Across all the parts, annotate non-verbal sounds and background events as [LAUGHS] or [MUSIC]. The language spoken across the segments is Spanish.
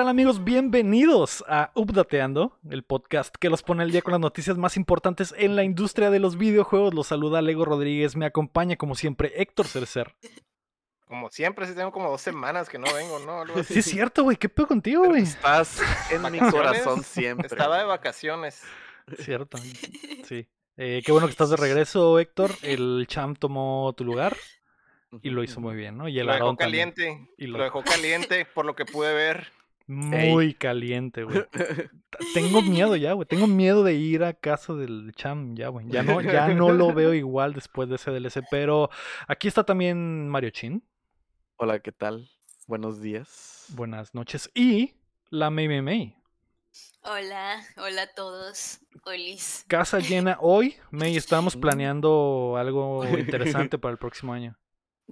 ¿Qué tal amigos? Bienvenidos a Updateando, el podcast que los pone al día con las noticias más importantes en la industria de los videojuegos. Los saluda Lego Rodríguez, me acompaña como siempre Héctor Cercer. Como siempre, sí tengo como dos semanas que no vengo, ¿no? Algo así. Sí es cierto, güey, ¿qué pedo contigo, güey? Estás en mi corazón siempre. Estaba de vacaciones. Cierto, sí. Eh, qué bueno que estás de regreso, Héctor. El Cham tomó tu lugar y lo hizo muy bien, ¿no? Y el Lo dejó también. caliente. Y lo- Lo dejó caliente por lo que pude ver. Muy caliente, güey. [LAUGHS] Tengo miedo ya, güey. Tengo miedo de ir a casa del Cham ya, güey. Ya no, ya no lo veo [LAUGHS] igual después de ese DLC. Pero aquí está también Mario Chin. Hola, ¿qué tal? Buenos días. Buenas noches. Y la May May May. Hola, hola a todos. Olis. Casa llena [LAUGHS] hoy. May, estamos planeando algo interesante para el próximo año.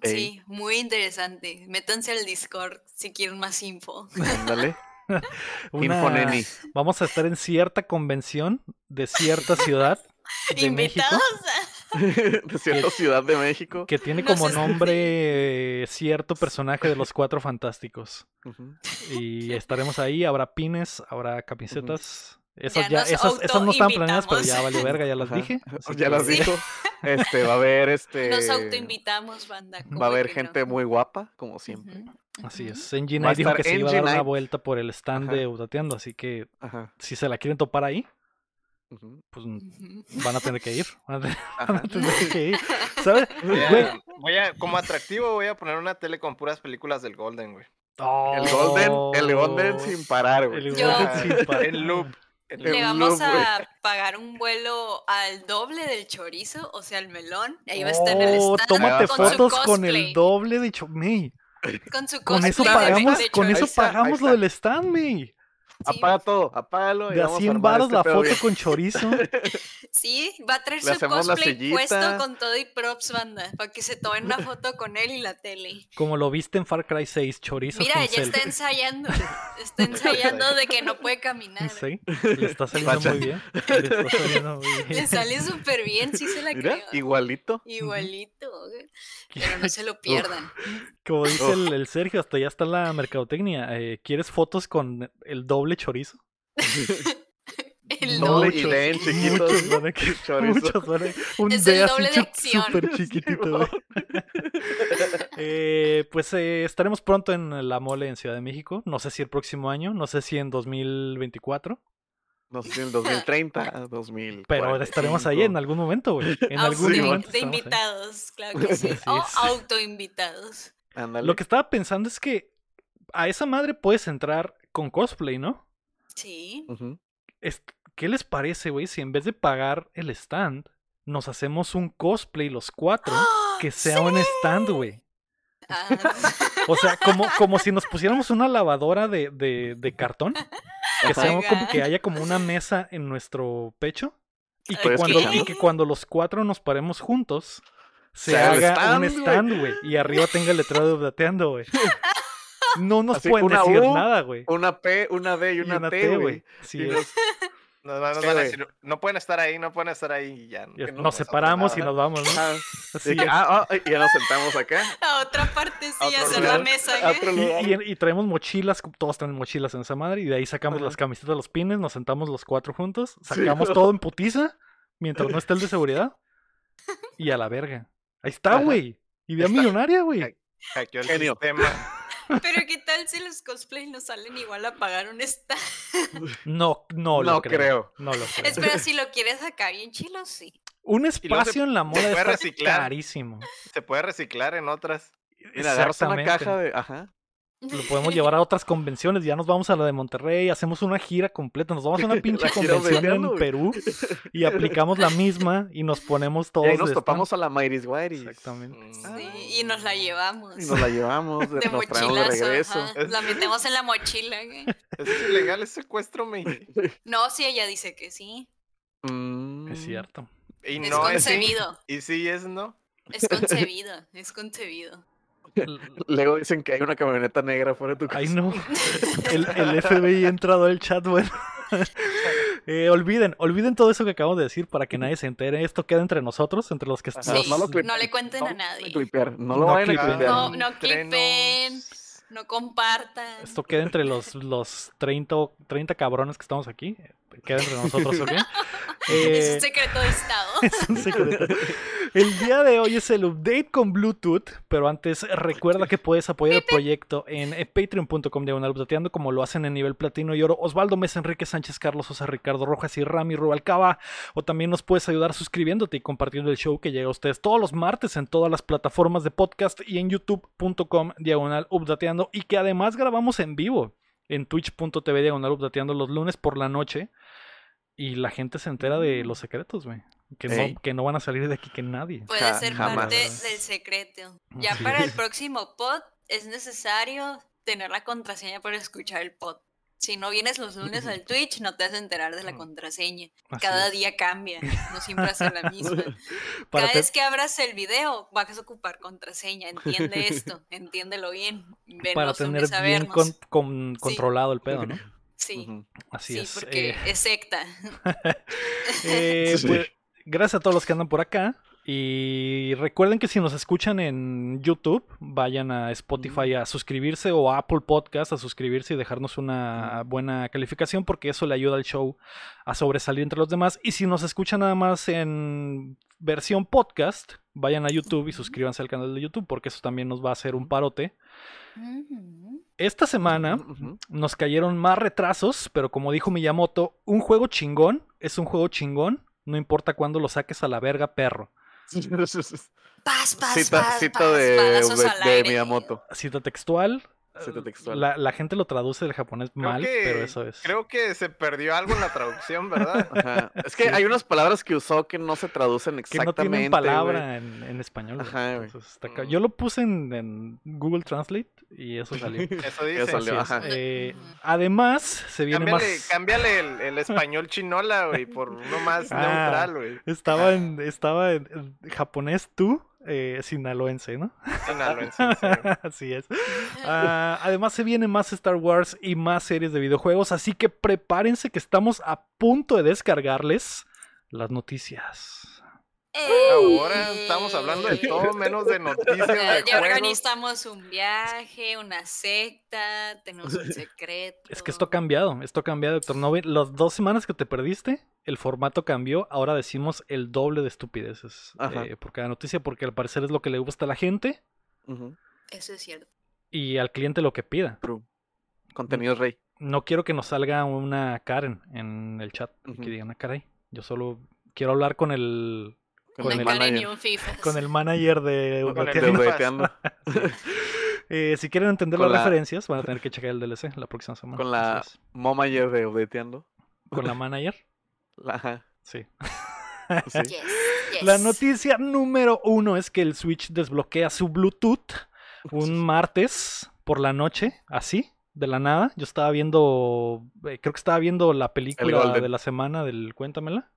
Sí, muy interesante. Métanse al Discord si quieren más info. [LAUGHS] ándale. [LAUGHS] Una- Infoneni. Vamos a estar en cierta convención de cierta ciudad de México. Invitados. [LAUGHS] de cierta ciudad de México. Que tiene No como sé. nombre eh, cierto personaje de los cuatro fantásticos. Y estaremos ahí, habrá pines, habrá camisetas. Esas, Ya ya, nos esas, esas no están planeadas, pero ya valió verga, ya las Ajá. [LAUGHS] dije. así Ya que- las Sí. dijo. Este, va a haber este. Nos autoinvitamos, banda. ¿cómo Va a haber gente no? muy guapa, como siempre. Ujú, Así ujú. es. Engine dijo que se iba a dar una vuelta por el stand Ajá. de Udateando, así que Ajá. si se la quieren topar ahí, pues Ujú. van a tener que ir. [LAUGHS] Van a tener, van Ajá. a tener que ir. [LAUGHS] ¿Sabes? Voy a, voy a- como atractivo, voy a poner una tele con puras películas del Golden, güey. El Golden, el Golden sin parar, güey. El Golden sin parar. En loop. El Le vamos a pagar un vuelo al doble del chorizo, o sea, el melón. Ahí va a estar en el Oh, stand tómate con fotos su con el cosplay. doble de Chomey. Con su Con eso cosplay de- pagamos, de con eso chorizo. pagamos lo del stand, May. Sí, Apaga todo, apágalo. y De a vamos 100 armar varos este la foto bien. con chorizo. [LAUGHS] Sí, va a traer Le su cosplay puesto con todo y props, banda, para que se tomen una foto con él y la tele. Como lo viste en Far Cry 6, chorizo Mira, con ya cel. está ensayando, está [LAUGHS] ensayando de que no puede caminar. Sí, le está [LAUGHS] saliendo Pacha. muy bien. Le está saliendo muy Le bien. sale súper bien, sí se la Mira, creo. igualito. Igualito, pero no se lo pierdan. Como dice el, el Sergio, hasta ya está la mercadotecnia. Eh, ¿Quieres fotos con el doble chorizo? [LAUGHS] El No, doble. Doble y chiquitos. Muchos Chorizo. muchos Un Es el así doble de acción. súper [LAUGHS] chiquitito. Eh, pues eh, estaremos pronto en la mole en Ciudad de México. No sé si el próximo año, no sé si en 2024, No sé si en 2030, 2000. pero estaremos ahí en algún momento, güey. [LAUGHS] En Ah, algún sí, momento. de invitados, claro que sí. O autoinvitados. Lo que estaba pensando es que a esa madre puedes entrar con cosplay, ¿no? Sí. Es- ¿Qué les parece, güey, si en vez de pagar el stand, nos hacemos un cosplay los cuatro que sea un stand, güey? Ah, [LAUGHS] O sea, como, como si nos pusiéramos una lavadora de, de, de cartón, que, sea como, que haya como una mesa en nuestro pecho y que, cuando, y que cuando los cuatro nos paremos juntos, se haga un stand, güey. stand, güey, y arriba tenga el letrero de Dateando, güey. [LAUGHS] No nos Así, pueden una decir U, nada, güey. Una P, una D y Y una, T, güey. Sí, nos- [LAUGHS] Nos van, nos Sí, van a decir, no pueden estar ahí, no pueden estar ahí y ya. Y nos separamos y nos vamos, ¿no? [LAUGHS] Que, es. ah, ah, y ya nos sentamos acá. [LAUGHS] a otra parte sí, A otro hacer lugar. la mesa. Lugar. Y, y- y traemos mochilas, todos traen mochilas en esa madre, y de ahí sacamos las camisetas, los pines, nos sentamos los cuatro juntos, sacamos todo en putiza, mientras no esté el de seguridad, y a la verga. Ahí está, güey. Idea Está. millonaria, güey. Genio. sistema. Pero qué tal si los cosplays nos salen igual a pagar un stand. [LAUGHS] No, no lo No creo. creo. No lo creo. Espera, [LAUGHS] si lo quieres acá bien chilo, sí. Un se- espacio en la moda está reciclar. carísimo. Se puede reciclar en otras. Mira, agarras una Exactamente. caja de. Ajá. Lo podemos [LAUGHS] llevar a otras convenciones. Ya nos vamos a la de Monterrey, hacemos una gira completa. Nos vamos a una [LAUGHS] pinche convención en. Perú y aplicamos la misma y nos ponemos todos. Y ahí nos de topamos a la Mayris Guairis. Exactamente. Mm. Sí, y nos la llevamos. Y nos la llevamos, de nos traemos de mochilazo. regreso. ajá. La metemos en la mochila. Eso es ilegal, es secuestro, me. [LAUGHS] No, sí, ella dice que sí. Mm, Es cierto. Y Es no es sí. concebido. Y sí es no. Es concebido, es concebido. Luego dicen que hay una camioneta negra fuera de tu casa. Ay, no. [LAUGHS] El, el FBI ha entrado al chat, bueno. [LAUGHS] Eh, olviden, olviden todo eso que acabo de decir para que nadie se entere. Esto queda entre nosotros, entre los que Ajá, Sí, no, lo no le cuenten a no nadie. clipear, no lo No vayan a clipen. clipear. No, no clipen. No compartan. Esto queda entre los, los 30, o- 30 cabrones que estamos aquí. Queda entre nosotros, ¿ok? [LAUGHS] Es Eh, [LAUGHS] un secreto de Estado. es un secreto. El día de hoy es el update con Bluetooth, pero antes recuerda que puedes apoyar el proyecto en eh, patreon.com diagonal updateando como lo hacen en nivel platino y oro Osvaldo Mesa, Enrique Sánchez, Carlos Sosa, Ricardo Rojas y Rami Rubalcaba. O también nos puedes ayudar suscribiéndote y compartiendo el show que llega a ustedes todos los martes en todas las plataformas de podcast y en youtube.com diagonal updateando y que además grabamos en vivo en twitch.tv diagonal updateando los lunes por la noche. Y la gente se entera de los secretos, güey. Que Ey. no, que no van a salir de aquí que nadie. Puede Ja- ser jamás. parte del secreto. Ya para el [LAUGHS] próximo pod es necesario tener la contraseña para escuchar el pod. Si no vienes los lunes al [LAUGHS] Twitch, no te vas a enterar de la contraseña. Así Cada es. día cambia, no siempre va a ser la misma. [LAUGHS] Para Cada te- vez que abras el video, vas a ocupar contraseña. Entiende esto, [LAUGHS] entiéndelo bien. Venos, para tener bien vernos. con- con- Sí. controlado el pedo, ¿no? Sí. Así sí, es. porque eh, es secta. eh, Sí. pues, gracias a todos los que andan por acá. Y recuerden que si nos escuchan en YouTube, vayan a Spotify a suscribirse o a Apple Podcast a suscribirse y dejarnos una buena calificación porque eso le ayuda al show a sobresalir entre los demás. Y si nos escuchan nada más en versión podcast, vayan a YouTube y suscríbanse al canal de YouTube porque eso también nos va a hacer un parote. Esta semana nos cayeron más retrasos, pero como dijo Miyamoto, un juego chingón es un juego chingón, no importa cuándo lo saques a la verga, perro. Paz, [LAUGHS] paz, Cita, paz, cita paz, de, de- de. Miyamoto. Cita textual. Textual. La, la gente lo traduce del japonés Creo mal, que- pero eso es. Creo que se perdió algo en la traducción, ¿verdad? [LAUGHS] Ajá. Es que hay unas palabras que usó que no se traducen que exactamente. no tienen palabra en, en español. Ajá. Entonces, está Mm. Yo lo puse en, en Google Translate y eso [LAUGHS] salió. Eso dice. salió, Así es. ajá. Eh, además, se viene Cámbiale, más. cámbiale el, el español chinola, güey, por uno más [LAUGHS] Ah. neutral, güey. Estaba en, estaba en, en japonés tú, eh, sinaloense, ¿no? Sinaloense, [LAUGHS] sí. Así es. Ah, además se viene más Star Wars y más series de videojuegos, así que prepárense que estamos a punto de descargarles las noticias. Ahora estamos hablando de todo [LAUGHS] menos de noticias Ya, de organizamos un viaje, una secta, tenemos un secreto. [LAUGHS] Es que esto ha cambiado, esto ha cambiado, Héctor. No, ve- las dos semanas que te perdiste, el formato cambió. Ahora decimos el doble de estupideces Ajá. eh, por cada noticia, porque al parecer es lo que le gusta a la gente. Eso es cierto. y al cliente lo que pida. True. Contenido rey. No quiero que nos salga una Karen en el chat y que digan, ah, caray, yo solo quiero hablar con el Con Una el el Karen y manager. un FIFA. con el manager de Con el Updateando. de- Updateando. [LAUGHS] Eh, si quieren entender Con las la- referencias, van a tener que checar el DLC la próxima semana. Con la momager de Updateando. es. con la manager. Ajá. Sí. [LAUGHS] Sí. Yes, yes. La noticia número uno es que el Switch desbloquea su Bluetooth un martes por la noche, así, de la nada. Yo estaba viendo, eh, creo que estaba viendo la película de la semana del Cuéntamela.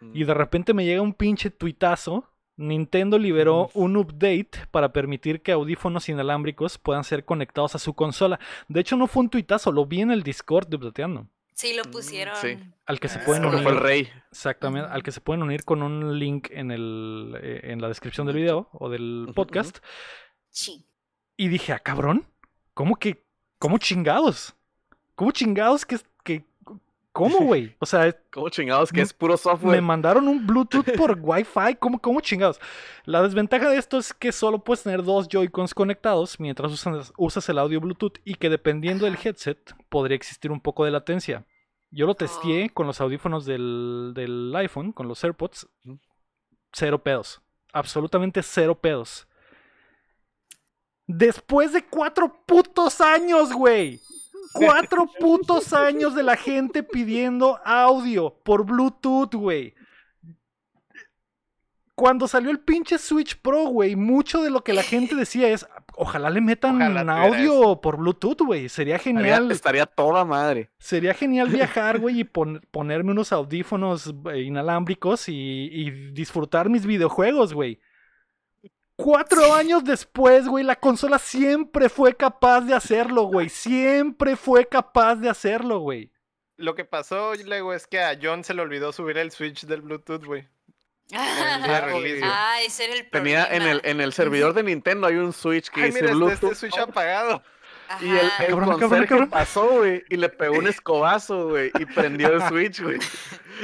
Mm. Y de repente me llega un pinche tuitazo. Nintendo liberó un update para permitir que audífonos inalámbricos puedan ser conectados a su consola. De hecho, no fue un tuitazo, lo vi en el Discord de Updateando. Sí, lo Mm, pusieron. sí. Al que se Ah, pueden unir. fue el rey. Exactamente, al que se pueden unir con un link en, el, eh, en la descripción del video o del podcast. Sí. Y dije, ah, cabrón, ¿cómo que, cómo chingados? ¿Cómo chingados que, que cómo, güey? [LAUGHS] O sea, ¿Cómo chingados? Que Me- es puro me software. mandaron un Bluetooth [LAUGHS] por Wi-Fi, ¿cómo, cómo chingados? La desventaja de esto es que solo puedes tener dos Joy-Cons conectados mientras usas, usas el audio Bluetooth y que dependiendo del headset podría existir un poco de latencia. Yo lo testé Oh. con los audífonos del, del iPhone, con los AirPods. Cero pedos. Absolutamente cero pedos. Después de cuatro putos años, güey. Cuatro putos años de la gente pidiendo audio por Bluetooth, güey. Cuando salió el pinche Switch Pro, güey, mucho de lo que la gente decía es, ojalá le metan Ojalá audio por Bluetooth, güey. Sería genial. estaría toda madre. Sería genial viajar, [LAUGHS] güey, y pon- ponerme unos audífonos eh, inalámbricos y, y disfrutar mis videojuegos, güey. Cuatro años después, güey, la consola siempre fue capaz de hacerlo, güey. Siempre fue capaz de hacerlo, güey. Lo que pasó, Lego, es que a John se le olvidó subir el switch del Bluetooth, güey. [LAUGHS] ah, ese era el Tenía en el, problema. en el servidor de Nintendo hay un switch que Ay, dice mira, está Bluetooth. este switch apagado. Y el, el Cabrón, cabrón, cabrón. pasó, güey, y le pegó un escobazo, güey, y prendió el switch, güey.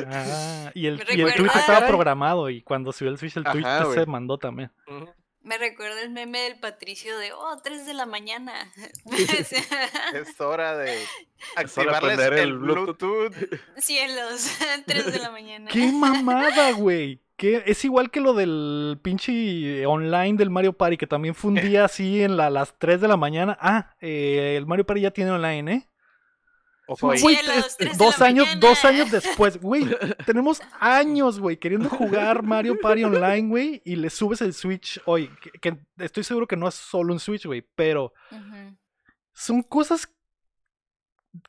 Ah, y el, y el Ah, estaba programado y cuando subió el Switch el tweet Ajá, se mandó también. Ujú. Me recuerda el meme del Patricio de, oh, 3 de la mañana. [LAUGHS] Es hora de Es hora de activarles el el Bluetooth. Bluetooth. Cielos, [LAUGHS] 3 de la mañana. ¡Qué mamada, güey! ¿Qué? Es igual que lo del pinche online del Mario Party, que también fue un día así en la- las 3 de la mañana. Ah, eh, el Mario Party ya tiene online, ¿eh? Ojo ahí. Güey, Cielos, es- 3 de dos años, mañana. dos años después, güey, tenemos años, güey, queriendo jugar Mario Party online, güey, y le subes el Switch hoy, que, que estoy seguro que no es solo un Switch, güey, pero son cosas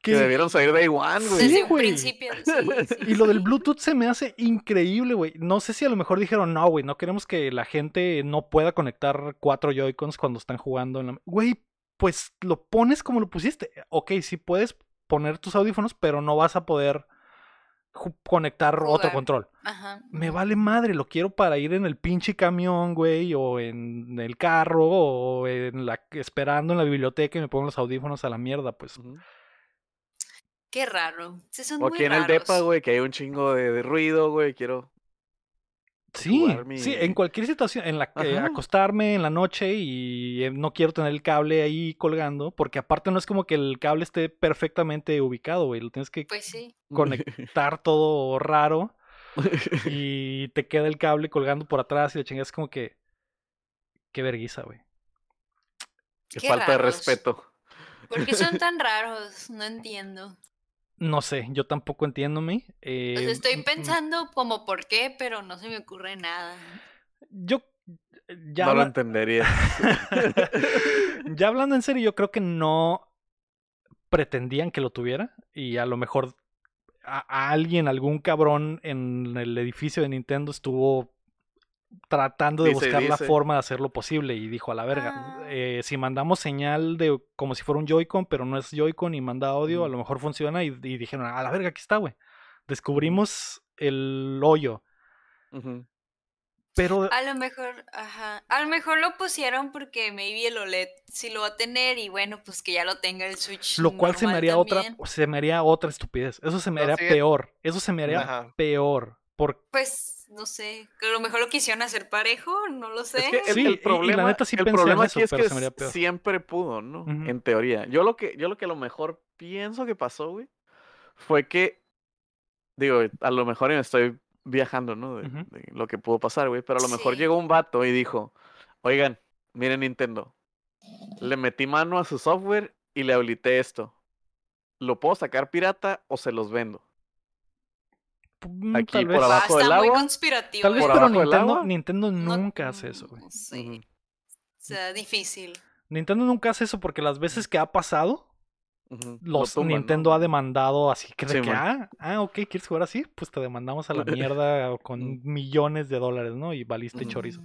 Que que... debieron salir de One, Sí, güey. Un güey. principio. sí, sí, Y lo del sí. Bluetooth se me hace increíble, güey. No sé si a lo mejor dijeron, no, güey, no queremos que la gente no pueda conectar cuatro Joy-Cons cuando están jugando. En la... Güey, pues lo pones como lo pusiste. Ok, sí puedes poner tus audífonos, pero no vas a poder conectar otro control. Ajá. Me vale madre, lo quiero para ir en el pinche camión, güey, o en el carro, o en la... esperando en la biblioteca y me pongo los audífonos a la mierda, pues. Qué raro. Son O muy aquí en el depa, güey, que hay un chingo de, de ruido, güey, quiero... Sí, sí, en cualquier situación, en la que Ajá. acostarme en la noche y eh, no quiero tener el cable ahí colgando, porque aparte no es como que el cable esté perfectamente ubicado, güey, lo tienes que Pues sí. conectar todo raro [LAUGHS] y te queda el cable colgando por atrás y la chingada es como que qué vergüenza, güey. Qué Qué falta de respeto. ¿Por qué son [LAUGHS] tan raros? No entiendo. No sé, yo tampoco entiendo me. O sea, eh, estoy mm, mm, pensando como por qué, pero no se me ocurre nada. Yo ya no lo entendería. [LAUGHS] ya hablando en serio, yo creo que no pretendían que lo tuviera y a lo mejor a, a alguien, algún cabrón en el edificio de Nintendo estuvo tratando de Dice, buscar la forma de hacerlo posible y dijo a la verga, Ah. eh, si mandamos señal de como si fuera un Joy-Con, pero no es Joy-Con y manda audio, a lo mejor funciona y, y dijeron, a la verga, aquí está, güey. Descubrimos el hoyo. Pero A lo mejor, ajá. A lo mejor lo pusieron porque maybe el OLED sí lo va a tener y bueno, pues que ya lo tenga el Switch. lo cual se me haría otra, se me haría otra estupidez. Eso se me No, haría sí. peor. Eso se me haría Ajá. peor. Por, Pues, no sé, que a lo mejor lo quisieron hacer parejo, no lo sé. Es que el, Sí, y- y el la problema, neta sí el problema eso, aquí es que siempre pudo, ¿no? En teoría. Yo lo que, yo lo que a lo mejor pienso que pasó, güey, fue que, digo, a lo mejor me estoy viajando, ¿no? De, lo que pudo pasar, güey, pero a lo mejor Sí. llegó un vato y dijo, oigan, miren Nintendo, le metí mano a su software y le habilité esto. ¿Lo puedo sacar pirata o se los vendo? Mm, Aquí tal por vez, Ah, abajo del está muy conspirativo. tal vez, por pero Nintendo. Nintendo No- nunca hace eso, güey. Ujú. O sea, difícil. Nintendo nunca hace eso porque las veces que ha pasado, los. Nintendo ha demandado así que, de Sí, que ah, ah, ok, ¿quieres jugar así? Pues te demandamos a la [LAUGHS] mierda con millones de dólares, ¿no? Y valiste chorizo.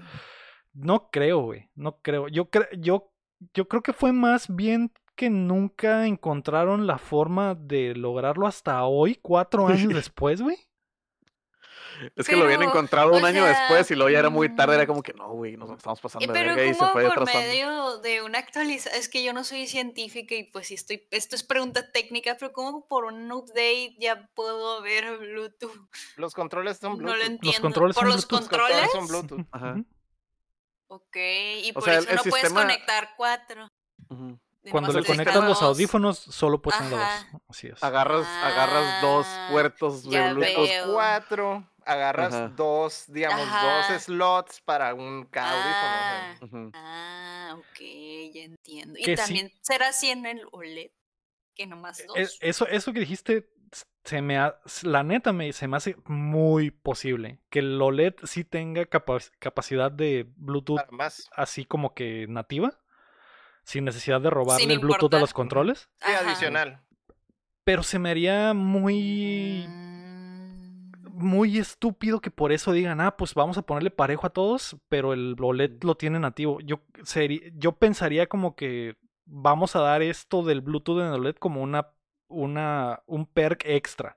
No creo, güey. No creo. Yo creo, yo, yo creo que fue más bien que nunca encontraron la forma de lograrlo hasta hoy, cuatro años [LAUGHS] después, güey. Es que lo habían encontrado un año sea, después y luego ya era muy tarde, era como que no, güey, nos estamos pasando de Pero verga y se como fue por atrasando. medio de una actualización, es que yo no soy científica y pues si estoy, esto es pregunta técnica, pero como por un update ya puedo ver Bluetooth, Los controles son no Bluetooth. lo entiendo. controles ¿Por son los Bluetooth. Los controles? son Bluetooth. Ajá. Ok, y O por sea, eso el no puedes conectar cuatro. Cuando le conectas los audífonos, solo puedes tener dos. Así es. Agarras, agarras dos Ah, puertos de Bluetooth. veo. Cuatro, agarras Ajá. dos, digamos, Ajá. dos slots para un cada Ah, audífono. ah, ok, ya entiendo. Y sí. también será así en el OLED, que nomás dos. E- Eso, eso que dijiste, se me ha- la neta me, se me hace muy posible que el OLED sí tenga capa- capacidad de Bluetooth más. así como que nativa, sin necesidad de robarle Sin el Bluetooth a los controles, Sí, adicional. pero se me haría muy Mm, muy estúpido que por eso digan, ah, pues vamos a ponerle parejo a todos, pero el OLED lo tiene nativo. Yo, seri- yo pensaría como que vamos a dar esto del Bluetooth en el OLED como una, una, un perk extra.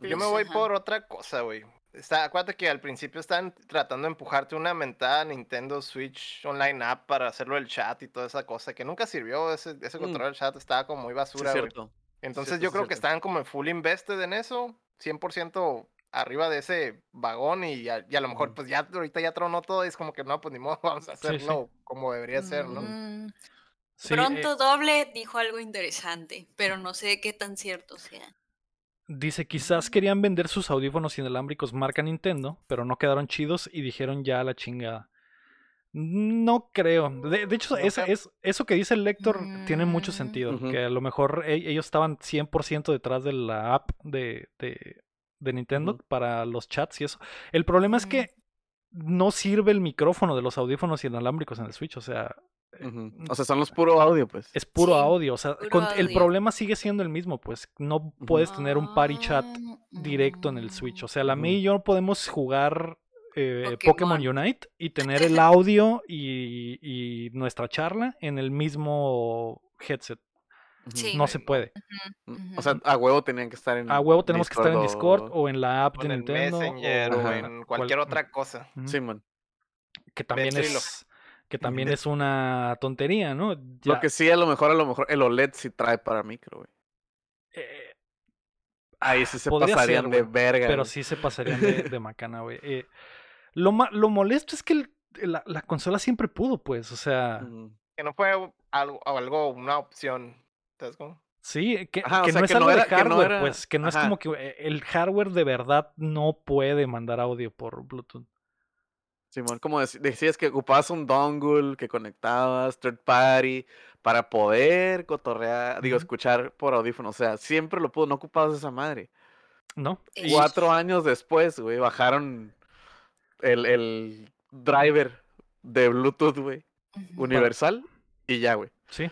Yo me voy ajá. por otra cosa, güey. Está, acuérdate que al principio están tratando de empujarte una mentada Nintendo Switch Online App para hacerlo el chat y toda esa cosa, que nunca sirvió, ese, ese Mm. control del chat estaba como muy Sí, basura, es cierto. Entonces yo sí, creo que estaban como en full invested en eso, 100% arriba de ese vagón y a, y a lo mejor pues ya ahorita ya tronó todo y es como que no, pues ni modo, [LAUGHS] vamos a Sí, sí. hacerlo como debería ser, ¿no? Mm, Sí, Pronto eh, Doble dijo algo interesante, pero no sé qué tan cierto sea. dice, quizás querían vender sus audífonos inalámbricos marca Nintendo, pero no quedaron chidos y dijeron ya a la chingada. No creo. De, de hecho, No es, eso que dice el lector tiene mucho Mm. sentido. Ujú. Que a lo mejor e- ellos estaban 100% detrás de la app de, de, de Nintendo para los chats y eso. El problema es que no sirve el micrófono de los audífonos inalámbricos en el Switch. O sea, Ujú. O sea, son los puro audio, pues. es puro Sí, audio. O sea, el problema sigue siendo el mismo. Pues no puedes tener un party chat Ah, directo en el Switch. O sea, la. May y yo no podemos jugar eh, Pokémon. Pokémon Unite y [LAUGHS] tener el audio y, y nuestra charla en el mismo headset. Sí. No se puede. O sea, a huevo tenían que estar en. A huevo tenemos que estar en Discord o- o en la app O de Nintendo. Messenger o, Ajá. en cualquier cual- otra cosa. Simón. Que también es que también es una tontería, ¿no? Ya, Lo que sí, a lo mejor, a lo mejor, el OLED sí trae para micro, güey. eh, Ahí sí se Podría pasarían ser, de güey, verga. pero güey. sí se pasarían de, [LAUGHS] de macana, güey. Eh, lo, ma- lo molesto es que el- la, la consola siempre pudo, pues. O sea. Que no fue algo, algo una opción. ¿Sabes cómo? Sí, que, Ajá, o que sea, no es que no algo de era- que no hardware, era- pues, que no es como que eh, el hardware de verdad no puede mandar audio por Bluetooth. Simón, como dec- decías que ocupabas un dongle que conectabas, third party, para poder cotorrear, digo, escuchar por audífono. O sea, siempre lo pudo, no ocupabas esa madre. ¿No? Cuatro años después, güey, bajaron el, el driver de Bluetooth, güey, universal, y ya, güey. Sí.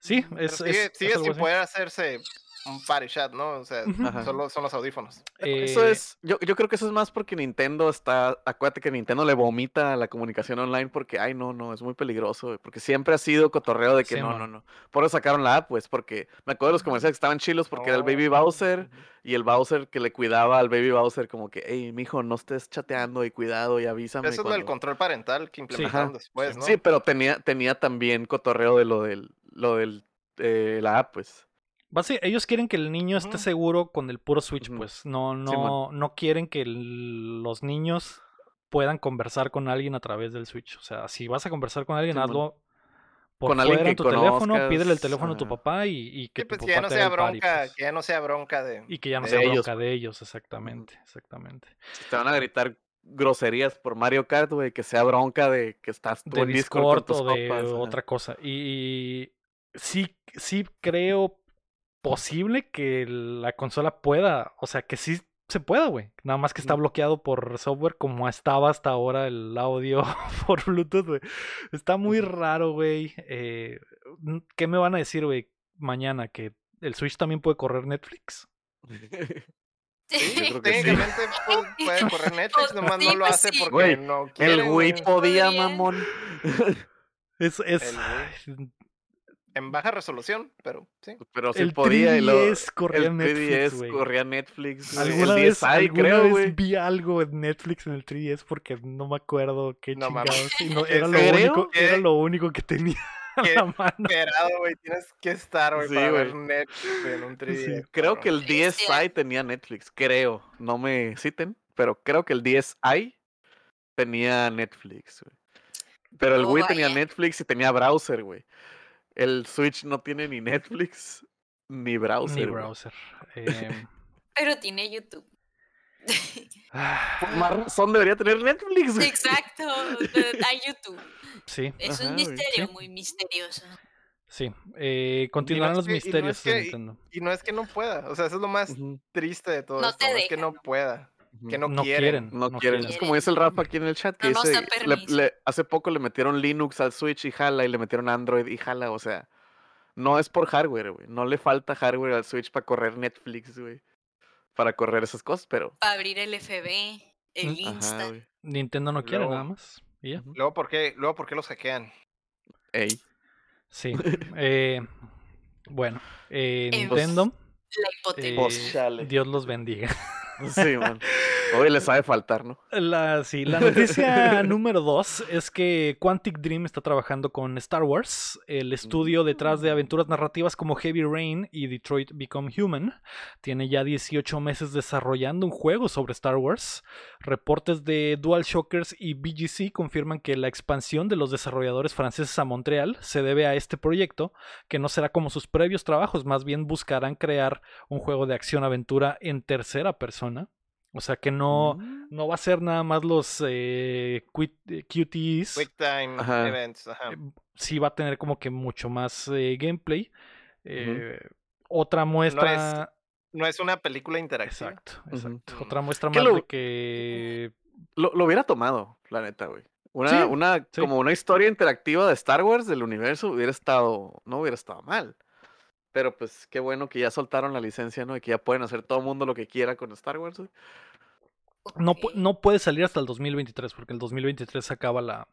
Sí, es, sigue, es- sigue es sin poder hacerse un party chat, ¿no? O sea, solo son los audífonos. Eso Eh, es, yo, yo creo que eso es más porque Nintendo está, acuérdate que Nintendo le vomita a la comunicación online porque, ay, no, no, es muy peligroso, porque siempre ha sido cotorreo de que Sí, no, no, no. Por eso sacaron la app, pues, porque me acuerdo de los comerciales que estaban chilos porque era el Baby Oh. Bowser y el Bowser que le cuidaba al Baby Bowser como que, hey, mijo, no estés chateando y cuidado y avísame. Eso es lo del cuando-". control parental que implementaron después, ¿no? Sí, pero tenía, tenía también cotorreo de lo del, lo del, eh, la app, pues. Basi- ellos quieren que el niño esté seguro con el puro Switch, pues. No, no, Simón. no quieren que el- los niños puedan conversar con alguien a través del Switch. O sea, si vas a conversar con alguien, Simón. hazlo por Con alguien fuera en que tu teléfono, pídele el conozcas, teléfono a tu papá y, y que Sí, tu pues papá que ya no te sea el party, bronca, pues. que ya no sea bronca de... Y que ya no sea ellos, bronca pues. de ellos, exactamente, exactamente. Si te van a gritar groserías por Mario Kart, güey, que sea bronca de que estás tú de en Discord, Discord con tus o de compas, ajá. otra cosa. Y sí, sí creo posible que la consola pueda, o sea, que sí se pueda, güey. Nada más que está bloqueado por software como estaba hasta ahora el audio [LAUGHS] por Bluetooth, güey. Está muy raro, güey. Eh, ¿Qué me van a decir, güey, mañana? ¿Que el Switch también puede correr Netflix? [LAUGHS] Sí, Yo [LAUGHS] creo que sí. técnicamente puede, puede correr Netflix, nomás Sí, no lo hace sí. porque Güey, no El quiere, Wii güey. podía, mamón. Es, es, El En baja resolución, pero sí. Pero sí el podía. y luego 3DS corría el Netflix, 3DS güey. corría Netflix. ¿Alguna el vez, 10i, alguna creo, vez güey. vi algo en Netflix en el 3DS porque no me acuerdo qué No chingados. y no- ¿En [LAUGHS] era, lo serio? único, era lo único que tenía [LAUGHS] a ¿Qué? la mano. Esperado, güey, tienes que estar, güey, Sí, para ver. Netflix en un 3DS. Creo que el Bestia. 10i tenía Netflix, creo. No me citen, pero creo que el 10i tenía Netflix, güey. Pero el Oh, Wii tenía vaya. Netflix y tenía browser, güey. El Switch no tiene ni Netflix ni browser. Ni browser. Em, [LAUGHS] Pero tiene YouTube. Por más razón debería tener Netflix, güey. Exacto. Hay YouTube. [LAUGHS] sí, Es Ajá, un misterio Sí. muy misterioso. sí. Eh, continuarán los que- y no misterios de Nintendo. Y no es que no pueda, o sea, eso es lo más triste de todo No esto, te no es que no pueda. Que no, No quieren. quieren. No, no quieren. quieren. Es como dice el Rafa aquí en el chat, que No dice, le- le- hace poco le metieron Linux al Switch y jala, y le metieron Android y jala, o sea, no es por hardware, güey. No le falta hardware al Switch para correr Netflix, güey. Para correr esas cosas, pero... Para abrir el FB, el Mm. Insta. Ajá. Nintendo no quiere Luego- nada más. y ya. Ujú. Luego, ¿por qué, luego, ¿por qué los hackean? Ey. Sí. [LAUGHS] Eh, bueno, eh, Em, Nintendo. la hipoteca. eh, Pues, chale. Dios los bendiga. [LAUGHS] Sí, man. Hoy les sabe faltar, ¿no? La, sí, la noticia [LAUGHS] número dos es que Quantic Dream está trabajando con Star Wars, el estudio detrás de aventuras narrativas como Heavy Rain y Detroit Become Human. Tiene ya 18 meses desarrollando un juego sobre Star Wars. Reportes de DualShockers y BGC confirman que la expansión de los desarrolladores franceses a Montreal se debe a este proyecto, que no será como sus previos trabajos, más bien buscarán crear un juego de acción-aventura en tercera persona. O sea que no, Mm. no va a ser nada más los eh, eh, QTEs. Quick time Ajá. events. Ajá. Eh, Sí va a tener como que mucho más eh, gameplay. Eh, Otra muestra. No es una película interactiva. Exacto, exacto. Otra muestra más lo- de que. Lo, lo hubiera tomado, la neta, güey. Una, Sí, una, sí. como una historia interactiva de Star Wars del universo hubiera estado, no hubiera estado mal. Pero pues qué bueno que ya soltaron la licencia, ¿no? Y que ya pueden hacer todo el mundo lo que quiera con Star Wars. No, no puede salir hasta el 2023, porque el 2023 se acaba la,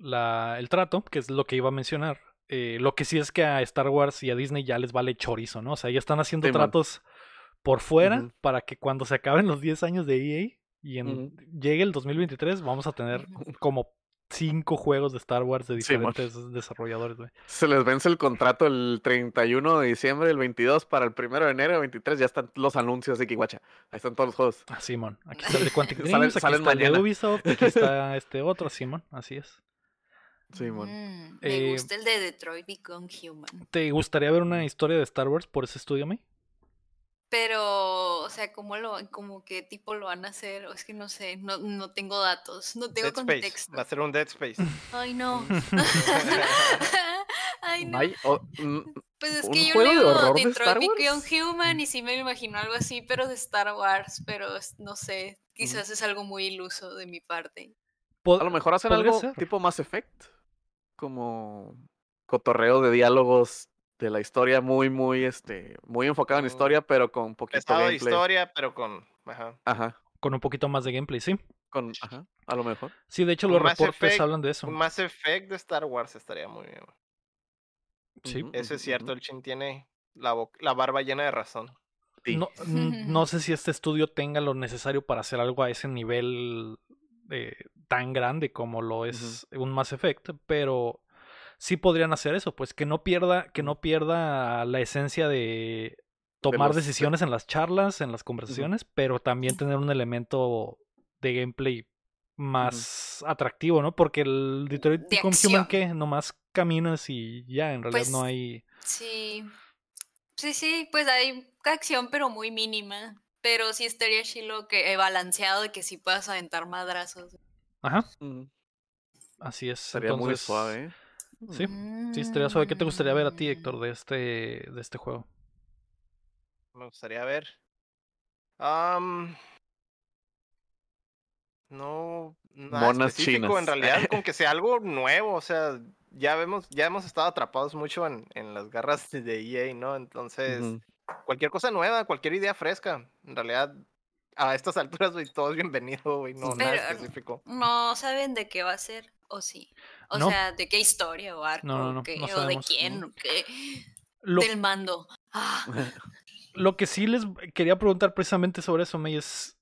la, el trato, que es lo que iba a mencionar. Eh, lo que sí es que a Star Wars y a Disney ya les vale chorizo, ¿no? O sea, ya están haciendo Sí, man. tratos por fuera para que cuando se acaben los 10 años de EA y en, Ujú. llegue el 2023 vamos a tener [LAUGHS] como cinco juegos de Star Wars de Sí, diferentes desarrolladores, güey. Se les vence el contrato el 31 de diciembre, el 22 para el 1 de enero, el 23 ya están los anuncios de que guacha. Ahí están todos los juegos. Ah, Simón. Aquí está el de Quantic [LAUGHS] Salen- Dreams, aquí salen está el de mañana. Ubisoft, aquí [LAUGHS] está este otro, Simón. Así es. Sí, mon. Mm, Eh, me gusta el de Detroit Become Human. ¿Te gustaría ver una historia de Star Wars por ese estudio, May? Pero, o sea, ¿cómo lo, como qué tipo lo van a hacer? O es que no sé, no, no tengo datos, no tengo Dead Space. contexto. Va a ser un Dead Space. [LAUGHS] Ay, no. [LAUGHS] Ay, no. Mm, Pues es ¿Un que yo leo Detroit Become? Human y sí me imagino algo así, pero de Star Wars, pero no sé, quizás es algo muy iluso de mi parte. A lo mejor hacen algo ser. tipo Mass Effect. Como cotorreo de diálogos de la historia muy, muy, este, muy enfocado en historia, pero con poquito Estado de gameplay. historia, pero con. Ajá. Ajá, Con un poquito más de gameplay, sí. con, ajá, a lo mejor. Sí, de hecho Un los Mass reportes Effect, hablan de eso. Un Mass Effect de Star Wars estaría muy bien. Sí. Eso es cierto, el Chin tiene la, la barba llena de razón. Sí. No, no sé si este estudio tenga lo necesario para hacer algo a ese nivel eh, tan grande como lo es un Mass Effect, pero sí podrían hacer eso, pues que no pierda, que no pierda la esencia de tomar los- de- decisiones en las charlas, en las conversaciones, pero también tener un elemento de gameplay más atractivo, ¿no? Porque el Detroit De Become Human que nomás caminas y ya, en realidad Pues, no hay Sí, sí, sí, pues hay acción, pero muy mínima. Pero sí estaría chilo que eh, balanceado de que sí puedas aventar madrazos. Ajá, así es. Sería muy suave, ¿eh? Sí, sí, estaría suave. ¿Qué te gustaría ver a ti. Héctor, de este, de este juego? Me gustaría ver. Am, no, nada Monas específico chinas. en realidad, con [LAUGHS] que sea algo nuevo, o sea, ya vemos, ya hemos estado atrapados mucho en, en las garras [LAUGHS] de- EA, ¿no? Entonces, cualquier cosa nueva, cualquier idea fresca, en realidad, a estas [LAUGHS] alturas, güey, todo es bienvenido, güey, no, nada Pero- específico. No saben de qué va a ser, o sí. O No. sea, de qué historia o arco, No, no, no, o, qué, no o de quién, o qué. Lo, Del mando. Ah, [LAUGHS] lo que sí les quería preguntar precisamente sobre eso, May, es.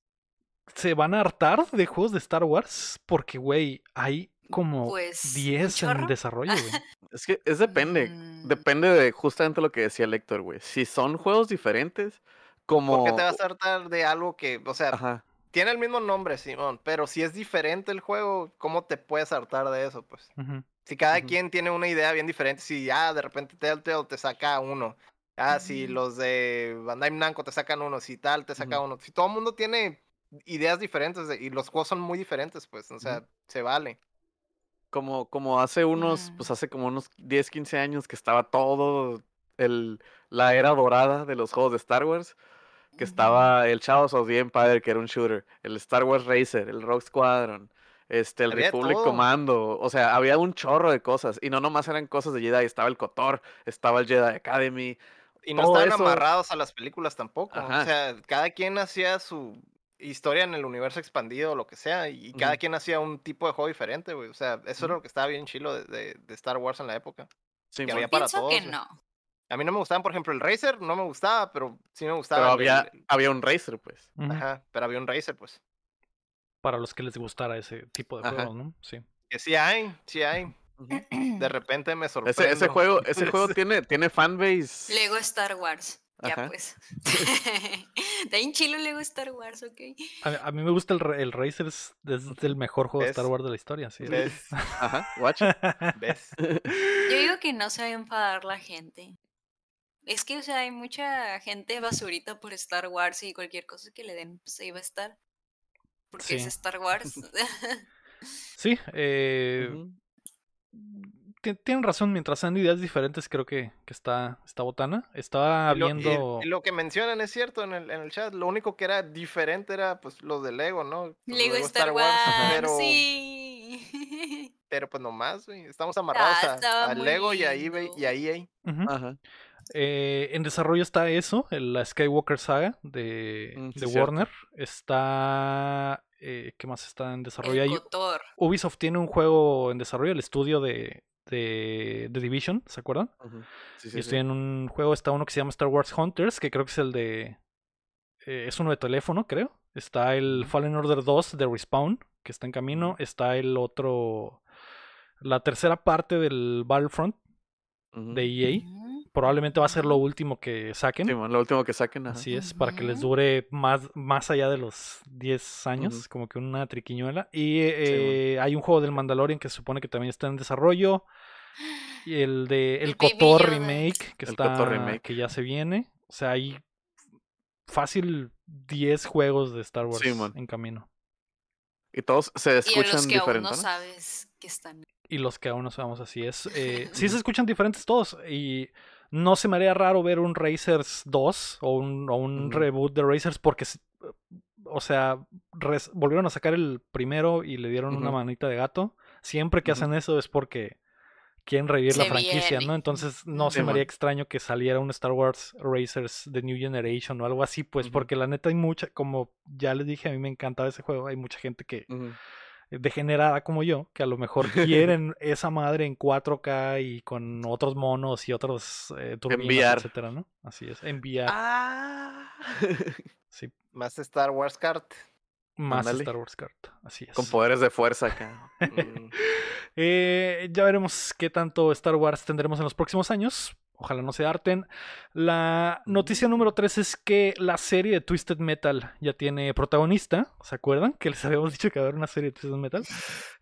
¿Se van a hartar de juegos de Star Wars? Porque, güey, hay como Pues, ¿un 10 en desarrollo, güey. [LAUGHS] Es que es depende. Mm. Depende de justamente lo que decía el Héctor, güey. Si son juegos diferentes, como. ¿Por qué te vas a hartar de algo que, o sea, Ajá. Tiene el mismo nombre, Simón, pero si es diferente el juego, ¿cómo te puedes hartar de eso, pues? Si cada quien tiene una idea bien diferente, si ya de repente Telltale te saca uno, ah, si Ujú. los de Bandai Namco te sacan uno, si tal te saca uno, si todo el mundo tiene ideas diferentes de- y los juegos son muy diferentes, pues, o sea, se vale. Como, como hace unos, Mm. pues hace como unos 10, 15 años que estaba todo el, la era dorada de los juegos de Star Wars. Que estaba el Shadows of the Empire, que era un shooter, el Star Wars Racer, el Rogue Squadron, este, el Había Republic todo. Commando, o sea, había un chorro de cosas, y no nomás eran cosas de Jedi, estaba el KOTOR, estaba el Jedi Academy, Y no estaban eso- amarrados a las películas tampoco. Ajá. O sea, cada quien hacía su historia en el universo expandido o lo que sea, y cada quien hacía un tipo de juego diferente, güey. O sea, eso era Ujú. lo que estaba bien chilo de, de- de Star Wars en la época. sí, que había para Pienso todos, que no. A mí no me gustaban, por ejemplo, el Racer, no me gustaba, pero sí me gustaba. pero había, el- había un Racer, pues. Ajá, pero había un Racer, pues. para los que les gustara ese tipo de Ajá. juegos, ¿no? Sí. Que sí hay, sí hay. De repente me sorprende. Ese, ese juego, ese juego [LAUGHS] tiene, tiene fanbase. Lego Star Wars. Ya pues. [LAUGHS] [LAUGHS] Está en chilo Lego Star Wars, ok. A, a mí me gusta el, el Racers, es el mejor juego de Star. Wars de la historia, sí. ¿Ves? Ajá, watch. ¿Ves? Yo digo que no se va a enfadar la gente. Es que, o sea, hay mucha gente basurita por Star Wars y cualquier cosa que le den, pues ahí va a estar. Porque es. Star Wars. [LAUGHS] [LAUGHS] Sí, eh, tienen razón, mientras sean ideas diferentes, creo que, que está, está botana. Estaba Y lo, y- viendo... y lo que mencionan es cierto en el, en el chat. Lo único que era diferente era pues lo de Lego, ¿no? Lego Star Wars, pero, sí. [LAUGHS] pero pues nomás, güey, estamos amarrados Ah, a- Lego y a eBay y a EA. Ajá. Eh, en desarrollo está eso, el- la Skywalker Saga de, Mm, sí, de cierto. Warner. Está... eh, ¿Qué más está en desarrollo? El Cotor. Ubisoft tiene un juego en desarrollo, el estudio de, de, de Division, ¿se acuerdan? Sí, y sí, estoy sí. en un juego, está uno que se llama Star Wars Hunters, que creo que es el de... eh, es uno de teléfono, creo. Está el. Fallen Order 2 de Respawn, que está en camino. Está el otro... La tercera parte del Battlefront Ujú. de EA. Probablemente va a ser lo último que saquen. Simón, lo último que saquen. Ajá. Así es, para que les dure más, más allá de los 10 años, Ujú. como que una triquiñuela. Y eh, hay un juego del Mandalorian que se supone que también está en desarrollo. Y el de El Cotor remake, que El está remake. que ya se viene. O sea, hay fácil 10 juegos de Star Wars en camino. Y todos se Y escuchan los que aún diferentes. no ¿no? sabes que están. Y los que aún no sabemos así es. eh, sí se escuchan diferentes todos. Y no se me haría raro ver un Racers 2 o un, o un reboot de Racers porque, o sea, res- volvieron a sacar el primero y le dieron una manita de gato. Siempre que hacen eso es porque quieren revivir la franquicia, viene. ¿no? Entonces no se me haría extraño que saliera un Star Wars Racers de New Generation o algo así, pues porque la neta hay mucha, como ya les dije, a mí me encantaba ese juego, hay mucha gente que. Degenerada como yo, que a lo mejor [LAUGHS] quieren esa madre en 4K y con otros monos y otros eh, turbinas, etcétera, ¿no? Así es, enviar, Ah. sí, [LAUGHS] Más Star Wars Kart. Más. Star Wars Kart, así es. Con poderes de fuerza acá. Mm, [LAUGHS] Eh, ya veremos qué tanto Star Wars tendremos en los próximos años. Ojalá no se harten. La noticia número 3 es que la serie de Twisted Metal ya tiene protagonista. ¿Se acuerdan? Que les habíamos dicho que va a haber una serie de Twisted Metal.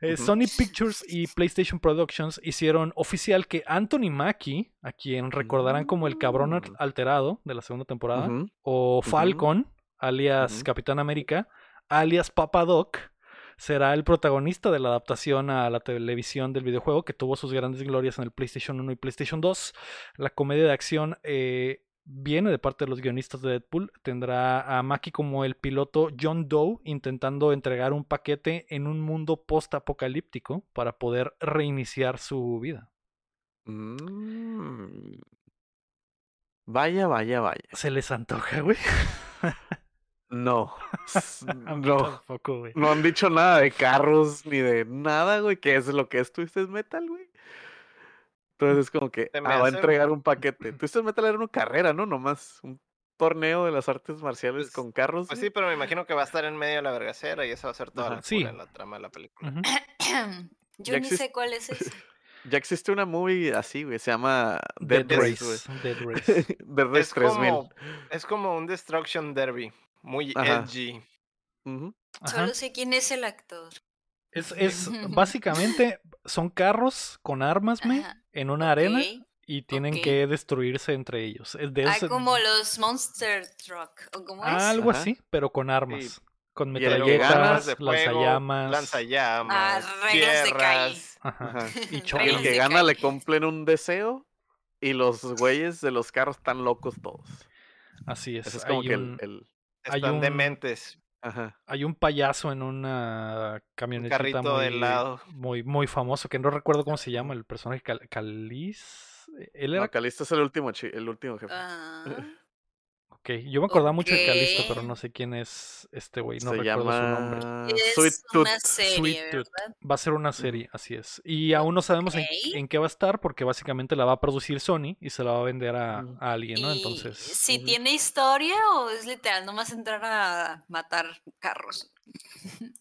Eh. Sony Pictures y PlayStation Productions hicieron oficial que Anthony Mackie, a quien recordarán como el cabrón Mm. alterado de la segunda temporada, o. Falcon, alias. Capitán América, alias Papa Doc, será el protagonista de la adaptación a la televisión del videojuego que tuvo sus grandes glorias en el PlayStation 1 y PlayStation 2. La comedia de acción eh, viene de parte de los guionistas de Deadpool. Tendrá a Maki como el piloto John Doe intentando entregar un paquete en un mundo post-apocalíptico para poder reiniciar su vida. Mm. Vaya, vaya, vaya. ¿Se les antoja, güey? [LAUGHS] No. [LAUGHS] A mí No. tampoco, güey. No han dicho nada de carros ni de nada, güey. ¿Qué es lo que es Twisted Metal, güey? Entonces es como que ah, va a entregar un paquete. [CLEARS THROAT] Twisted Metal era una carrera, ¿no? Nomás un torneo de las artes marciales Pues- con carros. Pues güey. sí, pero me imagino que va a estar en medio de la vergacera y esa va a ser toda Ajá. la, Sí. cura en la trama de la película. [COUGHS] Yo Ya ni sé cuál es ese. [LAUGHS] Ya existe una movie así, güey. Se llama Dead, Dead, Race. Race, Dead güey. Race. Dead Race [LAUGHS] Es 3000. como, es como un Destruction Derby. Muy Ajá. edgy. Solo sé quién es el actor. Es, [LAUGHS] es básicamente son carros con armas, me, en una arena y tienen que destruirse entre ellos. Es de Ah, ese- como los Monster Truck. ¿O cómo es? algo Ajá. así, pero con armas, con metralletas, ganas de fuego, lanzallamas, lanzallamas, Ah, reglas de tierras. ajá, Ajá. [LAUGHS] y el que gana le cumplen un deseo y los güeyes de los carros están locos todos. Así es. Ese es como hay, que un, el, el- Hay Están un- dementes. Ajá. hay un payaso en una camioneta carrito muy, de muy, muy famoso, que no recuerdo cómo se llama el personaje, Cal- Caliz. Él era No, Calisto es el último, el último jefe. Ah, [LAUGHS] [LAUGHS] Ok, yo me acordaba mucho de Calisto, pero no sé quién es este güey, no Se recuerdo su nombre. llama es Sweet Tooth. una serie, Sweet Tooth. Va a ser una serie, así es. Y aún no sabemos en, qué va a estar, porque básicamente la va a producir Sony y se la va a vender a, alguien, ¿no? Entonces, si tiene historia o es literal nomás entrar a matar carros.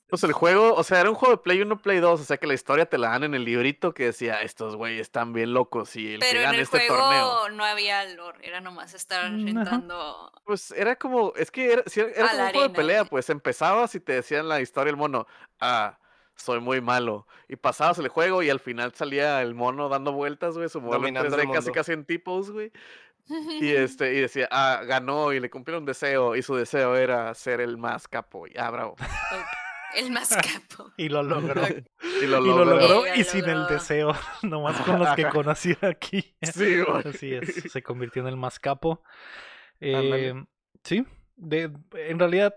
Pues el juego, o sea, era un juego de Play 1, Play 2, o sea que la historia te la dan en el librito que decía, estos güeyes están bien locos y el que Pero en el este juego torneo. no había lore, era nomás estar Mm, ajá. entrando. Pues era como, es que era, era A como un juego de pelea, pues empezabas y te decían la historia el mono, ah, soy muy malo. Y pasabas el juego y al final salía el mono dando vueltas, güey, su el 3D casi casi en tipos, güey. Y [LAUGHS] este, y decía, ah, ganó y le cumplieron un deseo, y su deseo era ser el más capo. Y ah, bravo. El más capo. [LAUGHS] Y lo logró. Y lo y lo logró. y sin el deseo, [LAUGHS] nomás con los que conocía aquí. Sí, güey. Así es, se convirtió en el más capo. Eh, sí, de, en realidad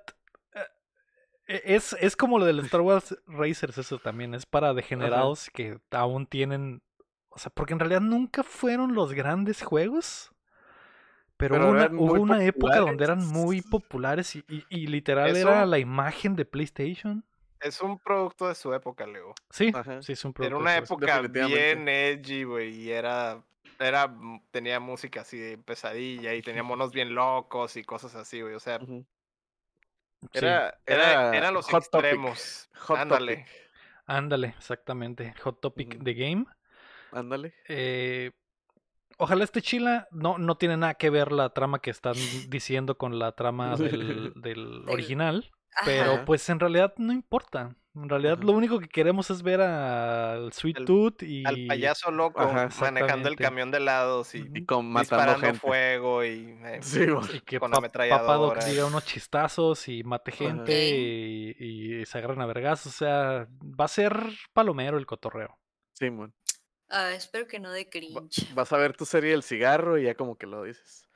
eh, es, es como lo del Star Wars Racers, eso también, es para degenerados que aún tienen, o sea, porque en realidad nunca fueron los grandes juegos. Pero, Pero hubo una, hubo época donde eran muy populares y, y- y literal Eso- era la imagen de PlayStation. Es un producto de su época, Leo. Sí, Ajá. sí, es un Era producto una de su- época bien edgy, güey, y era, era, mm, tenía música así de pesadilla y tenía monos bien locos y cosas así, güey, o sea, sí. Era, era, era, eran los Hot Topic, extremos. Hot Ándale. Topic. Ándale, exactamente. Hot Topic Ujú. de Game. Ándale. Eh, ojalá este chila no, no tiene nada que ver la trama que están diciendo con la trama del, [LAUGHS] del original. Pero Ajá. pues en realidad no importa. En realidad Ajá. lo único que queremos es ver al Sweet Tooth y Al payaso loco Ajá, manejando el camión de helados y con disparando gente. fuego y eh, Sí, y que con pa- Papá Doc ametralladora. diga unos chistazos y mate gente y, y se agarren a vergas. O sea, va a ser palomero el cotorreo. Simón. Ah, espero que no de Va- cringe. Vas a ver tu serie El Cigarro y ya como que lo dices.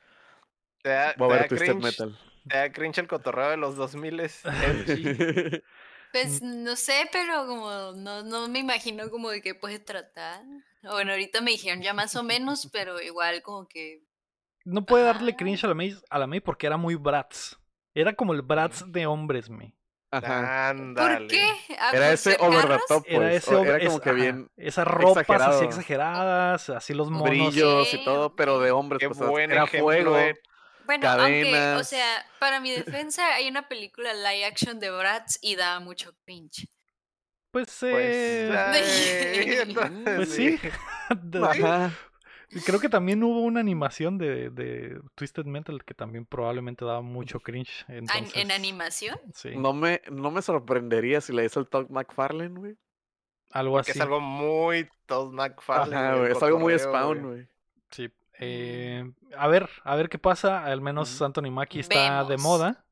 te da, Voy a te ver da Twisted cringe, Metal. te da cringe el cotorreo de los 2000 edgy. [LAUGHS] Pues no sé, pero como no, no me imagino como de qué puede tratar. Bueno, ahorita me dijeron ya más o menos, [LAUGHS] pero igual como que No puede darle cringe a la May, a la May porque era muy Bratz. Era como el Bratz de hombres, May. Ajá. Ándale. ¿Por qué? ¿Ah, Era ese ser over the top, Era pues. ese o- hombre- Era como es- que bien esas ropas así exageradas, así los monos. brillos y todo, pero de hombres. Qué pues, buen era ejemplo fuego. de- Bueno, aunque, o sea, para mi [LAUGHS] defensa hay una película live action de Bratz y da mucho cringe. Pues, Pues, eh, [LAUGHS] ay, [LAUGHS] entonces pues sí. Ajá. Creo que también hubo una animación de, de Twisted Metal que también probablemente daba mucho cringe. Entonces, ¿En animación? Sí, No me, no me sorprendería si la hizo el Todd McFarlane, güey. algo Que así. es algo muy Todd McFarlane. Ajá, güey. Es algo muy spawn, güey. Sí. Eh, a ver, a ver qué pasa. Al menos. Anthony Mackie está de moda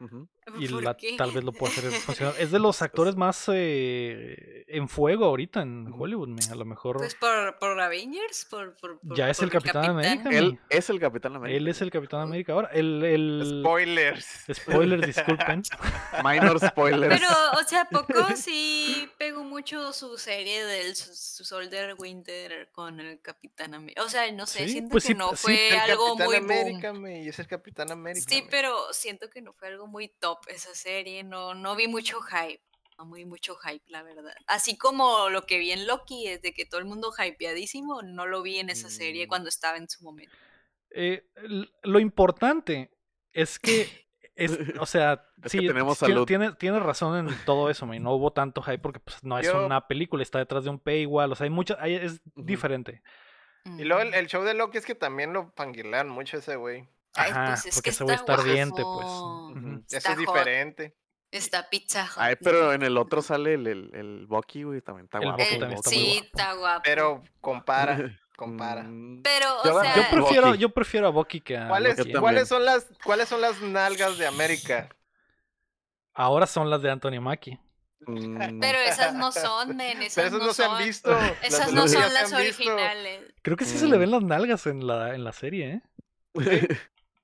Ujú. Y tal vez lo pueda hacer funcionar. [LAUGHS] Es de los actores más eh, en fuego ahorita en. Hollywood. me- A lo mejor Pues por, por Avengers, por, por, por- Ya es por el Capitán América. Él es el Capitán América. él es el Capitán América ahora. El, el... Spoilers. Spoilers, disculpen. [LAUGHS] Minor spoilers. Pero, o sea, ¿a poco sí pegó mucho su serie del su, Soldier Winter con el Capitán América. O sea, no sé, Sí, siento pues que sí, no sí, fue El algo Capitán muy América, boom. me, y es el Capitán América. Sí, me. pero siento que no fue algo muy top esa serie. No, no vi mucho hype. No vi mucho hype, la verdad. Así como lo que vi en Loki, es de que todo el mundo hypeadísimo, no lo vi en esa serie Mm. cuando estaba en su momento. Eh, lo importante es que, [LAUGHS] es, o sea, [LAUGHS] Es que sí, tenemos tiene- salud. tiene- tienes razón en todo eso, man. no [LAUGHS] hubo tanto hype porque pues, no es Yo- una película, está detrás de un paywall, o sea, hay muchas, hay- es diferente. Y luego el, el show de Loki es que también lo panguilean mucho ese güey. Ay, Ajá, pues es porque que ese güey está está ardiente, pues. Ujú. Eso es diferente. Está pizza hot. Ay, pero en el otro [LAUGHS] sale el, el, el Bucky, güey, también está El guapo. Bucky Eh, también está muy sí, guapo. está guapo. Pero compara, compara. Mm, Pero, Yo- o sea, Yo prefiero, Bucky. yo prefiero a Bucky que a ¿Cuáles, ¿eh? Yo ¿cuáles, son las, ¿Cuáles son las nalgas de América? Ahora son las de Anthony Mackie. mm, pero esas no son, [LAUGHS] men, esas, Pero esas no, se han visto. Esas no son se las visto. originales. Creo que sí se le Mm. ven las nalgas en la, en la serie, ¿eh?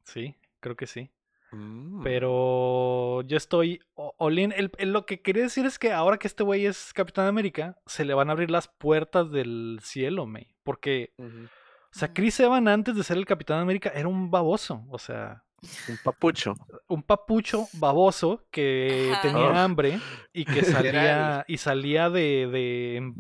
Sí, creo que sí. mm. Pero yo estoy o- all in. El- el- lo que quería decir es que ahora que este güey es Capitán América, se le van a abrir las puertas del cielo, May. Porque, o sea. Chris Evans antes de ser el Capitán América era un baboso. O sea, Un papucho. un papucho baboso que tenía Oh. hambre y que [LAUGHS] salía y salía de, de em-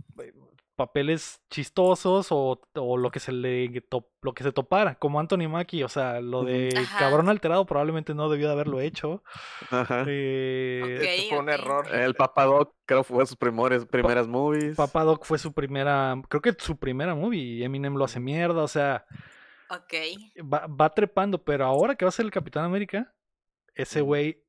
papeles chistosos o, o lo que se le to- lo que se topara, como Anthony Mackie, o sea, lo de Ajá. cabrón alterado probablemente no debió de haberlo hecho. Ajá. Eh, fue un error. El Papadoc creo fue sus primeras, primeras movies. Papa Doc fue su primera, creo que su primera movie, y Eminem lo hace mierda, o sea, Ok. va, va trepando, pero ahora que va a ser el Capitán América, ese güey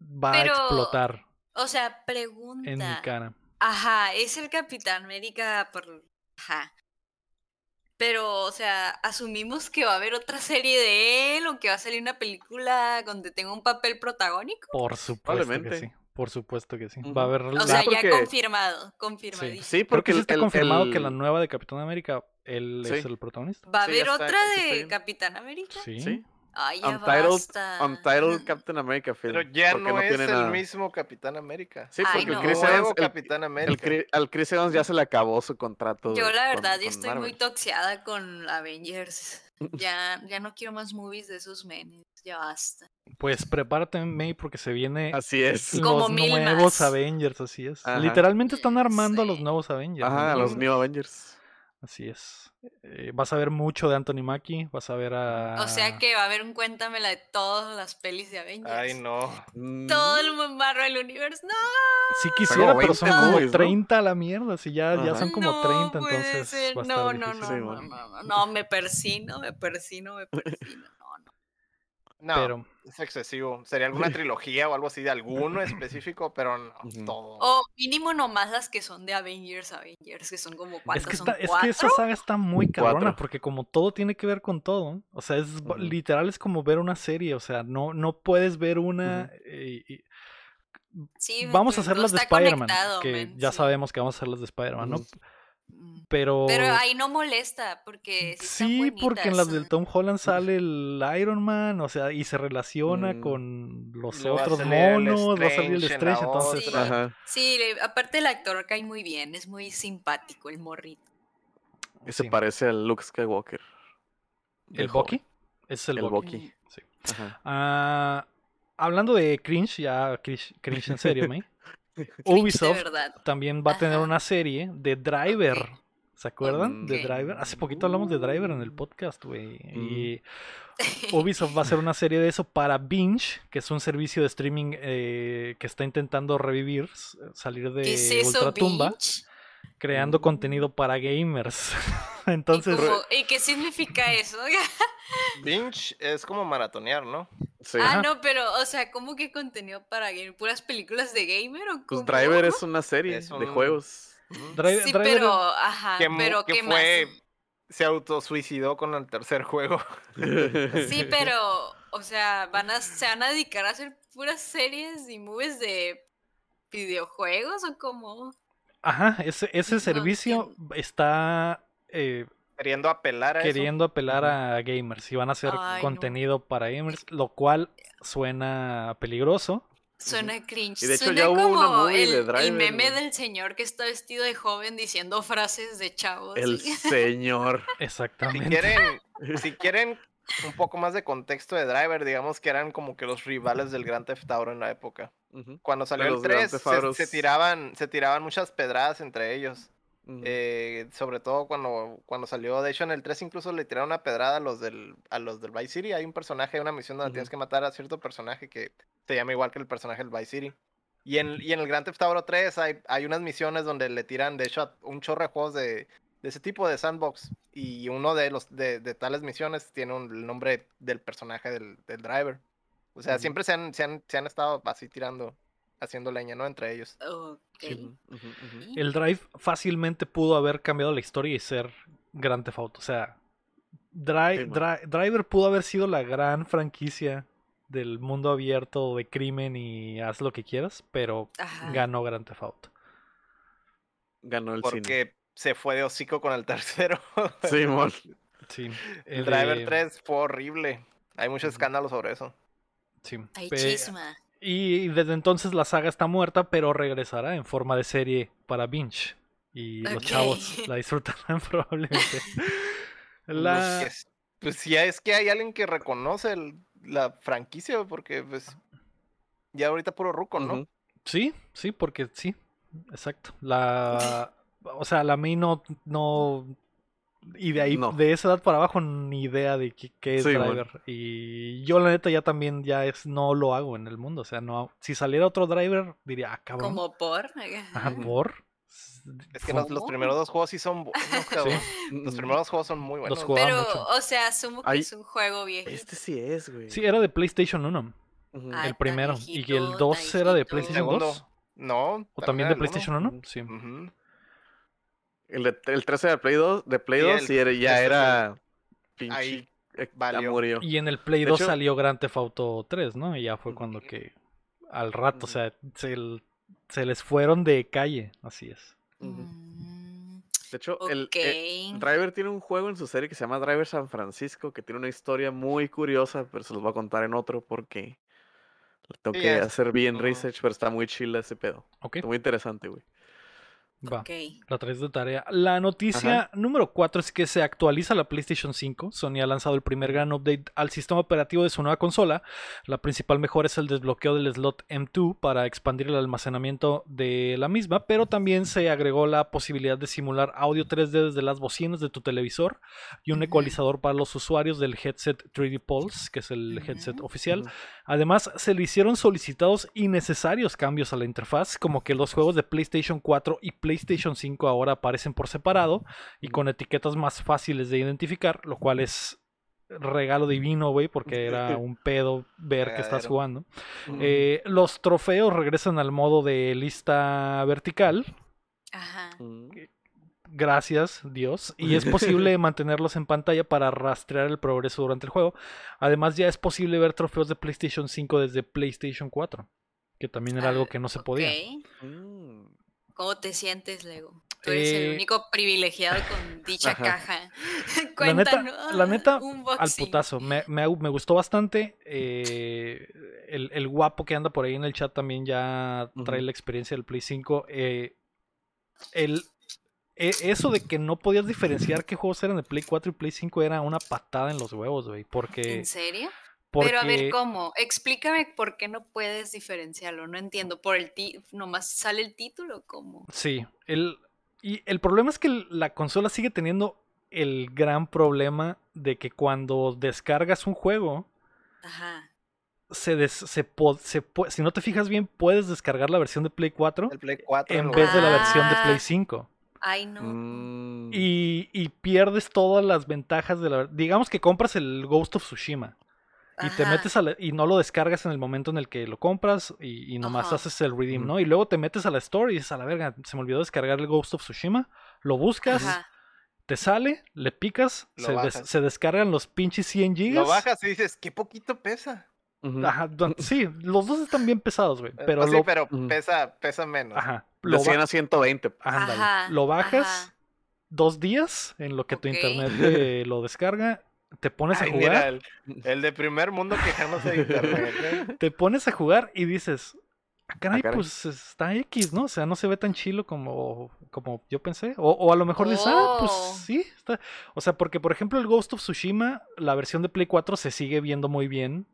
va Pero, a explotar O sea, en mi pregunta. cara. Ajá, es el Capitán América por... Ajá. Pero, o sea, asumimos que va a haber otra serie de él o que va a salir una película donde tenga un papel protagónico. Por supuesto que sí, por supuesto que sí. Va a haber O la- sea, porque- ya confirmado, confirmadísimo. Sí, Creo porque que sí el- está el- confirmado que la nueva de Capitán América, él es Sí. el protagonista. ¿Va a Sí, haber otra está de. Capitán América? Sí. Sí. Ay, ya Untitled, basta. Untitled [LAUGHS] Captain America film. Pero ya porque no, es tiene el nada. mismo Capitán América. Sí, Ay, porque no. el Chris Evans, el- Capitán el América. Chris- al Chris Evans ya se le acabó su contrato. Yo la con- verdad ya con estoy muy Marvel. toxiada con Avengers. [LAUGHS] Ya, ya no quiero más movies de esos menes. Ya basta. Pues prepárate, May, porque se viene Así es. los Como mil nuevos más. Avengers, así es. Ajá. Literalmente están armando a los Sí. nuevos Avengers. Ajá, los entonces, New Avengers. Así es. Eh, vas a ver mucho de Anthony Mackie, vas a ver a... O sea que va a haber un cuéntamela de todas las pelis de Avengers. Ay, no. Todo el mu- Marvel Universe. ¡No! Sí quisiera, pero 20 son como movies, ¿no? 30 a la mierda, si ya, ya son como no 30, puede entonces ser. va a estar no, no, no, Sí, no, bueno. no, no, no, me persino, me persino, me [LAUGHS] persino. No, Pero es excesivo. Sería alguna [LAUGHS] trilogía o algo así de alguno específico, pero no, todo. O mínimo nomás las que son de Avengers, Avengers, que son como es cuántas que, son está, es que esa saga está muy cabrona, Cuatro. porque como todo tiene que ver con todo, o sea, es literal es como ver una serie, o sea, no, no puedes ver una... Eh, y- Sí, vamos a hacer las de Spider-Man, que ya sí. sabemos que vamos a hacer las de Spider-Man, ¿no? Mm. Pero... Pero ahí no molesta, porque sí, están Sí, porque en las del Tom Holland sale el Iron Man, o sea, y se relaciona Mm. con los otros monos, va a salir el Strange entonces... otra. Ajá. Sí, aparte el actor cae muy bien, es muy simpático el morrito. Y se sí. parece al Luke Skywalker. ¿El. Bucky? Es el, El Bucky. Bucky. Sí. Ajá. Ah, hablando de cringe, ya cringe, cringe en serio, [LAUGHS] ¿me? [LAUGHS] Ubisoft De también va a tener Ajá. una serie de Driver. ¿Se acuerdan? De Ok. Driver. Hace poquito hablamos de Driver en el podcast, güey. Mm. Y Ubisoft va a hacer una [LAUGHS] serie de eso para Binge, que es un servicio de streaming eh, que está intentando revivir, salir de ¿Qué es eso, Ultratumba, Binge? Creando contenido para gamers. [LAUGHS] ¿Y, Entonces, cómo- ¿Y qué significa eso? [LAUGHS] Binge es como maratonear, ¿no? Sí. ah, no, pero, o sea, ¿cómo que contenido para gamer? ¿Puras películas de gamer o Pues cómo? Driver es una serie Es de un- juegos. Driver, Sí, Driver- pero, ajá, que, pero que ¿qué fue. más? Se autosuicidó con el tercer juego. [LAUGHS] Sí, pero, o sea, van a, se van a dedicar a hacer puras series y movies de videojuegos o cómo? Ajá, ese, ese No servicio está eh, Queriendo apelar a queriendo apelar a gamers y van a hacer Ay, no. contenido para gamers, lo cual suena peligroso. Suena cringe. Y de hecho Suena ya hubo una como movie el, de el meme del señor que está vestido de joven diciendo frases de chavos. El [LAUGHS] señor. Si Exactamente. quieren, si quieren un poco más de contexto de Driver, digamos que eran como que los rivales del Grand Theft Auto en la época. Cuando salió el los Grand 3, Theft se, tiraban, se tiraban muchas pedradas entre ellos. Eh, sobre todo cuando, cuando salió, de hecho en el 3 incluso le tiraron una pedrada a los del, a los del Vice City. Hay un personaje, una misión donde tienes que matar a cierto personaje que se llama igual que el personaje del Vice City. Y en, y en el Grand Theft Auto 3 hay, hay unas misiones donde le tiran, de hecho, un chorro de juegos de, de ese tipo de sandbox. Y uno de los de, de tales misiones tiene un- el nombre del personaje del, del driver. O sea, siempre se han, se, han, se han estado así tirando, haciendo leña, ¿no? Entre ellos. Ok. Ujú, ujú, ujú. El Drive fácilmente pudo haber cambiado la historia y ser Grand Theft Auto. O sea, Dri- Sí, man. Dri- Driver pudo haber sido la gran franquicia del mundo abierto de crimen y haz lo que quieras, pero Ajá. ganó Grand Theft Auto. Ganó el cine. Se fue de hocico con el tercero. [LAUGHS] Simón. Sí. El Driver 3 fue horrible. Hay mucho escándalo sobre eso. Sí. Hay Pe- chisma. Y desde entonces la saga está muerta, pero regresará en forma de serie para Binge. Y los chavos la disfrutarán [LAUGHS] probablemente. La... Pues, pues si es que hay alguien que reconoce el- la franquicia, porque pues ya ahorita puro ruco, ¿no? Sí, sí, porque sí, exacto. La... o sea, la mí no, no, y de ahí, No. de esa edad para abajo, ni idea de qué, qué es Sí, bueno. driver. Y yo la neta ya también, ya es, no lo hago en el mundo, o sea, no, si saliera otro driver, diría, ah, cabrón. Como por. Ajá, por. Es que los, los primeros dos juegos sí son buenos. [LAUGHS] Los primeros dos juegos son muy buenos. Pero, mucho. o sea, asumo que Ay, es un juego viejito. Este sí es, güey. Sí, era de PlayStation 1, Ujú. Ah, el primero. Y viejito, el 2 está era de. PlayStation Segundo. 2. No. ¿O también de. PlayStation 1? Ujú. Sí. Ujú. El, de- el 13 de Play 2, de Play Sí, 2 el- sí era, ya era pinche. Ahí eh, ya valió. murió. Y en el Play De 2 hecho- salió Grand Theft Auto 3, ¿no? Y ya fue cuando que al rato, o sea, se, se les fueron de calle, así es. Mm, De hecho, el, eh, Driver tiene un juego en su serie que se llama Driver San Francisco, que tiene una historia muy curiosa, pero se los voy a contar en otro porque tengo que hacer bien research, pero está muy chila ese pedo. Ok, Está muy interesante, güey. Va. La traes de tarea. La noticia número 4 es que se actualiza la PlayStation 5. Sony ha lanzado el primer gran update al sistema operativo de su nueva consola. La principal mejora es el desbloqueo del slot M2 para expandir el almacenamiento de la misma, pero también se agregó la posibilidad de simular audio 3D desde las bocinas de tu televisor y un ecualizador para los usuarios del headset 3D Pulse, que es el headset oficial. Además, se le hicieron solicitados innecesarios cambios a la interfaz, como que los juegos de PlayStation 4 y PlayStation 5 ahora aparecen por separado y con etiquetas más fáciles de identificar, lo cual es regalo divino, güey, porque [LAUGHS] era un pedo ver que estás jugando. Eh, los trofeos regresan al modo de lista vertical, Ajá. Ujú. gracias Dios, y es [LAUGHS] posible mantenerlos en pantalla para rastrear el progreso durante el juego. Además ya es posible ver trofeos de PlayStation 5 desde PlayStation 4, que también era algo que no se podía. ok. ¿Cómo te sientes, Lego? Tú eres Eh, el único privilegiado con dicha Ajá. caja. [LAUGHS] La neta, Cuéntanos. la neta, al putazo. Me, me, gustó bastante. eh, el, el guapo que anda por ahí en el chat también ya trae la experiencia del Play 5. eh, el, e- eso de que no podías diferenciar qué juegos eran de Play 4 y Play 5 era una patada en los huevos, güey. Porque, ¿En serio? Porque Pero a ver, ¿cómo? Explícame por qué no puedes diferenciarlo. No entiendo. ¿Por el ti nomás sale el título? ¿Cómo? Sí, el, y el problema es que la consola sigue teniendo el gran problema de que cuando descargas un juego, Ajá. se des- se po- se si no te fijas bien, puedes descargar la versión de Play 4 El Play 4. en vez de la versión de Ah. Play 5. Ay, no. Mm. Y, y pierdes todas las ventajas de la... Digamos que compras el Ghost of Tsushima y te metes a la- y no lo descargas en el momento en el que lo compras y, y nomás Ajá. haces el redeem. ¿no? Y luego te metes a la store y dices, a la verga, se me olvidó descargar el Ghost of Tsushima, lo buscas, Ajá. te sale, le picas, se, des- bajas. se descargan los pinches 100 gigas. Lo bajas y dices, qué poquito pesa. Ajá, sí, los dos están bien pesados, güey. Eh, Pero pues lo, sí, pero pesa, pesa menos. ajá, De lo, 100 ba- a 120. ándale, Ajá, lo bajas ajá. dos días en lo que tu internet te lo descarga, te pones Ay, a mira, jugar, el, el de primer mundo quejándose de internet. ¿eh? [LAUGHS] te pones a jugar y dices, ah, caray, Ah, caray. pues está X, ¿no? O sea, no se ve tan chilo como, como yo pensé. O, o a lo mejor dices, ah, pues Oh. sí, está. O sea, porque por ejemplo el Ghost of Tsushima, la versión de Play 4 se sigue viendo muy bien.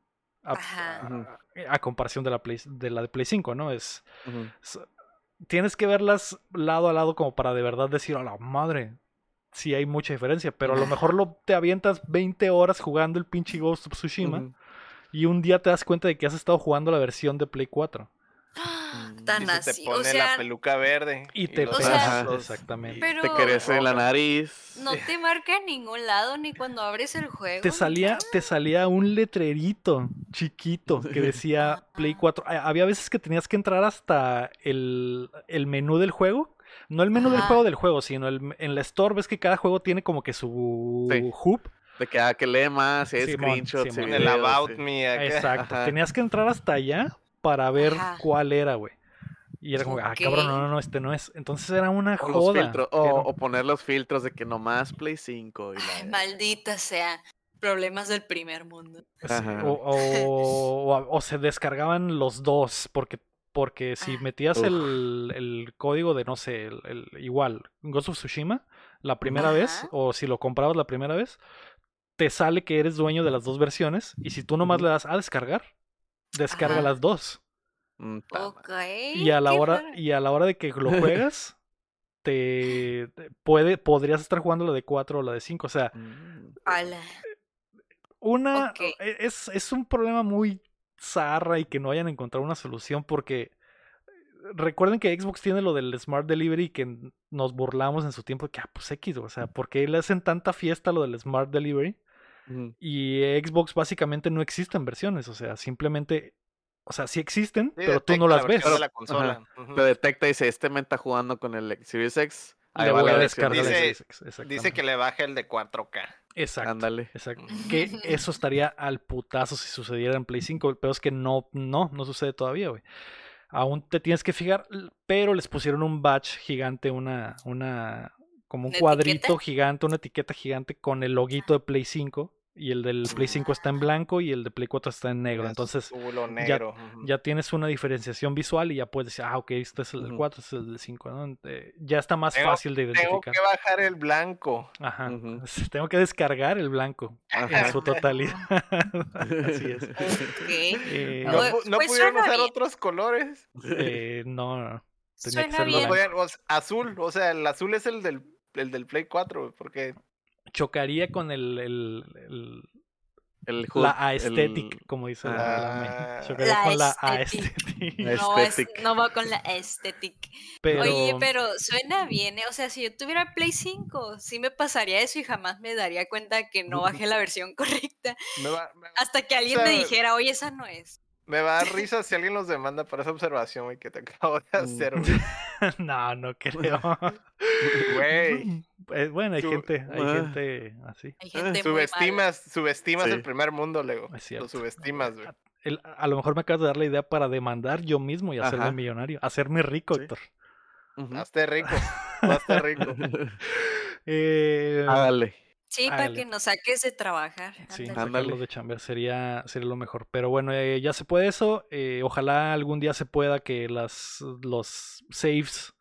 A, Ajá. a- a comparación de la, Play, de la de Play 5, ¿no? Es, Ujú. s- tienes que verlas lado a lado como para de verdad decir, a la madre, sí hay mucha diferencia, pero a lo mejor lo, te avientas 20 horas jugando el pinche Ghost of Tsushima y un día te das cuenta de que has estado jugando la versión de Play 4 Mm. Tan Y se así. te pone O sea, la peluca verde. y te O sea- exactamente. Pero- Te crece en la nariz. no te [LAUGHS] marca en ningún lado ni cuando abres el juego. Te salía, te salía un letrerito chiquito que [LAUGHS] decía Play 4. Ah, Había veces que tenías que entrar hasta el, el menú del juego. No el menú del juego del juego, sino el, en la store ves que cada juego tiene como que su Sí. hub. De que, ah, que lee más, y hay Simón, screenshots. Simón. El About sí. Me acá. Exacto. Ajá. Tenías que entrar hasta allá para ver Ajá. cuál era, güey. Y era como, ah, Ok. cabrón, no, no, no, este no es. Entonces era una O, joda. filtros, o, Era- o poner los filtros de que nomás Play 5. Y la- Ay, maldita sea. Problemas del primer mundo. Sí, Ajá. o, o- [LAUGHS] o- o se descargaban los dos, porque, porque si Ah. metías el, el código de, no sé, el, el- igual, Ghost of Tsushima, la primera vez, o si lo comprabas la primera vez, te sale que eres dueño de las dos versiones, y si tú nomás le das a descargar, descarga Ajá. las dos. Mm, ta Ok. Y a la hora, raro. y a la hora de que lo [LAUGHS] juegas, te te puede, podrías estar jugando la de 4 o la de 5. O sea, Mm, una e- es, es un problema muy zarra y que no hayan encontrado una solución porque recuerden que Xbox tiene lo del Smart Delivery que nos burlamos en su tiempo que ah, pues X, o sea, ¿por qué le hacen tanta fiesta a lo del Smart Delivery? Y Xbox básicamente no existen versiones, o sea, simplemente, o sea, sí existen, Sí, pero tú no la las ves. la consola. Te detecta y dice, este men está jugando con el Series X. Ahí Le va voy a descargar Dice- Dice que le baje el de 4K. Exacto. Ándale. Exacto. Que [LAUGHS] eso estaría al putazo si sucediera en Play 5. El peor es que no, no, no sucede todavía, güey. Aún te tienes que fijar, pero les pusieron un batch gigante, una, una, como un ¿Una cuadrito etiqueta? gigante, una etiqueta gigante con el loguito de Play 5. Y el del Play 5 está en blanco y el de Play 4 está en negro. Ya Entonces su culo negro. ujú. ya tienes una diferenciación visual y ya puedes decir, ah, ok, este es el del Ujú. 4, este es el del 5. ¿no? Eh, ya está más Tengo- fácil de Tengo identificar. que bajar el blanco. Ajá. Ujú. [LAUGHS] Tengo que descargar el blanco en Ajá. su totalidad. [LAUGHS] Así es. Ok. Eh, No, Oye, pu- no pues pudieron usar bien. otros colores. eh, no, no. Tenía que ser bien. blanco. podían- o sea, azul, o sea, el azul es el del, el del Play 4, güey, porque Chocaría con el, el- el- El hood, la el- aesthetic, como dice la- la me- Ah. Chocaría La con la aesthetic. No, es- no va con la aesthetic. Pero, Oye, pero suena bien, ¿eh? O sea, si yo tuviera Play 5, sí me pasaría eso y jamás me daría cuenta que no bajé la versión [LAUGHS] correcta. me va, me, Hasta que alguien me sea, dijera, oye, esa no es. Me va a dar [LAUGHS] risa si alguien los demanda por esa observación, güey, que te acabo de Mm. hacer, güey. [LAUGHS] no, no creo. [LAUGHS] Güey. Eh, bueno, hay Su- gente, hay Ah. gente así. Hay gente muy mala. Subestimas, subestimas Sí. el primer mundo, Lego. Es cierto. Lo subestimas, güey. El- a lo mejor me acabas de dar la idea para demandar yo mismo y hacerme Ajá. millonario, hacerme rico, Sí. Héctor. Ujú. Hazte rico. Hazte rico. Eh, Hágale. Sí, para que nos saques de trabajar. Sí, sacarlos de chamber sería, sería lo mejor. Pero bueno, eh, ya se puede eso. eh, ojalá algún día se pueda que las, los saves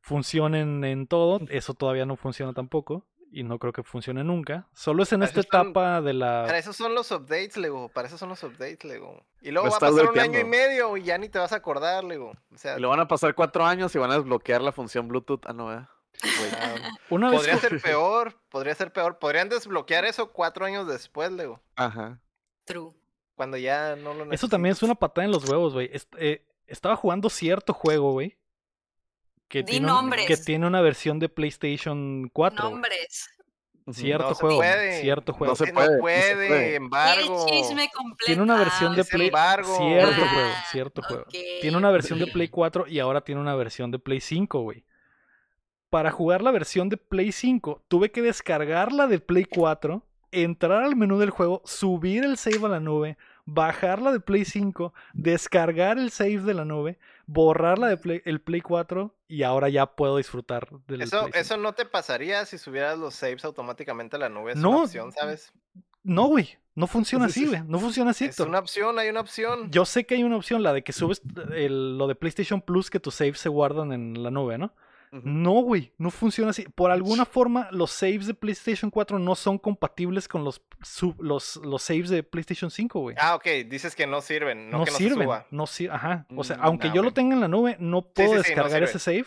funcionen en todo. Eso todavía no funciona tampoco. Y no creo que funcione nunca. Solo es en Para esta etapa de Para la. eso son los updates, Lego. Para eso son los updates, Lego. Y luego Lo va a pasar un año y medio y ya ni te vas a acordar, Lego. O sea, Y lo van a pasar cuatro años y van a desbloquear la función Bluetooth. Ah, no, ¿verdad? [LAUGHS] Una vez. podría ser [LAUGHS] peor. Podría ser peor. Podrían desbloquear eso cuatro años después, Lego. Ajá. True. Cuando ya no lo Eso también es una patada en los huevos, güey. Est- eh, estaba jugando cierto juego, güey. Que Di tiene, un- que tiene una versión de PlayStation 4. güey. Nombres. Cierto No se juego. puede. Cierto No juego. se No puede, no se puede, puede. Y embargo. el chisme completo. Tiene una versión de Play. embargo. Cierto Ah, [LAUGHS] juego, cierto juego. Tiene una versión de Play 4 y ahora tiene una versión de Play 5, güey. Para jugar la versión de Play 5, tuve que descargarla de Play 4, entrar al menú del juego, subir el save a la nube, bajarla de Play 5, descargar el save de la nube, borrarla de Play, el Play 4 y ahora ya puedo disfrutar del Eso, Play 5. eso no te pasaría si subieras los saves automáticamente a la nube. Es No, una opción, ¿sabes? No, güey, no funciona así, güey. No funciona así, Es Héctor. una opción, hay una opción. Yo sé que hay una opción, la de que subes el- lo de PlayStation Plus, que tus saves se guardan en la nube, ¿no? No, güey, no funciona así. Por alguna forma, los saves de PlayStation 4 no son compatibles con los, sub- los, los saves de PlayStation 5, güey. Ah, ok, dices que no sirven, no, no que no sirven, se suba. no sir- ajá. O sea, Mm, aunque yo lo tenga en la nube, no puedo sí, sí, no descargar ese save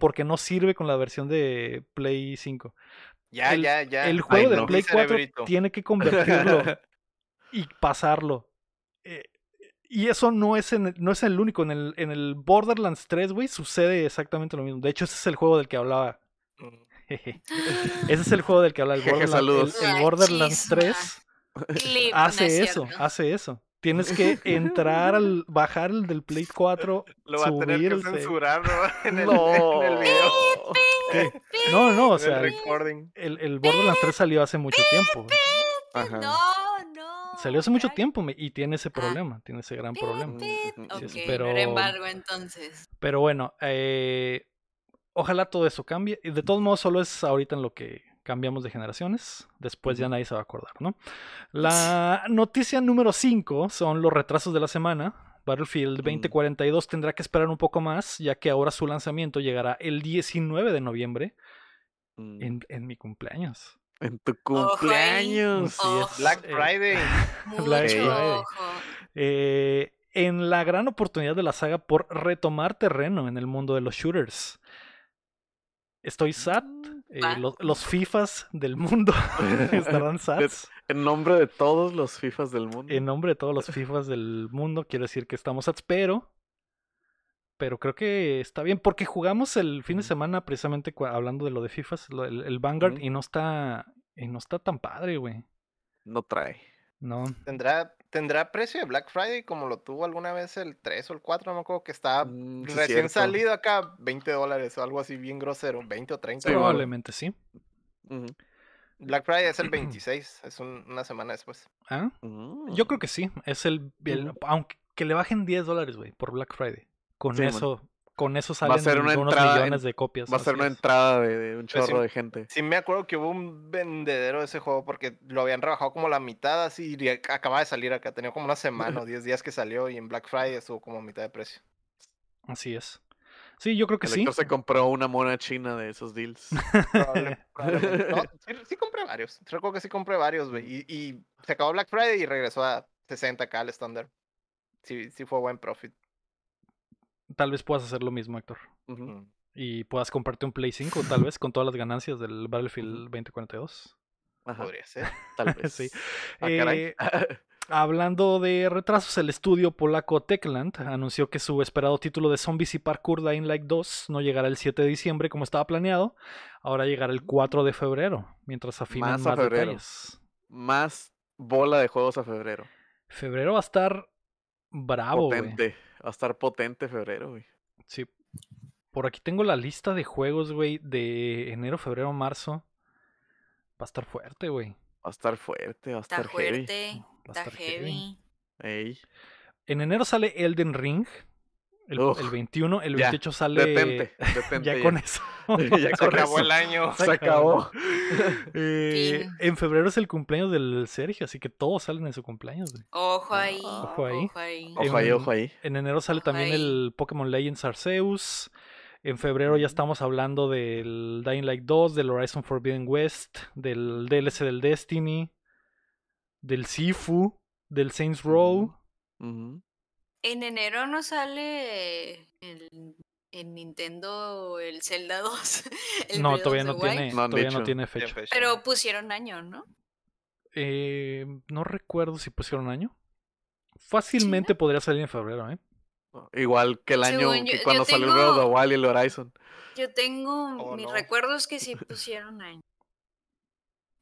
porque no sirve con la versión de Play 5. Ya, el- ya, ya. El juego de no. Play Mi 4 cerebrito. tiene que convertirlo [LAUGHS] y pasarlo. Eh, y eso no es, en, no es el único. En el, en el Borderlands 3, güey, sucede exactamente lo mismo. De hecho, ese es el juego del que hablaba. Mm. Jeje. Ese es el juego del que habla el Borderlands, saludos. el- el La Borderlands chisma. 3 Clip, no hace es eso, hace eso. Tienes que [LAUGHS] entrar al bajar el del Play 4, Lo va a tener que censurar, ¿no? [LAUGHS] En el, No. en el video, ¿Qué? No, no, o sea, el el, el Borderlands 3 salió hace mucho tiempo. Ajá. No, no. Salió hace mucho tiempo me- y tiene ese Ah. problema, tiene ese gran problema. Sí, no pero- era embargo entonces. Pero bueno, eh, ojalá todo eso cambie. Y de todos modos, solo es ahorita en lo que cambiamos de generaciones. Después ya nadie se va a acordar, ¿no? La [LAUGHS] noticia número 5 son los retrasos de la semana. Battlefield Mm. 2042 tendrá que esperar un poco más, ya que ahora su lanzamiento llegará el 19 de noviembre, Mm. en, en mi cumpleaños. En tu Ojo cumpleaños. Sí, es, Black eh, Friday. Black Friday. [LAUGHS] eh, en la gran oportunidad de la saga por retomar terreno en el mundo de los shooters. Estoy sad. Mm, eh, los, los FIFAs del mundo [LAUGHS] estarán [LAUGHS] sads. En nombre de todos los FIFAs del mundo. En nombre de todos los FIFAs del mundo, quiero decir que estamos sads, pero. Pero creo que está bien, porque jugamos el fin de semana precisamente hablando de lo de FIFAs, lo- el, el Vanguard, y no está. Y no está tan padre, güey. No trae. No. ¿Tendrá, ¿Tendrá precio de Black Friday como lo tuvo alguna vez el 3 o el 4? No me acuerdo que estaba Mm, sí, recién cierto. salido acá, 20 dólares o algo así bien grosero, 20 o 30. Sí, bueno. Probablemente sí. Black Friday es el [CLEARS THROAT] 26, es un- una semana después. ¿Ah? Mm. Yo creo que sí. Es el. el-. Aunque que le bajen 10 dólares, güey, por Black Friday. Con Sí, man. eso. Con eso Va a salen ser una unos entrada en- millones de copias. Va a ser una es. entrada de, de un Pues sí. chorro de gente. Sí me acuerdo que hubo un vendedero de ese juego porque lo habían rebajado como la mitad así y ac- acababa de salir acá. Tenía como una semana o 10 días que salió y en Black Friday estuvo como a mitad de precio. Así es. Sí, yo creo que El sí. Se compró una mona china de esos deals. Probable-. [LAUGHS] No, sí, sí compré varios. Recuerdo que sí compré varios, güey. Y, y se acabó Black Friday y regresó a 60 acá al estándar. Sí, sí fue buen profit. Tal vez puedas hacer lo mismo, Héctor. Mm. Y puedas comprarte un Play 5, tal vez, con todas las ganancias del Battlefield 2042. Ajá, Podría ser. tal [LAUGHS] vez. Sí. Ah, caray. Eh, [LAUGHS] Hablando de retrasos, el estudio polaco Techland anunció que su esperado título de Zombies y Parkour Dying Light 2 no llegará el 7 de diciembre como estaba planeado, ahora llegará el 4 de febrero, mientras afinan Más más, a febrero. detalles. Más bola de juegos a febrero. Febrero va a estar bravo, potente. Va a estar potente febrero, güey. Sí. Por aquí tengo la lista de juegos, güey, de enero, febrero, marzo. Va a estar fuerte, güey. Va a estar fuerte, va a Está estar heavy. fuerte, Va a está estar heavy. heavy. Ey. En enero sale Elden Ring. El, el 21, el ya, 28 sale. Detente, [LAUGHS] detente. ya ya. con eso. [LAUGHS] Ya Se con acabó eso. el año. Se acabó. [LAUGHS] Eh, en febrero es el cumpleaños del Sergio, así que todos salen en su cumpleaños. güey. Ojo ahí. Ojo ahí. Ojo ahí. Ojo ahí, En- ojo ahí. En enero sale Ojo también ahí. el Pokémon Legends Arceus. En febrero ya estamos hablando del Dying Light 2, del Horizon Forbidden West, del DLC del Destiny, del Sifu, del Saints Row. Ujú. En enero no sale el, en Nintendo el Zelda 2. [LAUGHS] el No, todavía no tiene, No todavía no tiene fecha. fecha. Pero pusieron año, ¿no? Eh, no recuerdo si pusieron año. Fácilmente podría salir en febrero, ¿eh? Igual que el año que cuando salió el Breath of the Wild y el Horizon. Yo tengo Oh, mis no. recuerdos que sí [LAUGHS] pusieron año.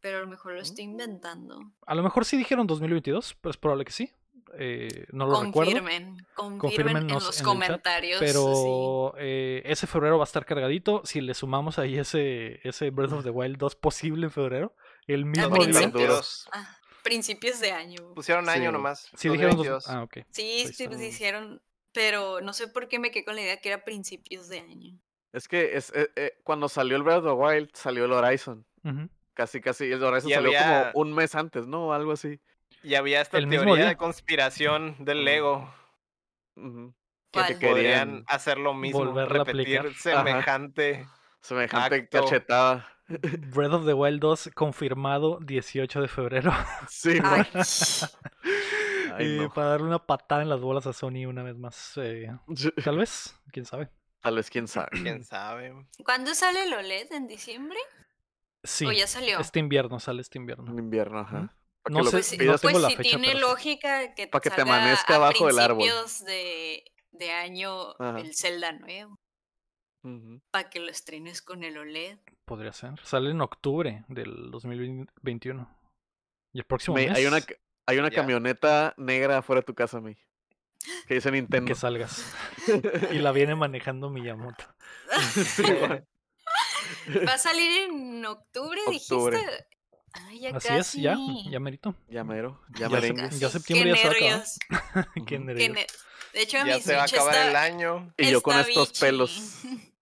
Pero a lo mejor lo estoy inventando. A lo mejor sí dijeron 2022, pero es probable que sí. Eh, no lo recuerdo. confirmen, confirmen en los en el chat, comentarios. sí. Pero eh, ese febrero va a estar cargadito. Si le sumamos ahí ese, ese Breath of the Wild 2 posible en febrero, el mismo día. principio. 2022. Ah, principios de año. Pusieron año nomás. Sí, dijeron dos- 2022. Ah, ok. Sí, sí, sí hicieron, pero no sé por qué me quedé con la idea que era principios de año. Es que es, eh, eh, cuando salió el Breath of the Wild, salió el Horizon. Casi, casi. El Horizon Y salió había- como un mes antes, ¿no? Algo así. Y había esta El teoría de conspiración del Lego. Que ¿Cuál? Querían hacer lo mismo, volverla repetir semejante. Semejante Acto. cachetada. Breath of the [LAUGHS] Wild 2 confirmado 18 de febrero. [LAUGHS] Sí, Ay, man. [LAUGHS] Ay, no. Para darle una patada en las bolas a Sony una vez más. eh, Tal vez, quién sabe. Tal vez, quién sabe. Quién sabe. ¿Cuándo sale el OLED? ¿En diciembre? Sí, ¿O ya salió? este invierno sale este invierno. En invierno, ajá. No sé, Pues, no tengo pues fecha, tiene pero lógica que Pa' que te salga amanezca a abajo del árbol. principios de, de año Ajá. el Zelda nuevo. Para que lo estrenes con el OLED. Podría ser. Sale en octubre del 2021. Y el próximo Me- mes hay una, hay una camioneta negra afuera de tu casa, mi. Que dice Nintendo. que salgas. [LAUGHS] y la viene manejando Miyamoto. Sí. Va [LAUGHS] a salir en octubre, Octubre. dijiste. Ay, ya Así es, ya, ya merito. Ya mero, ya Ya se- ya Qué septiembre ya se va a acabar. [LAUGHS] Qué qué ne- De hecho, Ya mi se va a acabar está, el año. Y yo con estos bichi. pelos. [LAUGHS]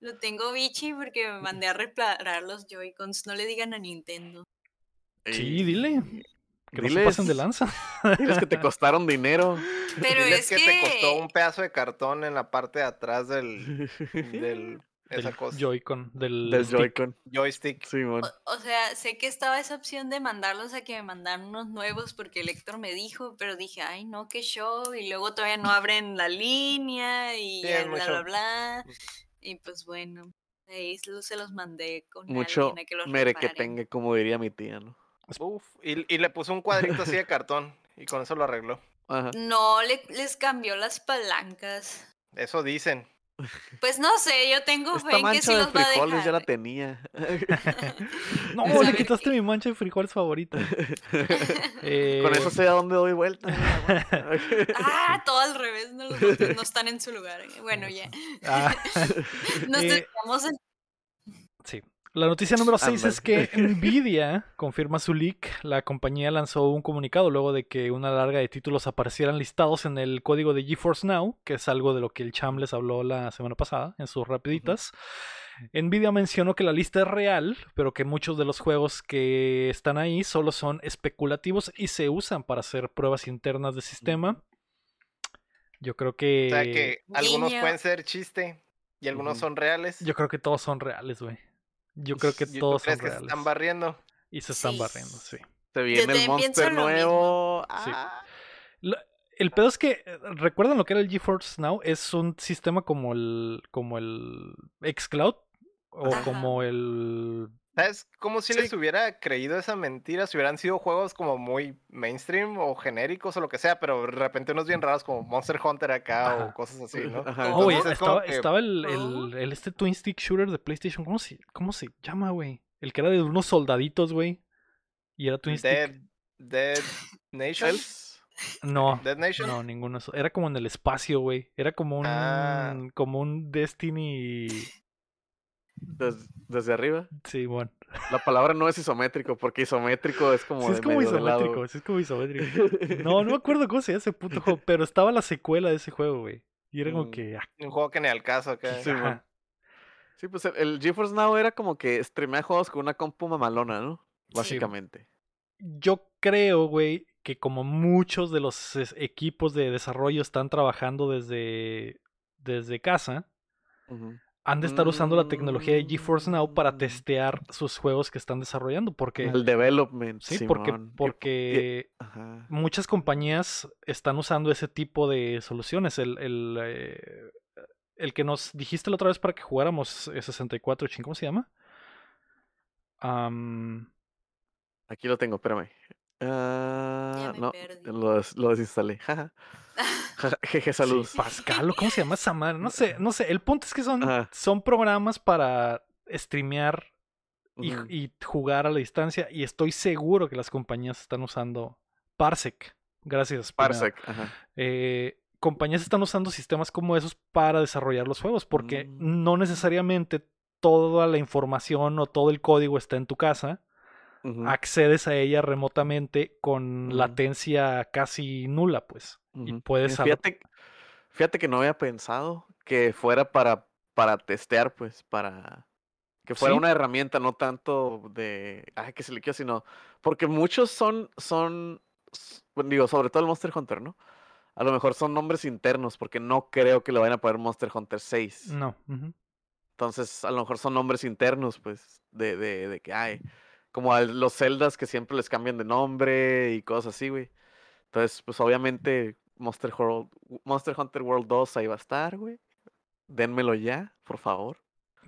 Lo tengo bichi porque me mandé a reparar los Joy-Cons. No le digan a Nintendo. Sí, dile. Que no se Diles. pasen de lanza. [LAUGHS] Diles que te costaron dinero. Pero Diles es que, que, te costó un pedazo de cartón en la parte de atrás del, del esa Del cosa. Joy-Con. Del. Joy-Con. joystick. Simón. o, o sea, sé que estaba esa opción de mandarlos a que me mandaran unos nuevos porque el Héctor me dijo, pero dije, ay, no, qué show. Y luego todavía no abren la línea y Sí, ya bla, bla, bla. Y pues bueno, Ahí lo- se los mandé con Mucho que los mere que tenga, como diría mi tía, ¿no? Uf, y, y le puso un cuadrito así de [LAUGHS] cartón y con eso lo arregló. Ajá. No, le- les cambió las palancas. Eso dicen. Pues no sé, yo tengo fe Esta en que sí de los va a frijoles ya la dejar. tenía. [LAUGHS] No, [LAUGHS] le que- quitaste mi mancha de frijoles favorita. [LAUGHS] Eh, Con eso sé a dónde doy vuelta. Ah, todo al revés, no, los botes no están en su lugar. Bueno, ya. ah, Nos Eh, del- Sí. La noticia número 6 es que [LAUGHS] Nvidia confirma su leak. La compañía lanzó un comunicado luego de que una larga de títulos aparecieran listados en el código de GeForce Now, que es algo de lo que el Cham les habló la semana pasada en sus rapiditas. Nvidia mencionó que la lista es real, pero que muchos de los juegos que están ahí solo son especulativos y se usan para hacer pruebas internas de sistema. Yo creo que, O sea que algunos pueden ser chiste y algunos son reales. yo creo que todos son reales, güey. Yo creo que ¿Y tú todos son que se reales. están barriendo? Y se están Sí. barriendo, sí. Se viene el monster nuevo. Sí. Ah. El pedo es que, eh, ¿recuerdan lo que era el GeForce Now? Es un sistema como el, como el xCloud o Ajá. como el... ¿Sabes? Como si Sí. les hubiera creído esa mentira, si hubieran sido juegos como muy mainstream o genéricos o lo que sea, pero de repente unos bien raros como Monster Hunter acá Ajá. o cosas [LAUGHS] así, ¿no? Ajá. Oh, es estaba, que- estaba el, ¿No? el, el este Twin Stick Shooter de PlayStation. ¿Cómo se, cómo se llama, güey? El que era de unos soldaditos, güey. Y era Twin Dead, Stick. Dead Nation. Hells. [LAUGHS] No, Dead Nation. no, ninguno. Era como en el espacio, güey. Era como un, Ah. como un Destiny. Des- desde arriba. Sí, bueno. La palabra no es isométrico, porque isométrico es como. Sí, es de como isométrico. Sí, es como isométrico. [LAUGHS] No, no me acuerdo cómo se llama ese puto juego, pero estaba la secuela de ese juego, güey. Y era como Mm. que. ah, Un juego que ni al caso acá. Sí, pues el, el GeForce Now era como que streamea juegos con una compu mamalona, ¿no? Básicamente. Yo creo, güey, que como muchos de los es- equipos de desarrollo están trabajando desde, desde casa, Ujú. Han de estar usando la tecnología de GeForce Now para testear sus juegos que están desarrollando. Porque, El development. sí, porque. Y- porque Ajá. muchas compañías están usando ese tipo de soluciones. El, el, eh, el que nos dijiste la otra vez para que jugáramos eh, 64, ching, ¿cómo se llama? Am, Aquí lo tengo, espérame. Ah, me no, perdí. lo, des- lo desinstalé. [LAUGHS] [LAUGHS] Jeje, sí, saludos. Pascal, ¿o ¿cómo se llama esa madre? No sé, no sé. El punto es que son, Ajá. son programas para streamear y, jugar a la distancia. Y estoy seguro que las compañías están usando Parsec. Gracias. Parsec. Ajá. eh, compañías están usando sistemas como esos para desarrollar los juegos, porque Mm. no necesariamente toda la información o todo el código está en tu casa. Accedes a ella remotamente con latencia casi nula, pues. Y puedes. Fíjate, fíjate que no había pensado que fuera para, para testear, pues, para que fuera Sí. una herramienta, no tanto de, ay, que se le quiera, sino, porque muchos son, son, digo, sobre todo el Monster Hunter, ¿no? A lo mejor son nombres internos, porque no creo que le vayan a poner Monster Hunter 6. No. Entonces, a lo mejor son nombres internos, pues, de, de, de que hay. Como a los Zeldas que siempre les cambian de nombre y cosas así, güey. Entonces, pues obviamente Monster, World, Monster Hunter World 2 ahí va a estar, güey. Dénmelo ya, por favor.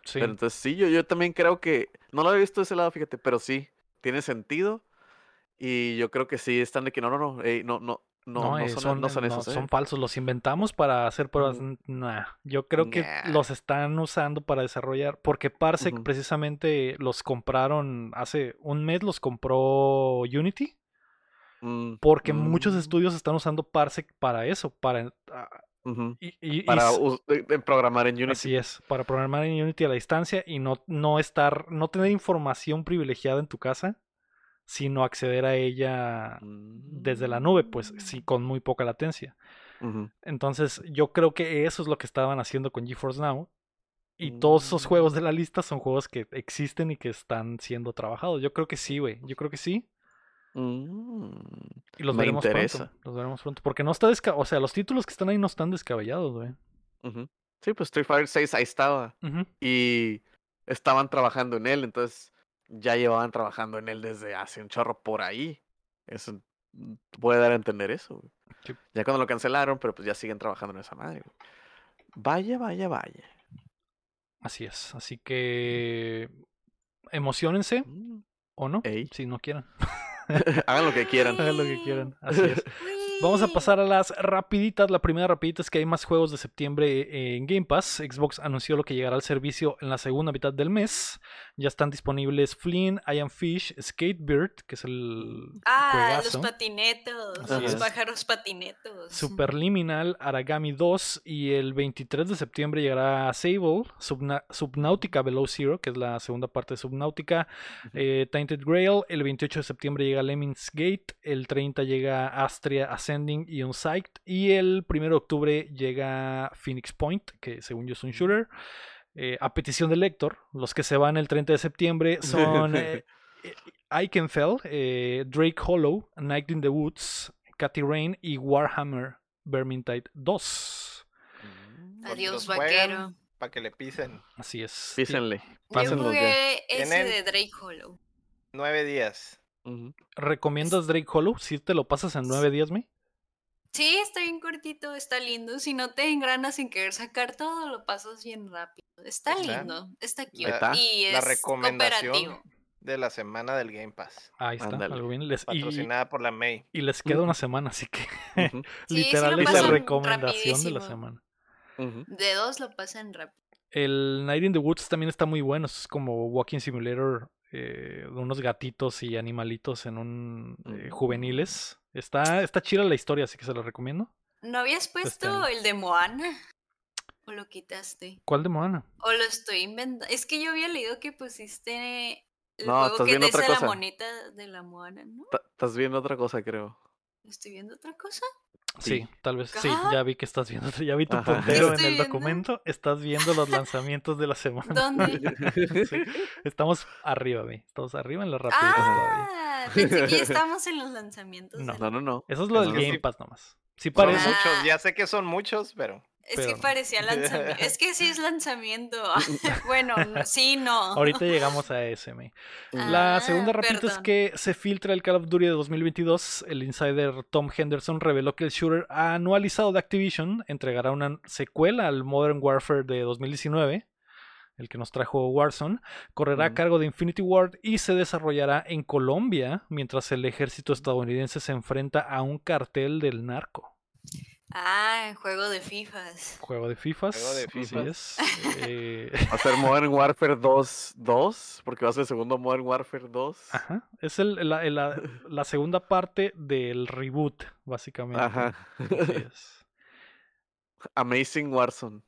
Sí. Pero entonces sí, yo, yo también creo que. No lo había visto de ese lado, fíjate, pero sí, tiene sentido. Y yo creo que sí, están de que no, no, no, ey, no, no, no, no, eh, son, no son eh, esos, ¿eh? son falsos, los inventamos para hacer pruebas. Nah, yo creo que los están usando para desarrollar, porque Parsec precisamente los compraron hace un mes, los compró Unity, Mm, porque muchos mm, estudios están usando Parsec para eso, para ah, y- y Para de programar en Unity. así es, para programar en Unity a la distancia y no no estar, no tener información privilegiada en tu casa, sino acceder a ella desde la nube, pues sí, Mm. con muy poca latencia. Entonces, yo creo que eso es lo que estaban haciendo con GeForce Now. Y todos esos juegos de la lista son juegos que existen y que están siendo trabajados. Yo creo que sí, güey. Yo creo que sí. Mm, Y los Me veremos interesa. pronto. Los veremos pronto. Porque no está desca... O sea, los títulos que están ahí no están descabellados, güey. Sí, pues Street Fighter 6 ahí estaba. Y estaban trabajando en él, entonces ya llevaban trabajando en él desde hace un chorro por ahí. Eso mm, puede dar a entender eso. güey. Sí. Ya cuando lo cancelaron, pero pues ya siguen trabajando en esa madre. güey. Vaya, vaya, vaya. Así es. Así que emocionense Mm. o no, Ey. si no quieran. [LAUGHS] Hagan lo que quieran. Hagan lo que quieran. Así es. Vamos a [LAUGHS] pasar a las rapiditas. La primera rapidita es que hay más juegos de septiembre eh, en Game Pass. Xbox anunció lo que llegará al servicio en la segunda mitad del mes. Ya están disponibles Flynn, I Am Fish, Skatebird, que es el Ah, juegazo. los patinetos, Así los es. pájaros patinetos. Superliminal, Aragami 2 y el 23 de septiembre llegará Sable, Subna- Subnautica Below Zero, que es la segunda parte de Subnautica, eh, Tainted Grail, el 28 de septiembre llega Lemmings Gate, el 30 llega Astria Ascending y Unsight y el 1 de octubre llega Phoenix Point, que según yo es un shooter. Eh, a petición del lector, los que se van el 30 de septiembre [LAUGHS] son eh, eh, Ikenfell, eh, Drake Hollow, Night in the Woods, Cathy Rain y Warhammer Vermintide 2. Mm. Adiós, vaquero. Para que le pisen. Así es. Písenle. Yo jugué ese de Drake Hollow. Nueve días. ¿Recomiendas Drake Hollow? Si te lo pasas en 9 días, ¿me? Sí, está bien cortito, está lindo. Si no te engranas sin querer sacar todo, lo pasas bien rápido. Está Está. lindo, está cute. está. Y La es recomendación cooperativo. de la semana del Game Pass. Ahí está, algo bien. Les- y, Patrocinada por la May. y les queda una semana, así que [LAUGHS] sí literal es la recomendación de la semana. De dos lo pasan rápido. El Night in the Woods también está muy bueno. Es como Walking Simulator eh, unos gatitos y animalitos en un eh, juveniles. Está, está chida la historia, así que se la recomiendo. ¿No habías Este puesto el de Moana? ¿O lo quitaste? ¿Cuál de Moana? ¿O lo estoy inventando? Es que yo había leído que pusiste el No, juego estás que viendo otra la monita de la Moana, ¿no? Estás viendo otra cosa, creo. ¿Estoy viendo otra cosa? Sí, Sí. tal vez. Sí, Ah. ya vi que estás viendo. [LAUGHS] Ya vi tu Ajá. puntero en el viendo? documento. Estás viendo los lanzamientos de la semana. ¿Dónde? [LAUGHS] Sí, Estamos arriba, ve. Estamos arriba en las rapiditas todavía. Ah, pensé que ya [LAUGHS] estamos en los lanzamientos. No. No, no, no. Eso es lo del sí. Game Pass nomás. Sí Son parece. Ah. muchos. Ya sé que son muchos, pero. Es pero que parecía [LAUGHS] lanzamiento. Es que sí es lanzamiento. [LAUGHS] bueno, no- sí, no. Ahorita llegamos a ese, me. La Ah, segunda rapidita es que se filtra el Call of Duty de 2022. El insider Tom Henderson reveló que el shooter anualizado de Activision entregará una secuela al Modern Warfare de 2019, el que nos trajo Warzone. Correrá a cargo de Infinity Ward y se desarrollará en Colombia mientras el ejército estadounidense se enfrenta a un cartel del narco. Ah, juego de FIFAs. Juego de FIFAs. Juego de así FIFAs. es. Eh, [LAUGHS] Va a ser Modern Warfare 2, 2, porque va a ser el segundo Modern Warfare 2. Ajá. Es el- la, la- la segunda parte del reboot, básicamente. Ajá. Así [LAUGHS] es. Amazing Warzone.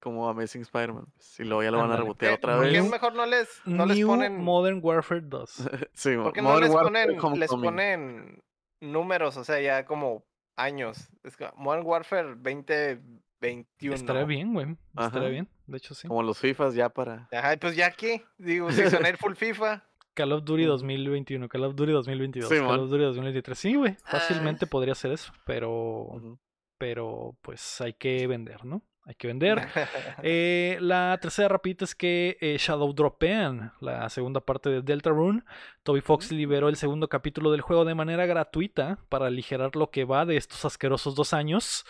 Como Amazing Spider-Man. y luego ya lo van a rebotear ¿Qué- otra ¿Por qué vez. mejor no les, no les ponen. Modern Warfare 2. [LAUGHS] sí, ¿Por qué no les Warfare ponen, les ponen números? O sea, ya como años. Es que Modern Warfare 2021. Estaría bien, güey. Estaría Ajá. bien. De hecho, sí. Como los FIFAs ya para. Ajá, pues ya qué. Digo, si son [LAUGHS] el full FIFA. Call of Duty Ujú. 2021, Call of Duty 2022, Sí, Call man. of Duty 2023. Sí, güey. Ah. Fácilmente podría ser eso. Pero, pero pues hay que vender, ¿no? Hay que vender. [LAUGHS] Eh, la tercera rapidita es que eh, Shadow Dropean, la segunda parte de Deltarune, Toby Fox liberó el segundo capítulo del juego de manera gratuita para aligerar lo que va de estos asquerosos dos años.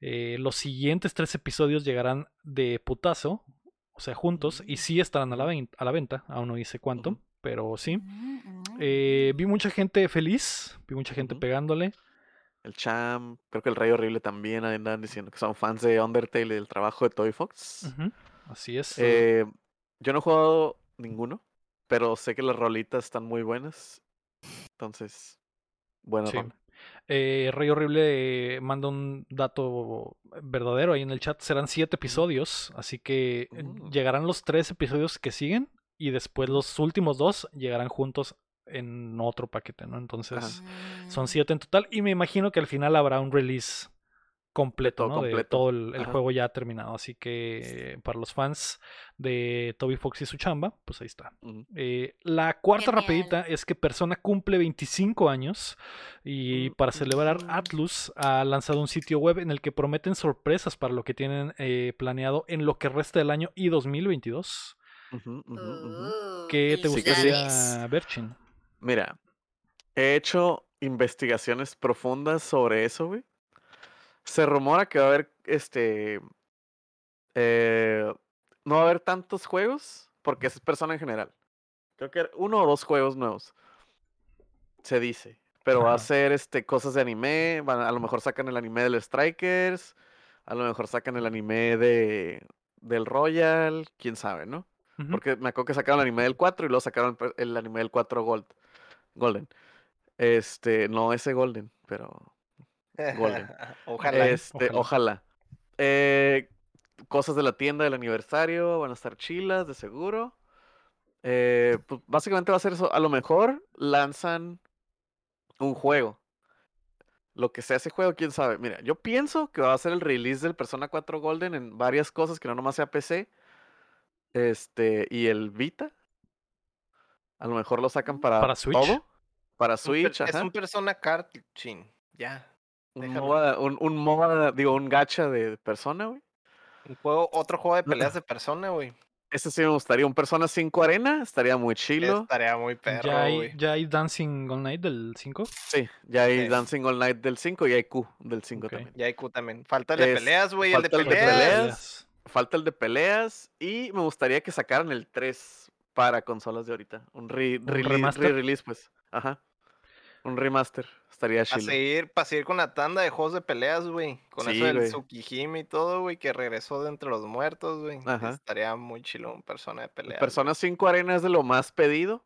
Eh, los siguientes tres episodios llegarán de putazo, o sea, juntos, y sí estarán a la, ven- a la venta, aún no dice cuánto, pero sí. Mm, mm. Eh, vi mucha gente feliz, vi mucha gente pegándole. El Cham, creo que el Rey Horrible también andan diciendo que son fans de Undertale y del trabajo de Toy Fox. Así es. Eh, yo no he jugado ninguno, pero sé que las rolitas están muy buenas. Entonces, buena Sí. Eh, Rey Horrible manda un dato verdadero ahí en el chat. Serán siete episodios, así que eh, Mm. llegarán los tres episodios que siguen y después los últimos dos llegarán juntos en otro paquete, ¿no? Entonces son Mm. siete en total y me imagino que al final habrá un release completo, todo ¿no? De completo. todo el, juego ya terminado. Así que para los fans de Toby Fox y su chamba, pues ahí está. Eh, la cuarta Genial. rapidita es que Persona cumple 25 años y para celebrar Mm. Atlus ha lanzado un sitio web en el que prometen sorpresas para lo que tienen eh, planeado en lo que resta del año y 2022. Ujú, ujú, ujú. Oh, ¿Qué te gustaría ver, Chin? Mira, he hecho investigaciones profundas sobre eso, güey. Se rumora que va a haber este. eh, no va a haber tantos juegos porque es persona en general. Creo que uno o dos juegos nuevos. Se dice. Pero va a ser este, cosas de anime. van a, lo mejor sacan el anime del Strikers. A lo mejor sacan el anime de del Royal. Quién sabe, ¿no? Porque me acuerdo que sacaron el anime del 4 y luego sacaron el, per- el anime del 4 Gold. Golden. Este, no ese Golden, pero Golden. [LAUGHS] Ojalá. este, ojalá. ojalá. Eh, cosas de la tienda del aniversario van a estar chilas, de seguro. Eh, pues básicamente va a ser eso. A lo mejor lanzan un juego. Lo que sea ese juego, quién sabe. Mira, yo pienso que va a ser el release del Persona 4 Golden en varias cosas que no nomás sea PC. Este, y el Vita. A lo mejor lo sacan para, Para Switch. todo. Para Un Switch, es ajá. un persona card, chin. Ya. Un. MOBA, un, un MOBA, digo, un gacha de persona, güey. Un juego, otro juego de peleas de persona, güey. Ese sí me gustaría. Un Persona 5 Arena estaría muy chilo. Estaría muy perro, ya, hay, ya Dancing All Night del 5. Sí, ya hay Sí. Dancing All Night del 5 y hay Q del 5 Ok. también. Y hay Q también. Falta el de Es- peleas, güey. El de falta el de peleas. peleas. Falta el de peleas y me gustaría que sacaran el 3 para consolas de ahorita. Un, re- ¿Un release, remaster? release, pues. Ajá. Un remaster. Estaría Para chilo. seguir, para seguir con la tanda de juegos de peleas, güey. Con Sí, eso del güey. Tsukihime y todo, güey, que regresó de entre los muertos, güey. Ajá. Estaría muy chilo un persona de peleas. Persona 5 Arena es de lo más pedido.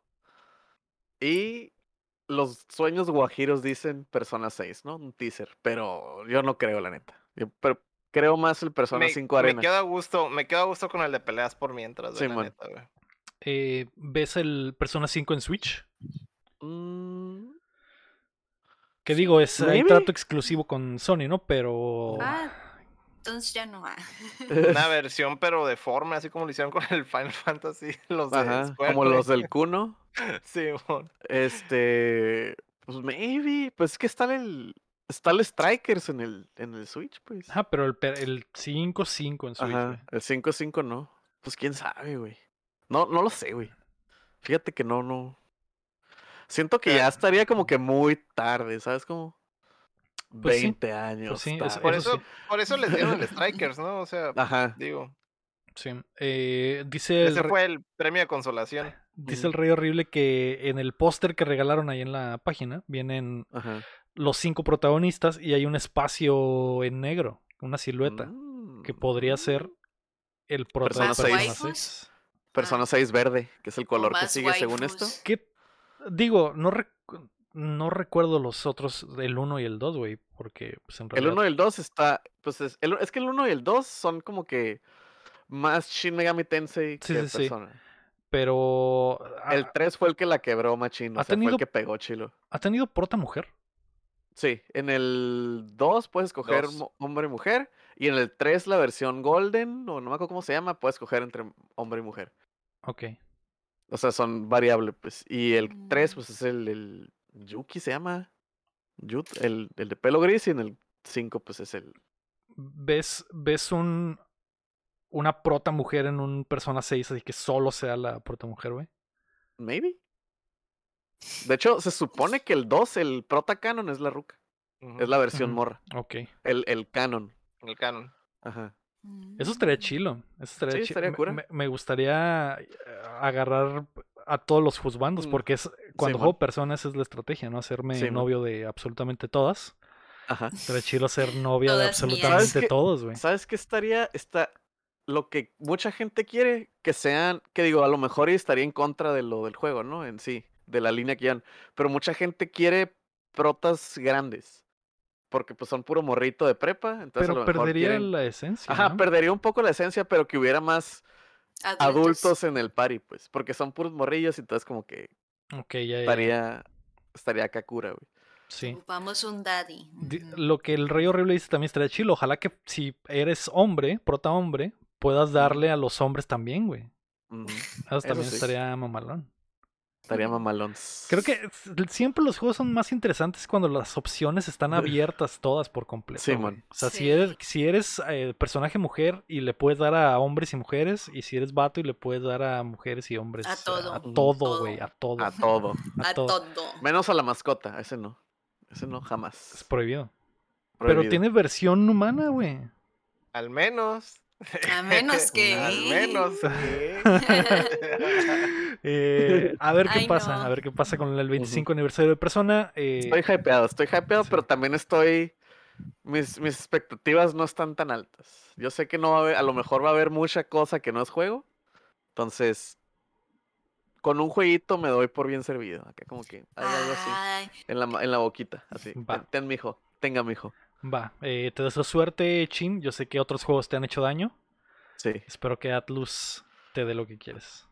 Y los sueños guajiros dicen Persona 6, ¿no? Un teaser. Pero yo no creo, la neta. Yo pero creo más el Persona me, 5 me Arena. quedo a gusto, me quedo a gusto con el de peleas por mientras, güey, la neta, güey. Eh, ¿Ves el Persona 5 en Switch? Mm, Que digo, es trato exclusivo con Sony, ¿no? Pero. Ah, entonces ya no va. [LAUGHS] Una versión pero deforme, así como lo hicieron con el Final Fantasy, [LAUGHS] los de Ajá, Square, como los del Kuno. [LAUGHS] Sí. Este, pues maybe, pues es que está el está el Strikers en el en el Switch, pues. Ajá, pero el, per- el 5-5 en Switch. Ajá, el 5-5 no. Pues quién sabe, güey. No no lo sé, güey. Fíjate que no no. Siento que ya estaría como que muy tarde, ¿sabes? Como Pues sí, 20 años. sí, es- tarde. Por Eso eso, por eso les dieron el Strikers, ¿no? O sea, Ajá. digo, Sí. Eh, dice, ese fue el premio de consolación. dice el Rey Horrible que en el póster que regalaron ahí en la página vienen Ajá. los cinco protagonistas y hay un espacio en negro, una silueta, que podría ser Mm. el protagonista. Seis. Persona Waifus. 6. Persona 6 verde, que es el color que sigue según esto. waifus. Que, digo, no, rec- no recuerdo los otros, el 1 y el 2, güey, porque pues en El realidad... 1 y el 2 está, pues es, el- es que el 1 y el 2 son como que más Shin Megami Tensei Sí, que sí, sí. persona. Pero... El ¿ha, 3 fue el que la quebró machín, o ha sea, fue tenido- el que pegó chilo. ¿ha tenido prota mujer? Sí, en el 2 puedes escoger Dos. hombre y mujer, y en el 3 la versión Golden, o no me acuerdo cómo se llama, puedes escoger entre hombre y mujer. Ok. O sea, son variables, pues. Y el 3, Mm. pues es el, el Yuki se llama. Yut, el, el de pelo gris, y en el 5, pues es el ¿Ves, ves un... Una prota mujer en un Persona 6, así que solo sea la prota mujer, güey. Maybe. De hecho, se supone que el 2, el prota canon, es la ruca. Es la versión morra. Ok. El, el canon. El canon. Ajá. Eso estaría Mm. chilo. Eso estaría Sí, estaría me- cura. Me, me gustaría eh, agarrar a todos los juzbandos, Mm, porque es cuando juego personas es la estrategia, ¿no? Hacerme novio de absolutamente todas. Ajá. Estaría chilo ser novia de absolutamente todos, güey. ¿Sabes qué estaría? Está lo que mucha gente quiere que sean, que digo, a lo mejor estaría en contra de lo del juego, ¿no? En sí, de la línea que llevan. Pero mucha gente quiere protas grandes. Porque pues son puro morrito de prepa. Entonces a Pero lo mejor perdería quieren- la esencia. Ajá, ¿no? perdería un poco la esencia, pero que hubiera más Adultos. adultos en el party, pues. Porque son puros morrillos, y entonces como que Ok, ya, estaría, estaría Kakura, güey. Sí. Ocupamos un daddy. Lo que el rey horrible dice también estaría chilo. Ojalá que si eres hombre, prota hombre, puedas darle a los hombres también, güey. Eso también sí. estaría mamalón. Estaría mamalón. Creo que siempre los juegos son más interesantes cuando las opciones están abiertas todas por completo. Sí, man. O sea, si eres, si eres eh, personaje mujer y le puedes dar a hombres y mujeres, y si eres vato y le puedes dar a mujeres y hombres. A todo. A todo, güey, a todo. A todo. [LAUGHS] a A todo. Menos a la mascota, ese no. Ese no, Es jamás. prohibido. Pero Prohibido. tiene versión humana, güey. Al menos. A [LAUGHS] menos que. Al menos. [LAUGHS] [LAUGHS] Eh, a ver qué Ay, pasa, no. a ver qué pasa con el 25 aniversario de Persona. eh, Estoy hypeado, estoy hypeado, sí. pero también estoy. Mis, mis expectativas no están tan altas. Yo sé que no va a haber, a lo mejor va a haber mucha cosa que no es juego. Entonces, con un jueguito me doy por bien servido. Acá como que hay algo así. Ay, En la, en la boquita, así. Va. Ten, ten, mijo. Tenga, mijo. Va, eh, te deseo suerte, Chin. Yo sé que otros juegos te han hecho daño. Sí, Espero que Atlus te dé lo que quieres.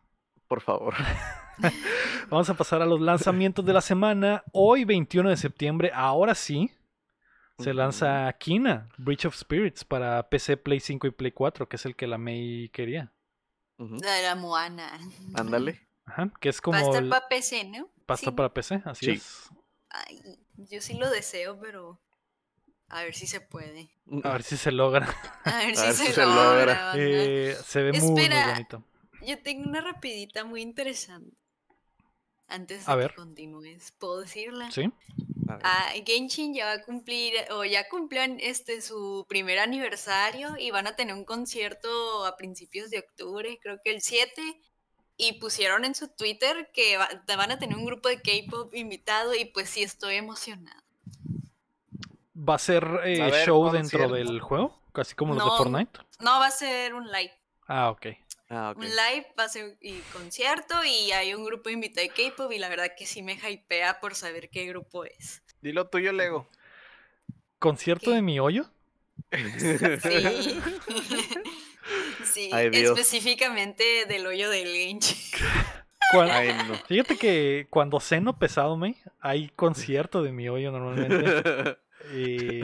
por favor. [LAUGHS] Vamos a pasar a los lanzamientos de la semana. Hoy, 21 de septiembre, ahora sí, se lanza Kina, Breach of Spirits, para PC, Play 5 y Play 4, que es el que la May quería. La de la Moana. Ándale. Ajá, que es Va a como. estar el- para PC, ¿no? va a estar Sí. para PC, así Sí. es. Ay, yo sí lo deseo, pero a ver si se puede. A ver si se logra. A ver, [LAUGHS] A si, ver se si se logra. Eh, se ve muy, bonito. Yo tengo una rapidita muy interesante. Antes A de ver. que continúes, ¿puedo decirla? ¿Sí? A ver. Ah, Genshin ya va a cumplir, o ya cumplió en este su primer aniversario y van a tener un concierto a principios de octubre, creo que el 7. Y pusieron en su Twitter que va- van a tener un grupo de K-pop invitado y pues sí estoy emocionada. ¿Va a ser eh, a show dentro del juego? Casi como los de. Fortnite. No, va a ser un live. Ah, ok. Ah, ok. Un live va a ser y concierto y hay un grupo invitado de K-pop y la verdad que sí me hypea por saber qué grupo es. Dilo tuyo, Lego. ¿Concierto ¿Qué? de mi hoyo? Sí. [LAUGHS] sí, Ay, específicamente del hoyo del Genshin. Cuan- Ay, no. Fíjate que cuando ceno pesado, me hay concierto de mi hoyo normalmente. [LAUGHS] Y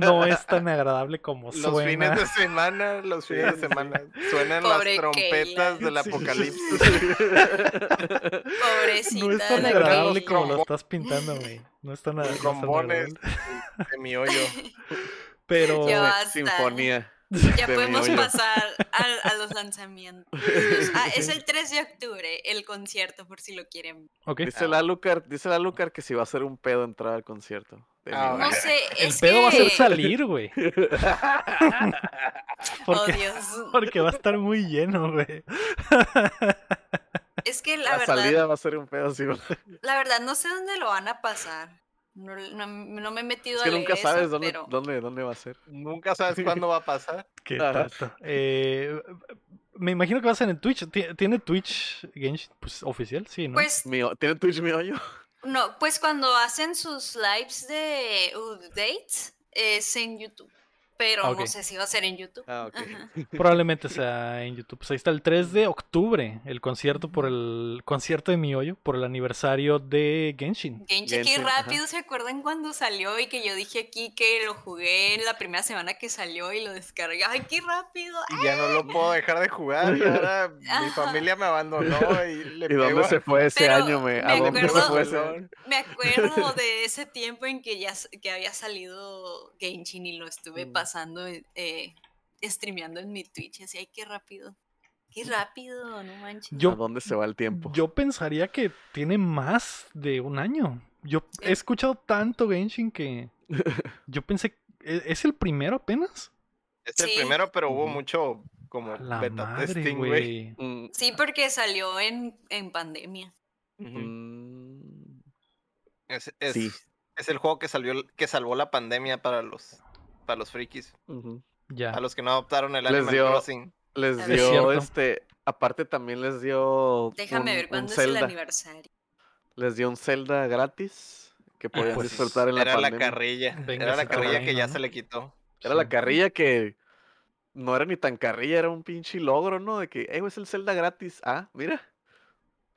no es tan agradable como Los suena. fines de semana, los fines de semana. Suenan Pobre las trompetas del Sí. apocalipsis. Pobrecita. No es tan agradable como lo estás pintando, güey. No es tan, no es agradable. de mi hoyo. Pero. Sinfonía. Ya podemos pasar a, a los lanzamientos. Ah, es el 3 de octubre, el concierto, por si lo quieren. Ok. Dice la Lucar, dice la Lucar que si va a ser un pedo entrar al concierto. Ah. No sé, [LAUGHS] El es pedo va a ser salir, güey. [LAUGHS] Oh, Porque, Dios. [LAUGHS] porque va a estar muy lleno, güey. Es que la, La verdad, salida va a ser un pedo así. la verdad, no sé dónde lo van a pasar. No, no- no me he metido Es que a leer nunca sabes eso, dónde, pero dónde, dónde va a ser. Nunca sabes cuándo va a pasar. Qué tonto. Eh, me imagino que va a ser en Twitch. ¿Ti- ¿Tiene Twitch Genshin pues, oficial? Sí, ¿no? pues ¿Tiene Twitch mi hoyo? No, pues cuando hacen sus lives de updates es en YouTube, pero Ah, no sé si va a ser en YouTube. Ah, ok. Ajá. [LAUGHS] Probablemente sea en YouTube. Pues ahí está el 3 de octubre, el concierto por el concierto de mi hoyo, por el aniversario de Genshin. Genshin, qué ajá. rápido, ¿se acuerdan cuando salió y que yo dije aquí que lo jugué la primera semana que salió y lo descargué? ¡Ay, qué rápido! Y ya no lo puedo dejar de jugar. Y ahora mi familia me abandonó y le ¿Y dónde pego se fue ese Pero año? Me, ¿A me dónde se acuerdo- fue ese año? Me acuerdo [LAUGHS] de ese tiempo en que ya que había salido Genshin y lo estuve Mm. Pasando, eh, streameando en mi Twitch. Así, ay, qué rápido. Qué rápido, no manches. Yo- ¿A dónde se va el tiempo? Yo pensaría que tiene más de un año. Yo he Eh. escuchado tanto Genshin que [LAUGHS] yo pensé, ¿e- ¿es el primero apenas? Es el Sí. primero, pero hubo mucho como La beta madre, testing, güey. Mm, Sí, porque salió en, en pandemia. Es- Sí. es el juego que salió que salvó la pandemia para los para los frikis. Ya. a los que no adoptaron el Les Animal dio- Crossing. Les Es dio, este, aparte también les dio Déjame un- ver cuándo es el Zelda. aniversario. Les dio un Zelda gratis que podían pues, disfrutar en la Era la carrilla, era la carrilla que ya ¿no? se le quitó. Era la carrilla que no era ni tan carrilla, era un pinche logro, ¿no? De que, eh, es el Zelda gratis. Ah, mira.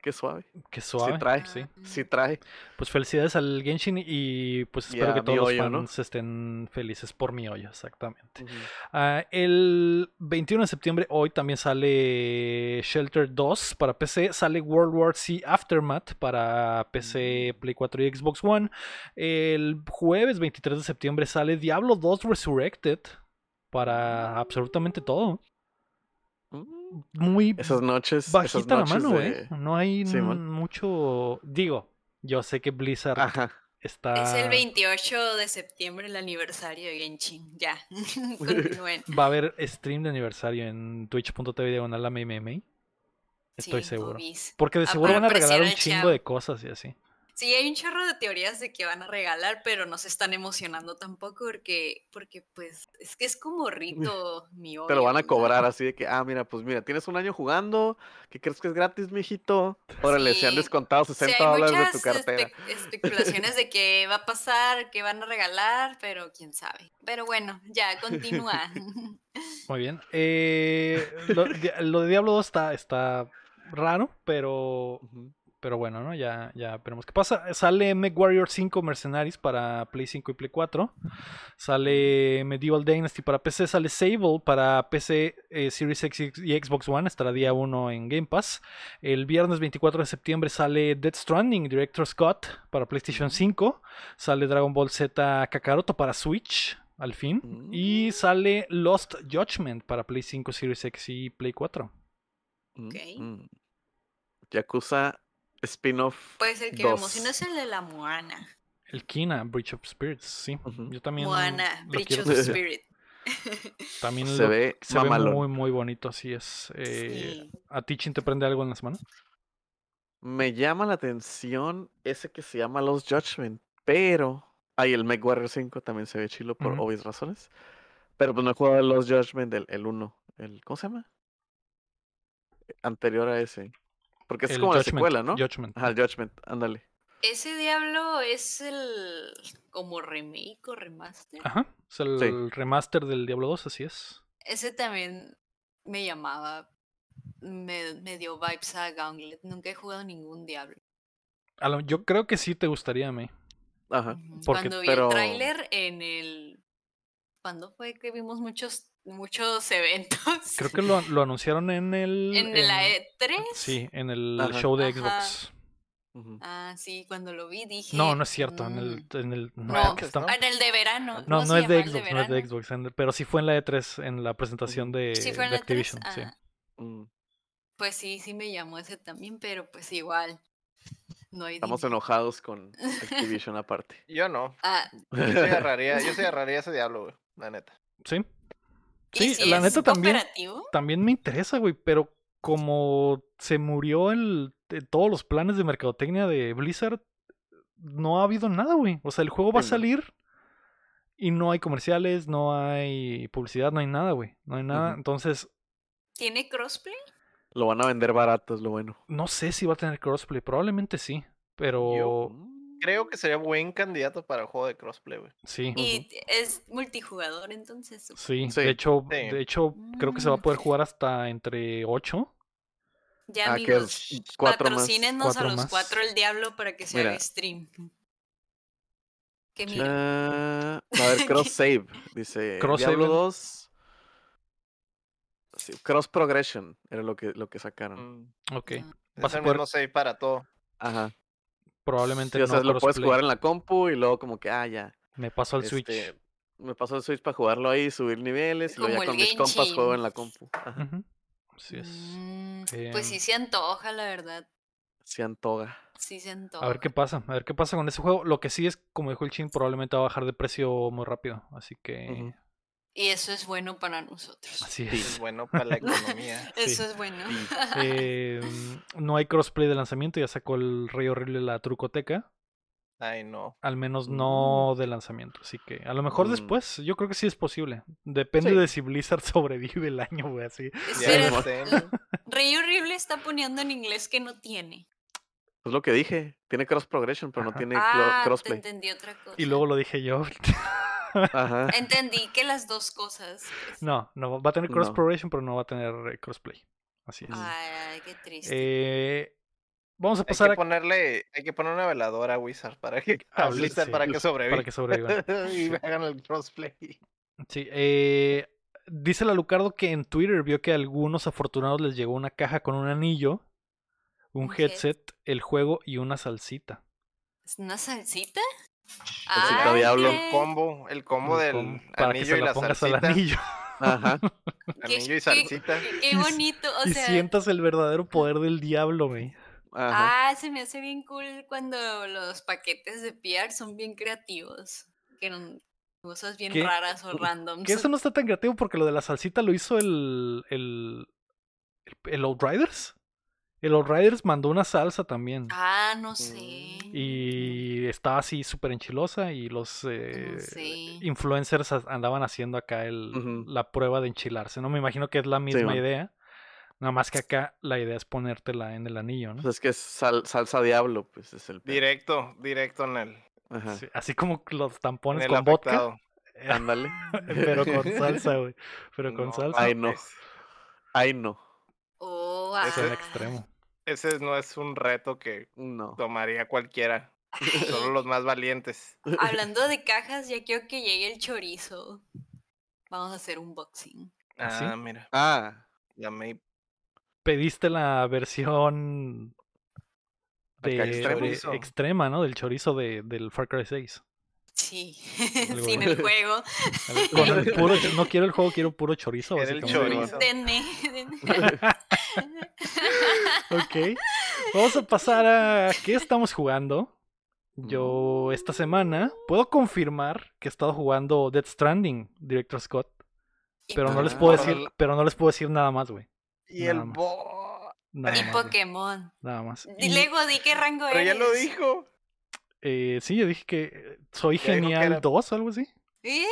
Qué suave. Qué suave. trae. Sí. Sí trae. Pues felicidades al Genshin y pues espero que todos los fans estén felices por mi hoyo, exactamente. Ah, el 21 de septiembre, hoy también sale Shelter 2 para PC, sale World War C Aftermath para PC, Mm. Play 4 y Xbox One. El jueves 23 de septiembre sale Diablo 2 Resurrected para absolutamente todo. Muy Esas noches. esas bajita la mano, de- ¿eh? No hay mucho... Digo, yo sé que Blizzard Ajá. Está... Es el 28 de septiembre el aniversario de Genshin. Ya. [LAUGHS] Continúen. [LAUGHS] Va a haber stream de aniversario en twitch.tv a MMA. Estoy Sí, seguro. Porque de seguro van a regalar un chingo de cosas y así. Sí, hay un chorro de teorías de que van a regalar, pero no se están emocionando tampoco porque, porque pues, es que es como [LAUGHS] rito mi Te lo van a obvio, cobrar ¿no? así de que, ah, mira, pues mira, tienes un año jugando, ¿qué crees que es gratis, mijito? Órale, se han Sí. descontado Sí, 60 hay dólares de tu cartera. espe- especulaciones de que va a pasar, que van a regalar, pero quién sabe. Pero bueno, ya, continúa. [LAUGHS] Muy bien. Eh, lo, de Diablo 2 está, está raro, pero. Pero bueno, ¿no? Ya, ya veremos qué pasa. Sale MechWarrior 5 Mercenaries para Play 5 y Play 4. Sale Medieval Dynasty para PC. Sale Sable para PC, eh, Series X y Xbox One. Estará día 1 en Game Pass. El viernes 24 de septiembre sale Dead Stranding Director Scott para PlayStation 5. Sale Dragon Ball Z Kakaroto para Switch. Al fin. Mm. Y sale Lost Judgment para Play 5, Series X y Play 4. Mm, Ok. mm. Yakuza spin-off. Pues el que me dos. emociona es el de la Moana. El Kina, Breach of Spirits, sí. Ujú. Yo también. Moana, quiero- of Spirit. [LAUGHS] También Se lo- ve se ve muy, muy bonito, así es. Eh, Sí. ¿A ti, Chin, te prende algo en la semana? Me llama la atención ese que se llama Los Judgment, pero. Ay, el MechWarrior 5 también se ve chilo por obvias razones. Pero pues no he jugado el Los Judgment, el, el 1. El, ¿Cómo se llama? Anterior a ese. Porque es El como la secuela, ¿no? Judgment. Ajá, el Judgment, ándale. Ese diablo es el como remake o remaster. Ajá. Es el Sí. remaster del Diablo 2, así es. Ese también me llamaba. Me, me dio vibes a Gauntlet. Nunca he jugado ningún diablo. A lo- yo creo que sí te gustaría a mí. Ajá. Porque- Cuando vi pero- el tráiler en el. ¿Cuándo fue que vimos muchos, muchos eventos? Creo que lo, lo anunciaron en el. en la E3. Sí, en el Ajá. show de Ajá. Xbox. Ujú. Ah, sí, cuando lo vi dije. No, no es cierto. En el. "Mm". En el no, No, que está- Ah, en el de verano. no, ¿cómo no es de Xbox, no es de? Xbox. en- pero sí fue en la E3, en la presentación de, Sí, fue en de la 3. Activision. sí. Ah, Mm. pues sí, sí me llamó ese también, pero pues igual. No hay Estamos dinero. enojados con [LAUGHS] Activision aparte. Yo no. Ah, Yo sí [LAUGHS] agarraría, yo sí agarraría ese diablo, güey. La neta. Sí. ¿Y Sí, si la neta también. También me interesa, güey, pero como se murió el, de todos los planes de mercadotecnia de Blizzard, no ha habido nada, güey. O sea, el juego va a salir y no hay comerciales, no hay publicidad, no hay nada, güey. No hay nada. Entonces, ¿Tiene crossplay? Lo van a vender barato, es lo bueno. no sé si va a tener crossplay. Probablemente sí, pero Yo- Mm. Creo que sería buen candidato para el juego de crossplay, güey. sí. Y es multijugador entonces. Sí, Sí. de hecho, Sí. de hecho, creo que se va a Mm. poder jugar hasta entre 8. Ya Ah, amigos, es cuatro más, patrocínenos cuatro a los más. cuatro el diablo para que se Mira. haga stream. Que mira, a haber [LAUGHS] cross save, dice Cross Diablo save. 2. Sí, cross progression era lo que, lo que sacaron. Mm. Ok. Ah. Vas a el poder- mismo save para todo. Ajá. Probablemente Sí, o no sea, lo puedes jugar en la compu y luego como que, ah, ya. Me el Switch. este, me paso el Switch para jugarlo ahí, subir niveles y luego ya con mis compas juego en la compu. Ajá. Así es. mm, pues sí se antoja, la verdad. Se antoja. Sí se antoja. A ver qué pasa, a ver qué pasa con ese juego. Lo que sí es, como dijo el Chin, probablemente va a bajar de precio muy rápido. Así que. Y eso es bueno para nosotros. Así Es es. bueno para la economía. [LAUGHS] Eso es bueno. Eh, no hay crossplay de lanzamiento, ya sacó el Rey Horrible la trucoteca. Ay, no. Al menos Mm. no de lanzamiento. Así que a lo mejor Mm. después, yo creo que sí es posible. Depende Sí. de si Blizzard [LAUGHS] sobrevive el año, güey, así. Sé, Rey Horrible está poniendo en inglés que no tiene. Es lo que dije. Tiene cross progression, pero no tiene Ah, te crossplay. entendí otra cosa. Y luego lo dije yo. [LAUGHS] Ajá. Entendí que las dos cosas. pues. no, no va a tener cross No. pero no va a tener eh, crossplay. Así es. Ay, qué triste. Eh, vamos a Hay pasar que a ponerle, hay que poner una veladora a Wizard para que [LAUGHS] A a Blizzard, sí. para que sobreviva. para que sobreviva. [LAUGHS] y hagan el crossplay. Sí, eh, dice la Lucardo que en Twitter vio que a algunos afortunados les llegó una caja con un anillo, un headset, el juego y una salsita. ¿Es una salsita? Ay, diablo. qué- El combo, el combo El del com- anillo y la la pongas al salsita. anillo Ajá. qué- Anillo y salsita. Qué, bonito, o y sea, sientas el verdadero poder del diablo, güey. Ajá. Ah, se me hace bien cool cuando los paquetes de PR son bien creativos. Que no- cosas bien ¿Qué? raras o randoms. Que eso no está tan creativo porque lo de la salsita lo hizo el. el. el, el Outriders. El Outriders mandó una salsa también. Ah, no sé. Mm. Y estaba así súper enchilosa y los eh, sé. influencers andaban haciendo acá el, la prueba de enchilarse, ¿no? Me imagino que es la misma idea. Nada más que acá la idea es ponértela en el anillo, ¿no? Pues es que es sal- salsa diablo, pues es el. Directo, directo en el, Ajá. Sí, así como los tampones con vodka, afectado. Ándale. [LAUGHS] pero con [LAUGHS] salsa, güey. Pero con No, salsa Ay, no. Ay, no. Oh, es el ah. extremo. Ese no es un reto que No. tomaría cualquiera. Solo [LAUGHS] los más valientes. Hablando de cajas, ya quiero que llegue el chorizo. Vamos a hacer un boxing. ¿Ah, sí? Ah, mira. Ah, La May- Pediste la versión de, extrema. ¿no? Del chorizo de, del Far Cry 6. Sí, Algo sin bueno. el juego. Con el puro, cho- no quiero el juego, quiero puro chorizo. El básicamente. chorizo. Denme. [LAUGHS] denme. [LAUGHS] Ok. Vamos a pasar a qué estamos jugando. Yo esta semana puedo confirmar que he estado jugando Death Stranding, Director Scott, pero no les puedo Ah. decir, pero no les puedo decir nada más, güey. Y Nada el bo. Nada Y más. Pokémon. Nada más. Di Y, Lego, di qué rango Pero ya eres. lo dijo. eh, sí, yo dije que soy Ya que genial era- 2 o algo así. ¡Eh!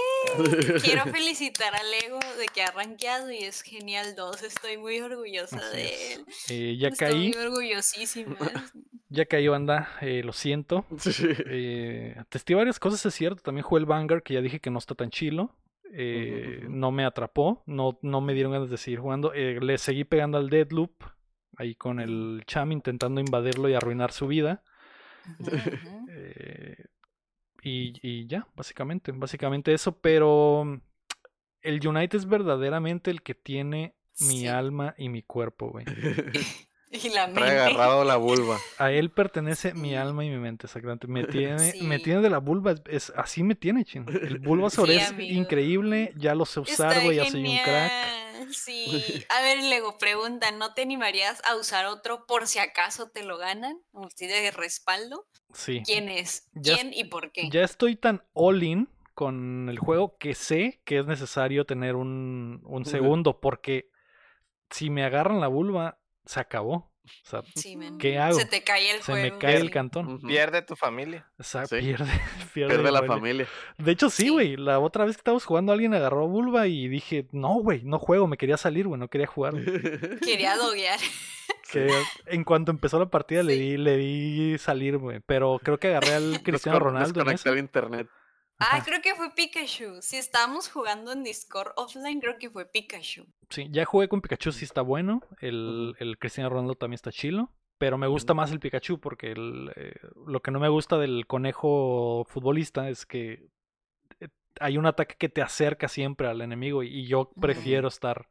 Quiero [LAUGHS] felicitar a Lego de que ha rankeado y es genial 2. Estoy muy orgullosa Así de él. Eh, ya Estoy caí, muy orgullosísima. [LAUGHS] ya caí, banda. eh, lo siento. [LAUGHS] sí. Eh, testé varias cosas, es cierto. También jugué el Vanguard, que ya dije que no está tan chilo. Eh. No me atrapó, no, no me dieron ganas de seguir jugando. Eh, le seguí pegando al Deadloop, ahí con el Cham intentando invadirlo y arruinar su vida. Ujú. Y, y ya, básicamente, básicamente eso. Pero mm, el United es verdaderamente el que tiene mi Sí. alma y mi cuerpo, güey. [LAUGHS] [LAUGHS] [LAUGHS] Y la Trae mente. agarrado la vulva. A él pertenece mi alma y mi mente, exactamente. Me tiene, me tiene de la vulva, es, así me tiene, chin. El Bulbasaur Sí, es amigo. increíble, ya lo sé usar, güey, ya soy un crack. Sí. [LAUGHS] A ver, Lego, pregunta, ¿no te animarías a usar otro por si acaso te lo ganan? ¿Un de respaldo? Sí. ¿Quién es? Ya ¿Quién y por qué? Ya estoy tan all in con el juego que sé que es necesario tener un, un segundo, porque si me agarran la vulva, se acabó. O sea, Sí. ¿qué hago? Se te cae el se juego. me cae el cantón. Pierde tu familia. O sea, Sí. pierde, [LAUGHS] pierde, Pierde la familia. De hecho, sí, Sí. güey. La otra vez que estábamos jugando, alguien agarró vulva y dije, no, güey, no juego, me quería salir, güey, no quería jugar. güey". [LAUGHS] Quería doguear. [LAUGHS] Que en cuanto empezó la partida le di, le di salir, güey. Pero creo que agarré al Cristiano Ronaldo en Desconectar esa. internet. Ah, creo que fue Pikachu. Si estábamos jugando en Discord offline, creo que fue Pikachu. Sí, ya jugué con Pikachu, sí está bueno. El, el Cristiano Ronaldo también está chilo. Pero me gusta más el Pikachu porque el, eh, lo que no me gusta del conejo futbolista es que eh, hay un ataque que te acerca siempre al enemigo y, y yo prefiero estar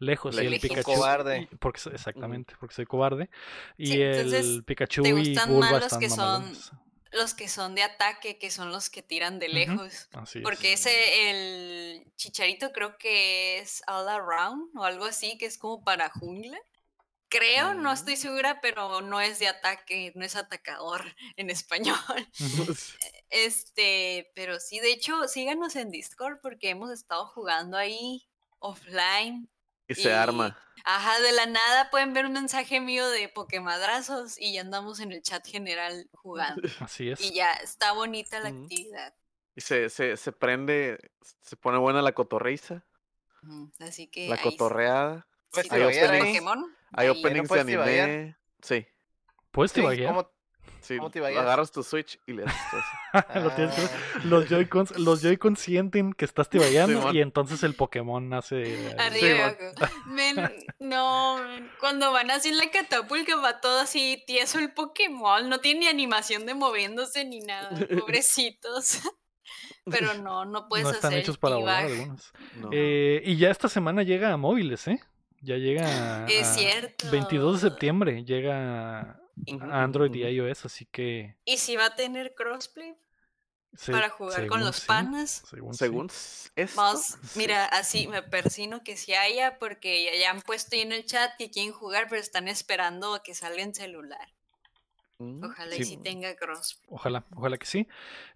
lejos. Y el. Pikachu. Cobarde. y- porque, exactamente, porque soy cobarde. Y Sí, entonces, el Pikachu ¿te y Bulba más los están que son mamalones. Los que son de ataque, que son los que tiran de lejos. Así es. Porque ese, el chicharito creo que es all around o algo así, que es como para jungla. Creo, no estoy segura, pero no es de ataque, no es atacador [LAUGHS] en español. [LAUGHS] Este, pero sí, de hecho, síganos en Discord porque hemos estado jugando ahí offline. Y se Y- arma. Ajá, de la nada pueden ver un mensaje mío de Pokemadrazos y ya andamos en el chat general jugando. [LAUGHS] Así es. Y ya está bonita la actividad. Y se, se, se prende, se pone buena la cotorriza, Ujú, Así que la ahí, cotorreada. Pues te te hay openings- Pokémon, Hay ahí. openings de anime. Sí, ¿Puedes Sí, tibaguear? ¿cómo- sí. ¿Cómo te divagueas? Agarras tu Switch y le haces todo así. [LAUGHS] Lo tienes que- Ah. Los Joy-Cons los Joy-Cons sienten que estás tibagueando Simón. y entonces el Pokémon hace... [LAUGHS] Arriba Sí, no, cuando van así en la catapulta va todo así tieso el Pokémon, no tiene ni animación de moviéndose ni nada, [LAUGHS] pobrecitos. Pero no, no puedes no están hacer hechos para volar algunos. No. Eh, y ya esta semana llega a móviles, ¿eh? Ya llega Es a cierto. 22 de septiembre, llega Android y iOS, así que... ¿Y si va a tener crossplay para jugar con los sí, panas? según. Según Más, mira, así me persino que si haya, porque ya, ya han puesto ahí en el chat que quieren jugar, pero están esperando a que salga en celular. Ojalá y sí, sí tenga cross. Ojalá, ojalá que sí.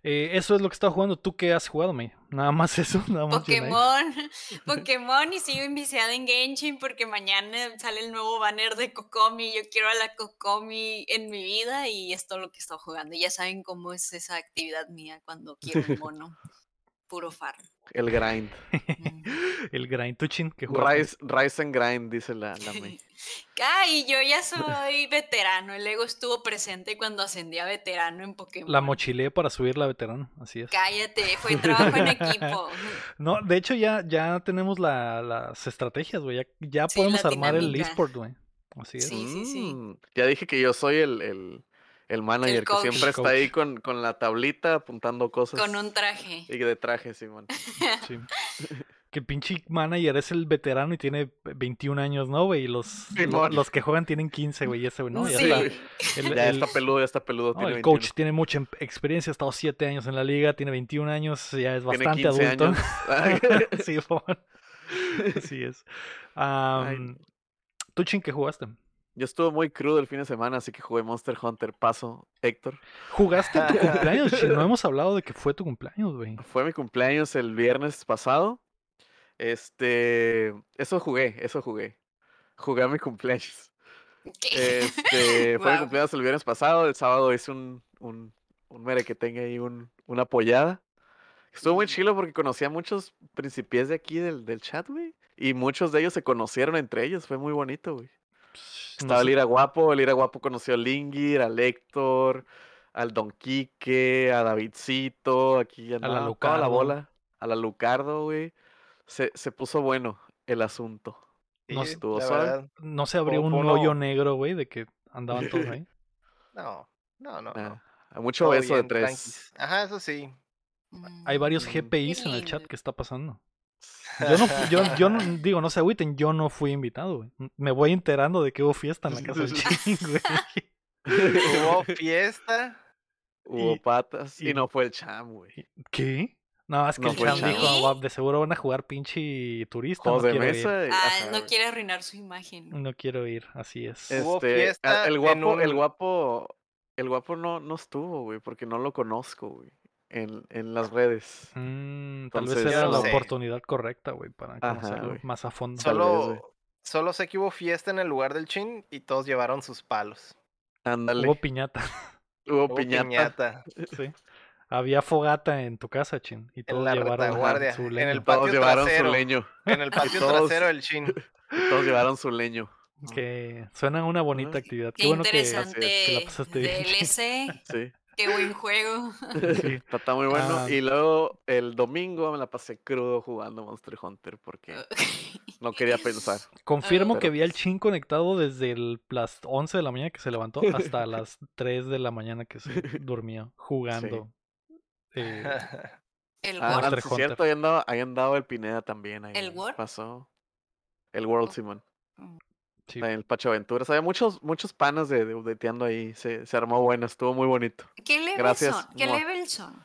Eh, eso es lo que estaba jugando. ¿Tú qué has jugado, May? Nada más [LAUGHS] eso, nada más. Pokémon, [LAUGHS] Pokémon y sigo enviciada en Genshin porque mañana sale el nuevo banner de Kokomi. Yo quiero a la Kokomi en mi vida y es todo lo que he estado jugando. Ya saben cómo es esa actividad mía cuando quiero un [LAUGHS] mono. Puro farm. El grind. [LAUGHS] El grind Tuchin que jugaste. Rise, rise and grind, dice la, la May. [LAUGHS] Ah, y yo ya soy veterano. El ego estuvo presente cuando ascendí a veterano en Pokémon. La mochilé para subir la veterano, así es. Cállate, fue [LAUGHS] trabajo en equipo. No, de hecho ya, ya tenemos la- las estrategias, güey. Ya, ya Sí, podemos armar el eSport, güey. Así es. Sí, sí, sí. Mm, Ya dije que yo soy el, el, el manager que siempre está ahí con, con la tablita apuntando cosas. Con un traje. Y de traje, Simón. [LAUGHS] Sí. Que pinche manager es el veterano y tiene 21 años, ¿no, güey? Y los, los que juegan tienen 15, güey. Y ese, güey, no, ya Sí. está. El, Ya el- está peludo, ya está peludo. no, tiene el 21. coach tiene mucha em- experiencia, ha estado 7 años en la liga, tiene 21 años, ya es Tiene bastante 15 adulto. años. [LAUGHS] sí. Así es. Am, ¿Tú, Chin, qué jugaste? Yo estuve muy crudo el fin de semana, así que jugué Monster Hunter. Paso, Héctor. ¿Jugaste tu cumpleaños? No [LAUGHS] hemos hablado de que fue tu cumpleaños, güey. Fue mi cumpleaños el viernes pasado. Este, eso jugué, eso jugué. Jugué a mi cumpleaños. ¿Qué? Este, [LAUGHS] fue mi cumpleaños el viernes pasado. El sábado hice un, un, un mere que tenga ahí un, una apoyada. Estuvo muy chilo porque conocí a muchos principies de aquí del, del chat, güey. Y muchos de ellos se conocieron entre ellos. Fue muy bonito, güey. No Estaba sé- el Ira Guapo, el Ira Guapo conoció a Lingir, al Héctor, al Don Quique, a Davidcito, aquí andaba toda la Lucardo. bola, a la Lucardo, güey. Se, se puso bueno el asunto. No Sí, sé, estuvo la suave. verdad, no se abrió un hoyo negro, güey, de que andaban todos [LAUGHS] ahí. No, no, no. Ah, no. mucho Todo beso de tres. tranquis. Ajá, eso sí. Hay varios Mm. GPIs en el chat que está pasando. Yo no, yo, [LAUGHS] yo no, digo, no se agüiten, yo no fui invitado, güey. Me voy enterando de que hubo fiesta en la casa del [LAUGHS] Chin, güey. Hubo [LAUGHS] fiesta. Hubo Y- patas y, y- no fue el cham, güey. ¿Qué? No, es que No el Chan. dijo, ¿Sí? "Guau, de seguro van a jugar pinche turista. Juegos no de quiero ir". mesa. y- Ah, no quiere arruinar su imagen. No quiero ir, así es. Hubo Este, fiesta el guapo, el guapo, el guapo no, no estuvo, güey, porque no lo conozco, güey, en, en las redes. Mm, tal vez era la sé. oportunidad correcta, güey, para Ajá, conocerlo más a fondo. Vez. Solo, solo sé que hubo fiesta en el lugar del chin y todos llevaron sus palos. Ándale, Hubo piñata, [LAUGHS] hubo Hubo piñata. [LAUGHS] sí. Había fogata en tu casa, Chin, y todos la llevaron retaguardia, su en leña. el Todos patio llevaron trasero. su leño. En el [LAUGHS] patio todos- trasero del chin. y Todos llevaron su leño. Que suena una bonita Ajá. actividad. Qué, Qué bueno que, que la pasaste bien. DLC, Sí, qué buen juego. [LAUGHS] Sí. [LAUGHS] está, está muy bueno. Ah. Y luego el domingo me la pasé crudo jugando Monster Hunter porque no quería pensar. [LAUGHS] Confirmo Ah. que vi al Chin conectado desde el, las 11 de la mañana que se levantó hasta las 3 de la mañana que se durmió jugando. eh, El Ah, Monster World. sí, Hunter. cierto, ahí andaba, ahí andaba el Pineda también. Ahí ¿El World? Pasó. El World, Oh. Simón. Sí. En el Pacho Aventuras. Había muchos, muchos panas de, de udeteando ahí. Se, se armó bueno, estuvo muy bonito. ¿Qué level Gracias, son? ¿Qué level son?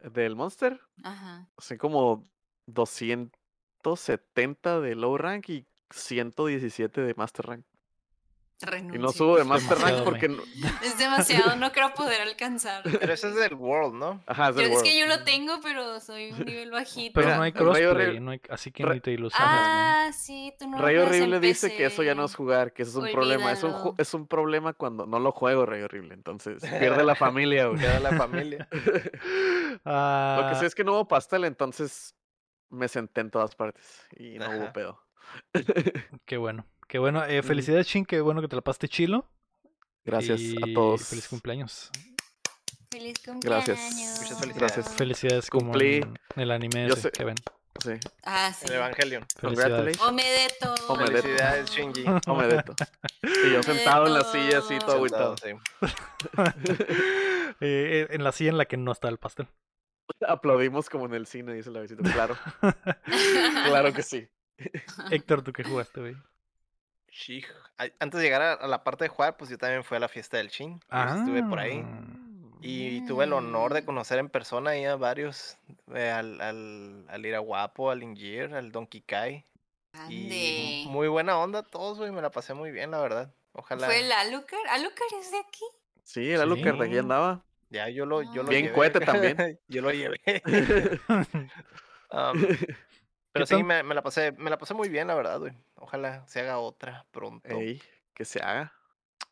Del Monster, Ajá. así como 270 de low rank y 117 de master rank. Y no subo de master rank demasiado, porque. no- [LAUGHS] Es demasiado, no creo poder alcanzar. Pero ese es del World, ¿no? Ajá, es Yo- del es que yo lo tengo, pero soy un nivel [LAUGHS] bajito. Pero no hay crossplay, no hay- así que Re- ni te ilusiones. Ah, sí, tú no lo Rey Horrible dice que eso ya no es jugar, que eso es un problema. Es un, es un problema cuando no lo juego, Rey Horrible. Entonces, pierde la familia, güey. Queda la familia. Ah, [LAUGHS] Lo que sé es que no hubo pastel, entonces me senté en todas partes y no hubo pedo. Qué bueno. Qué bueno. Eh, felicidades, Chin. Qué bueno que te la pasaste chilo. Gracias y a todos. Feliz cumpleaños. Feliz cumpleaños. Gracias. Muchas felicidades. Gracias. Felicidades como Cumplí. en el anime Yo ese sé- que ven. Sí. Ah, sí. El Evangelion. Felicidades. Congratulations. Omedeto. Omedeto. Felicidades, Shinji. [LAUGHS] Omedeto. Y yo sentado en la silla así, todo agüitado. Sí. [LAUGHS] Eh, eh, en la silla en la que no está el pastel. Aplaudimos como en el cine, dice la visita. Claro, [LAUGHS] claro que sí. [LAUGHS] [LAUGHS] Héctor, ¿tú qué jugaste, güey? Ay, Antes de llegar a, a la parte de jugar, pues yo también fui a la fiesta del Chin. Yo Estuve por ahí. Ah. Y tuve el honor de conocer en persona ahí a varios. eh, al, al, al Ira Guapo, al Ingir, al Donkey Kai. Y muy buena onda todos, güey. Me la pasé muy bien, la verdad. Ojalá. ¿Fue el Alucard? ¿Alucard es de aquí? Sí, que Sí. aquí andaba. Ya yo lo, yo lo Bien llevé. cohete también. [LAUGHS] yo lo llevé. Am, pero ¿Qué sí, me, me la pasé, me la pasé muy bien, la verdad, güey. Ojalá se haga otra pronto. Ey, que se haga.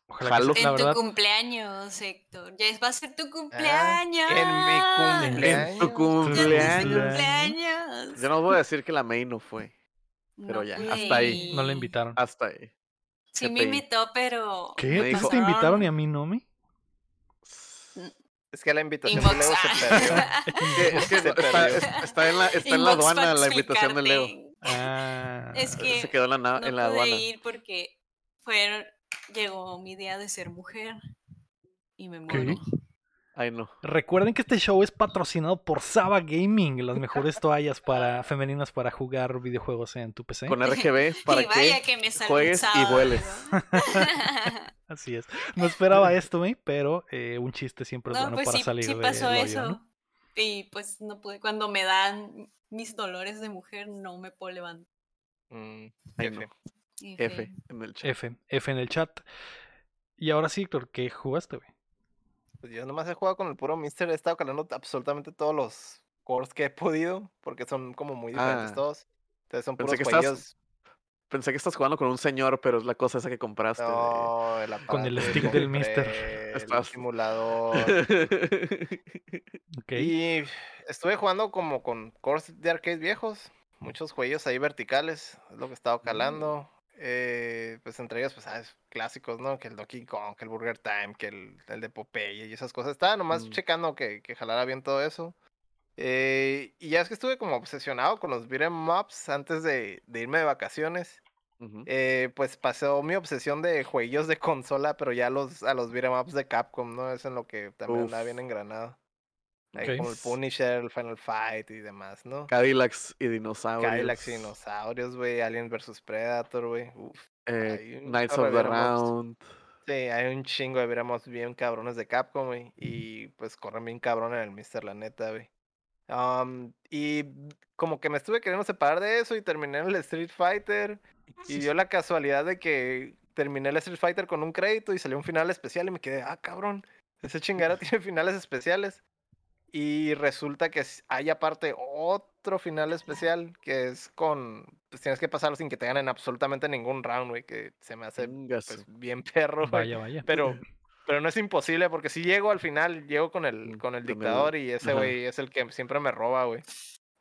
Ojalá Jalo. En la tu verdad. cumpleaños, Héctor. Ya va a ser tu Ah, cumpleaños. en mi En tu cumpleaños. Ya es tu cumpleaños. cumpleaños. Yo no voy a decir que la May no fue. pero ya, hasta ahí. No la invitaron. Hasta ahí. Sí me invitó, pero... ¿Qué? me ¿Entonces dijo- te invitaron y a mí no me? Es que la invitación de. Leo se perdió. [LAUGHS] [LAUGHS] Que- es que Se está, perdió. es- está en la, está en la aduana la invitación de Leo. Ah, Es que Se quedó en la, no en la pude aduana. ir porque fueron, llegó mi día de ser mujer y me muero. Ay, no. Recuerden que este show es patrocinado por Saba Gaming, las mejores toallas para [LAUGHS] femeninas para jugar videojuegos en tu PC. Con [LAUGHS] RGB para y vaya que me juegues y vueles. [LAUGHS] Así es. No esperaba esto, ¿eh? pero eh, un chiste siempre es no, bueno pues para sí, salir sí pasó hoyo, eso. ¿no? Y pues no pude, cuando me dan mis dolores de mujer no me puedo levantar. Mm, F. no. F fue- en el chat. F, F en el chat. Y ahora sí, Héctor, ¿qué jugaste, güey? Pues yo nomás he jugado con el puro Mister, he estado calando absolutamente todos los cores que he podido, porque son como muy diferentes Ah. todos. Entonces son Pensé puros que estás-. Pensé que estás jugando con un señor, pero es la cosa esa que compraste. de- el Con el stick del Mister. El Estás- simulador. [LAUGHS] Ok. Y estuve jugando como con cores de arcade viejos, muchos juegos ahí verticales, es lo que he estado calando. Eh, pues entre ellos, pues, sabes, clásicos, ¿no? Que el Donkey Kong, que el Burger Time, que el, el de Popeye y esas cosas. Estaba nomás Mm. checando que, que jalara bien todo eso. Eh, y ya es que estuve como obsesionado con los beat'em ups antes de, de irme de vacaciones. Ujú. Eh, pues pasó mi obsesión de jueguillos de consola, pero ya los, a los beat'em ups de Capcom, ¿no? Es en lo que también andaba bien engranado. Ahí Ok. como el Punisher, el Final Fight y demás, ¿no? Cadillacs y dinosaurios. Cadillacs y dinosaurios, güey. Alien vs Predator, güey. Uf. eh, Knights of the. Round. Sí, hay un chingo de veremos bien cabrones de Capcom, güey. Y pues corren bien cabrón en el Mister, la neta, güey. Y como que me estuve queriendo separar de eso y terminé en el Street Fighter. Y dio la casualidad de que terminé el Street Fighter con un crédito y salió un final especial y me quedé, ah, cabrón, ese chingada [LAUGHS] tiene finales especiales. Y resulta que hay aparte otro final especial que es con, pues tienes que pasarlo sin que te ganen absolutamente ningún round, güey, que se me hace pues, bien [LAUGHS] perro, güey. Vaya, vaya. Pero, pero no es imposible, porque si llego al final, llego con el, Mm, con el con el- dictador y ese güey es el que siempre me roba, güey.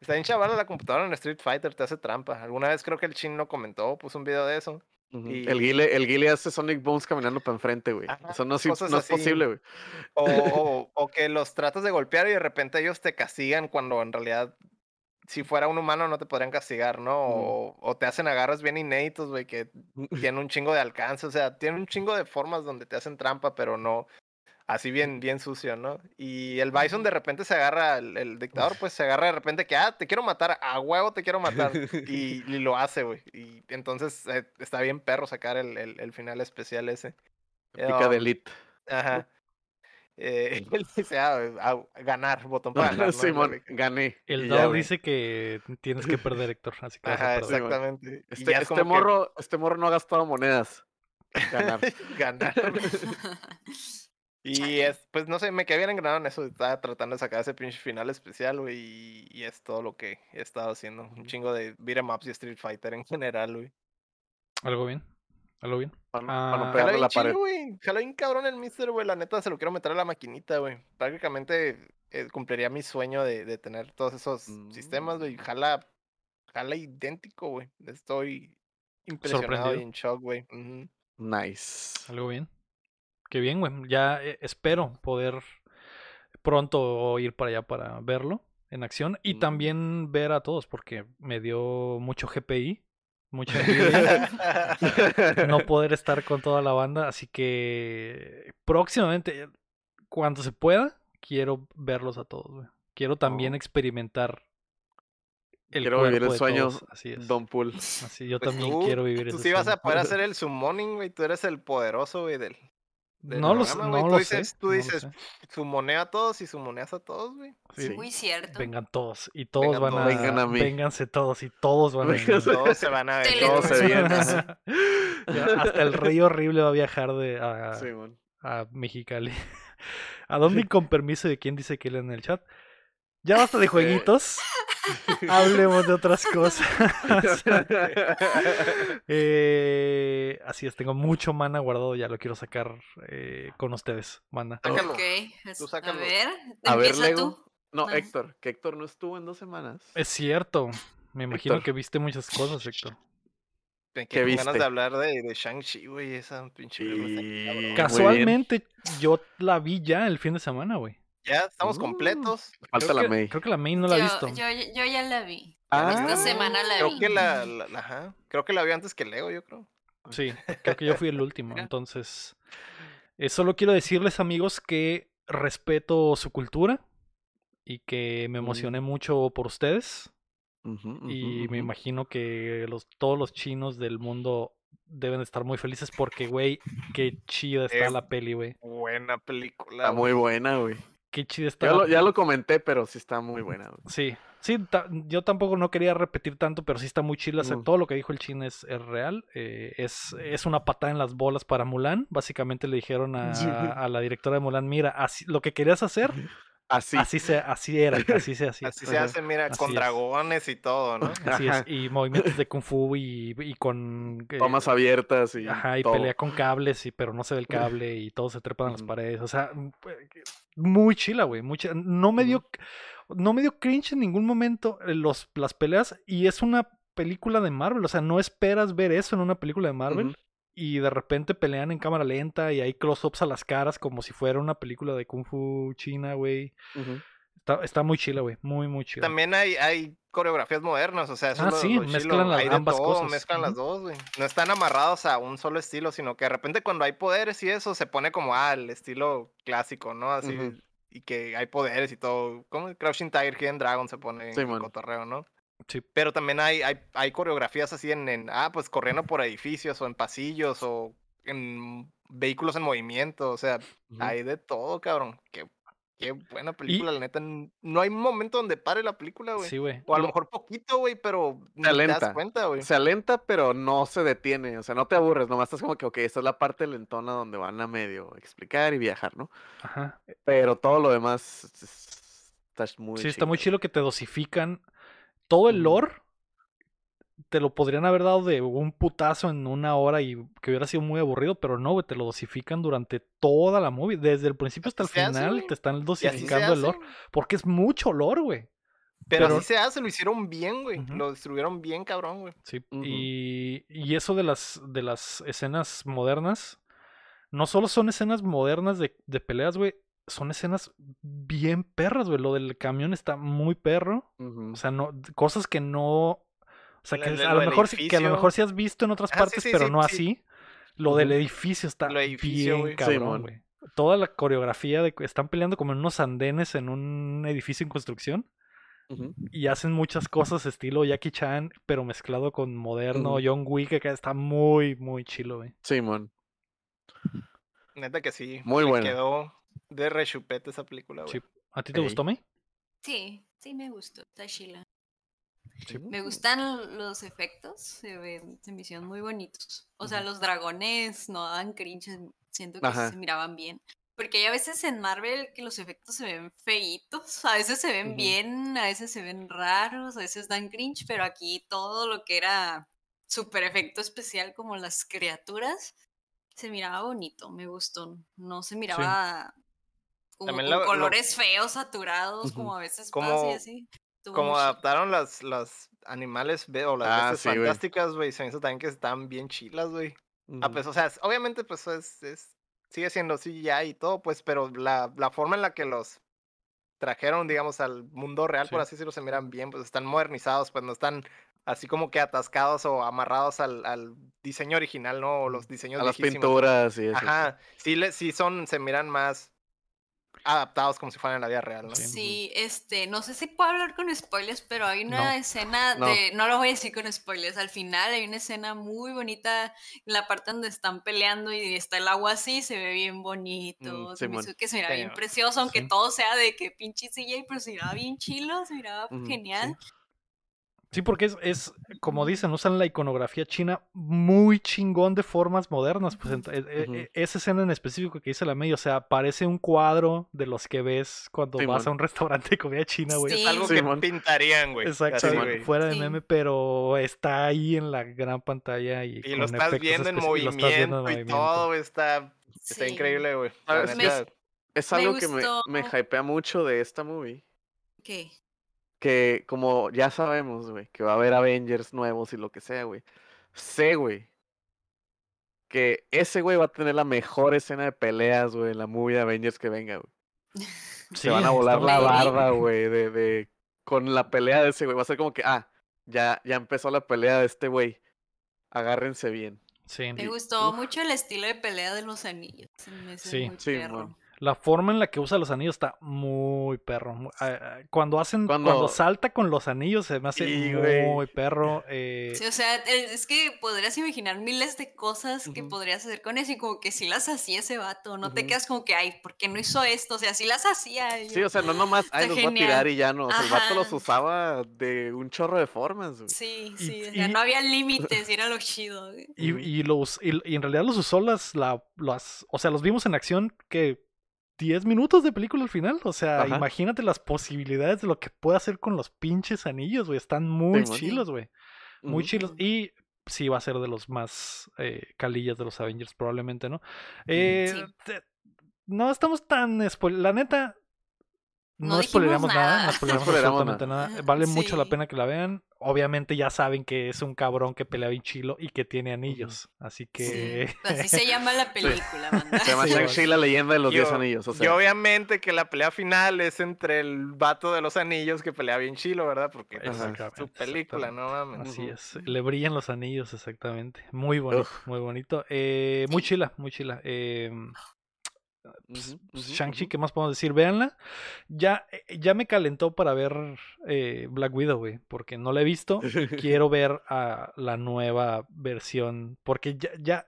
Está bien chaval la computadora en Street Fighter, te hace trampa. Alguna vez creo que el chin lo comentó, puso un video de eso. Y- El Guile, el Guile hace Sonic Bones caminando para enfrente, güey. Ajá, Eso no, es- no posible, güey. O, [LAUGHS] o, o que los tratas de golpear y de repente ellos te castigan cuando en realidad, si fuera un humano, no te podrían castigar, ¿no? O, o te hacen agarras bien inéditos, güey, que [LAUGHS] tienen un chingo de alcance. O sea, tienen un chingo de formas donde te hacen trampa, pero no así bien, bien sucio, ¿no? Y el Bison de repente se agarra, el, el dictador, pues se agarra de repente que, ah, te quiero matar, a huevo te quiero matar. [LAUGHS] Y, y lo hace, güey. Y entonces eh, está bien perro sacar el, el, el final especial ese. Pica de Um, Elite. Ajá. Eh, [LAUGHS] él dice, ah, ganar, botón para ganar. ¿no? Simón, Le- gané. El ya, güey. dice que tienes que perder, [LAUGHS] Héctor. Así que vas a Ajá, perder. Exactamente. Este, es este que morro, este morro no ha gastado monedas. Ganar. ganar. Y Chale. es, pues no sé, me quedé bien engranado en eso. Estaba tratando de sacar ese pinche final especial, güey. Y, y es todo lo que he estado haciendo. Un chingo de beat'em ups y Street Fighter en general, güey. ¿Algo bien? ¿Algo bien? Para, no- Ah. para no Jala pegarle la pared. chido, güey. Bien cabrón el Mister, güey. La neta se lo quiero meter a la maquinita, güey. Prácticamente eh, cumpliría mi sueño de, de tener todos esos sistemas, güey. Mm. Jala, jala idéntico, güey. Estoy impresionado y Sorprendido. en shock, güey. Nice. ¿Algo bien? Qué bien, güey. Ya eh, espero poder pronto ir para allá para verlo en acción y Mm. también ver a todos porque me dio mucho GPI, mucha [LAUGHS] no poder estar con toda la banda, así que próximamente, cuando se pueda, quiero verlos a todos, güey. Quiero también Oh. experimentar el Quiero vivir el sueño, todos, Así es. Don Pool. Así yo Pues también tú- quiero vivir Tú ese sí vas a poder hacer el summoning, güey. Tú eres el poderoso, güey, del No lo, sé, programa, no Tú lo dices, sé. tú no lo dices, sé. sumonea a todos y sumoneas a todos, güey. Sí. Muy cierto. Vengan todos y todos Vengan van todos. a Vengan a mí. vénganse todos y todos van a venir. Todos se van a ver. Tele- Todo se viene. [LAUGHS] Ya, Hasta el rey horrible va a viajar de a, a Mexicali. ¿A dónde y con permiso de quién dice que él en el chat? Ya basta de jueguitos. [LAUGHS] Hablemos de otras cosas. [LAUGHS] Eh, así es, tengo mucho mana guardado, ya lo quiero sacar eh, con ustedes, mana. Sácalo. A ver, A ver, empieza Lego. tú. No, Ah. Héctor, que Héctor no estuvo en dos semanas. Es cierto, me imagino Héctor. que viste muchas cosas, Héctor. Me ¿Qué quedé ganas viste? de hablar de, de Shang-Chi, güey. Esa pinche Sí. Casualmente, yo la vi ya el fin de semana, güey. Ya estamos Uh. completos. Falta Creo la que- May. Creo que la May no la ha yo, visto. yo, yo ya la vi. Ah. Esta semana la Creo vi. que la, la- [LAUGHS] la- ajá. Creo que la vi antes que Leo, yo creo. Sí, creo que yo fui el último. [LAUGHS] Entonces, eh, solo quiero decirles, amigos, que respeto su cultura y que me Mm. emocioné mucho por ustedes. Y me imagino que los, todos los chinos del mundo deben estar muy felices porque, güey, qué chida está la peli, güey. Buena película. Está muy buena, güey. Qué chida está. Ya lo, ya lo comenté, pero sí está muy buena. güey. Sí, sí, ta- yo tampoco no quería repetir tanto, pero sí está muy chila. Mm. todo lo que dijo el chin es, es real. eh, es, es una patada en las bolas para Mulan. Básicamente le dijeron a, a la directora de Mulan, mira, así, lo que querías hacer, Así. así, se, así era, así se hacía. Así se hace, mira, Así con es. dragones y todo, ¿no? [LAUGHS] Así es, y movimientos de kung fu y, y con... eh, Tomas abiertas y. Ajá, y todo. pelea con cables, y, pero no se ve el cable y todos se trepan a las paredes. O sea, m- eh, muy chila, güey. muy chila. No me dio, no me dio cringe en ningún momento eh, los, las peleas y es una película de Marvel. O sea, no esperas ver eso en una película de Marvel. Y de repente pelean en cámara lenta y hay close-ups a las caras como si fuera una película de Kung Fu china, güey. Está, está muy chila, güey. Muy, muy chila. También hay, hay coreografías modernas, o sea, eso Ah, es lo- sí, lo mezclan las- hay de ambas todo, cosas. Mezclan las dos, güey. No están amarrados a un solo estilo, sino que de repente cuando hay poderes y eso se pone como, ah, el estilo clásico, ¿no? Así, y que hay poderes y todo. Como Crouching Tiger, Hidden Dragon se pone en Sí, el man. cotorreo, ¿no? Sí. Pero también hay, hay, hay coreografías así en, en, ah, pues corriendo por edificios o en pasillos o en vehículos en movimiento, o sea, hay de todo, cabrón. Qué, qué buena película, la neta. No hay momento donde pare la película, güey. Sí, güey. O a lo mejor poquito, güey, pero te alenta. das cuenta, güey. Se alenta, pero no se detiene. O sea, no te aburres. Nomás estás como que, ok, esta es la parte lentona donde van a medio explicar y viajar, ¿no? Ajá. Pero todo lo demás es- es- está muy Sí, está muy chido que te dosifican. Todo el lore te lo podrían haber dado de un putazo en una hora y que hubiera sido muy aburrido, pero no, güey, te lo dosifican durante toda la movie. Desde el principio hasta el final te están dosificando el lore. Porque es mucho lore, güey. Pero, pero- así se hace, lo hicieron bien, güey. Lo distribuyeron bien, cabrón, güey. Sí. Y, y eso de las, de las escenas modernas, no solo son escenas modernas de, de peleas, güey, son escenas bien perras, güey. Lo del camión está muy perro. O sea, no, cosas que no. O sea, que a lo mejor sí- que a lo mejor sí has visto en otras Ah, partes, sí, pero sí, no sí. así. Lo del edificio está Lo edificio, bien güey. cabrón, güey. Toda la coreografía de que están peleando como en unos andenes en un edificio en construcción y hacen muchas cosas estilo Jackie Chan, pero mezclado con moderno. John Wick, que está muy, muy chilo, güey. Simón. Neta que sí. Muy me buena. Quedó de rechupete esa película, güey. Sí. ¿A ti te Ey. gustó, May? Sí, sí me gustó, está chila. Sí. Me gustan los efectos, se, ven, se me hicieron muy bonitos. O sea, los dragones no daban cringe, siento que Ajá. se miraban bien. Porque hay a veces en Marvel que los efectos se ven feitos, a veces se ven bien, a veces se ven raros, a veces dan cringe, pero aquí todo lo que era super efecto especial como las criaturas se miraba bonito, me gustó. No se miraba como También con lo- lo- colores feos, saturados, como a veces Como- pasa y así. Estuvo Como adaptaron las, las animales ve- o las Ah, sí, fantásticas, güey. Se me hizo también que están bien chilas, güey. Ah, Ujú. pues, o sea, obviamente, pues es, es- sigue siendo CGI y todo, pues, pero la, la forma en la que los trajeron, digamos, al mundo real, por Sí. así decirlo, se miran bien, pues están modernizados, pues no están así como que atascados o amarrados al, al diseño original, ¿no? O los diseños A las pinturas y eso. Ajá, sí, le, sí son, se miran más adaptados como si fueran en la vida real, ¿no? Sí. Sí, este, no sé si puedo hablar con spoilers, pero hay una No. escena No. de, no lo voy a decir con spoilers, al final hay una escena muy bonita en la parte donde están peleando y está el agua así, se ve bien bonito, se me hizo que se mira bien precioso, aunque Sí. todo sea de que pinche CGI, pero se miraba bien chilo, se miraba Ujú, genial. Sí, porque es, es, como dicen, usan la iconografía china muy chingón de formas modernas. Pues e- e- e- esa escena en específico que dice la media, o sea, parece un cuadro de los que ves cuando vas a un restaurante de comida china, güey. Sí. Es algo Simón. que pintarían, güey. Exacto, así, fuera de Sí. meme, pero está ahí en la gran pantalla y, Y con lo estás efectos viendo en especi- y lo estás viendo en movimiento y todo, güey, está, está Sí. increíble, güey. Es Me algo que me, me hypea mucho de esta movie. ¿Qué? Que como ya sabemos, güey, que va a haber Avengers nuevos y lo que sea, güey. Sé, güey, que ese güey va a tener la mejor escena de peleas, güey, en la movie de Avengers que venga, güey. Sí, [LAUGHS] Se van a volar la barda, güey, de, de... Con la pelea de ese güey. Va a ser como que, ah, ya, ya empezó la pelea de este güey. Agárrense bien. Sí. Me gustó Uf. mucho el estilo de pelea de los anillos. me Sí. muy Sí, perro. La forma en la que usa los anillos está muy perro. Cuando hacen, cuando, Cuando- salta con los anillos se me hace Sí, güey. muy perro. eh, Sí, o sea, es que podrías imaginar miles de cosas que podrías hacer con eso y como que si las hacía ese vato, no te quedas como que, ay, ¿por qué no hizo esto? O sea, si las hacía. y Sí, yo, o sea, no nomás, ay, los va a genial. tirar y ya no. O sea, el vato los usaba de un chorro de formas, güey. Sí, Y- sí, o sea, y- no había límites y era lo chido. güey. y, y los, y, y en realidad los usó las, la, las. O sea, los vimos en acción que 10 minutos de película al final. O sea, Ajá. imagínate las posibilidades de lo que puede hacer con los pinches anillos, güey. Están muy chilos, güey. Muy chilos. Y sí va a ser de los más eh, calillas de los Avengers, probablemente, ¿no? Eh, Sí. te- no estamos tan... spoil- La neta... No, No spoileramos nada, nada. no [LAUGHS] spoileramos No absolutamente nada. nada. Vale mucho la Sí. pena que la vean. Obviamente ya saben que es un cabrón que pelea bien chilo y que tiene anillos. Así que... Sí, [LAUGHS] así se llama la película, banda. Se llama Sí, Shang-Chi la leyenda de los Yo- 10 anillos. O y obviamente que la pelea final es entre el vato de los anillos que pelea bien chilo, ¿verdad? Porque pues, es su película, no mames. Así es, le brillan los anillos, exactamente. Muy bonito, Uf. muy bonito. Eh, muy chila, muy chila. Eh, pues, pues, Shang-Chi. ¿qué más podemos decir? Véanla. Ya, eh, ya me calentó para ver eh, Black Widow, güey, porque no la he visto. quiero [LAUGHS] ver a la nueva versión, porque ya,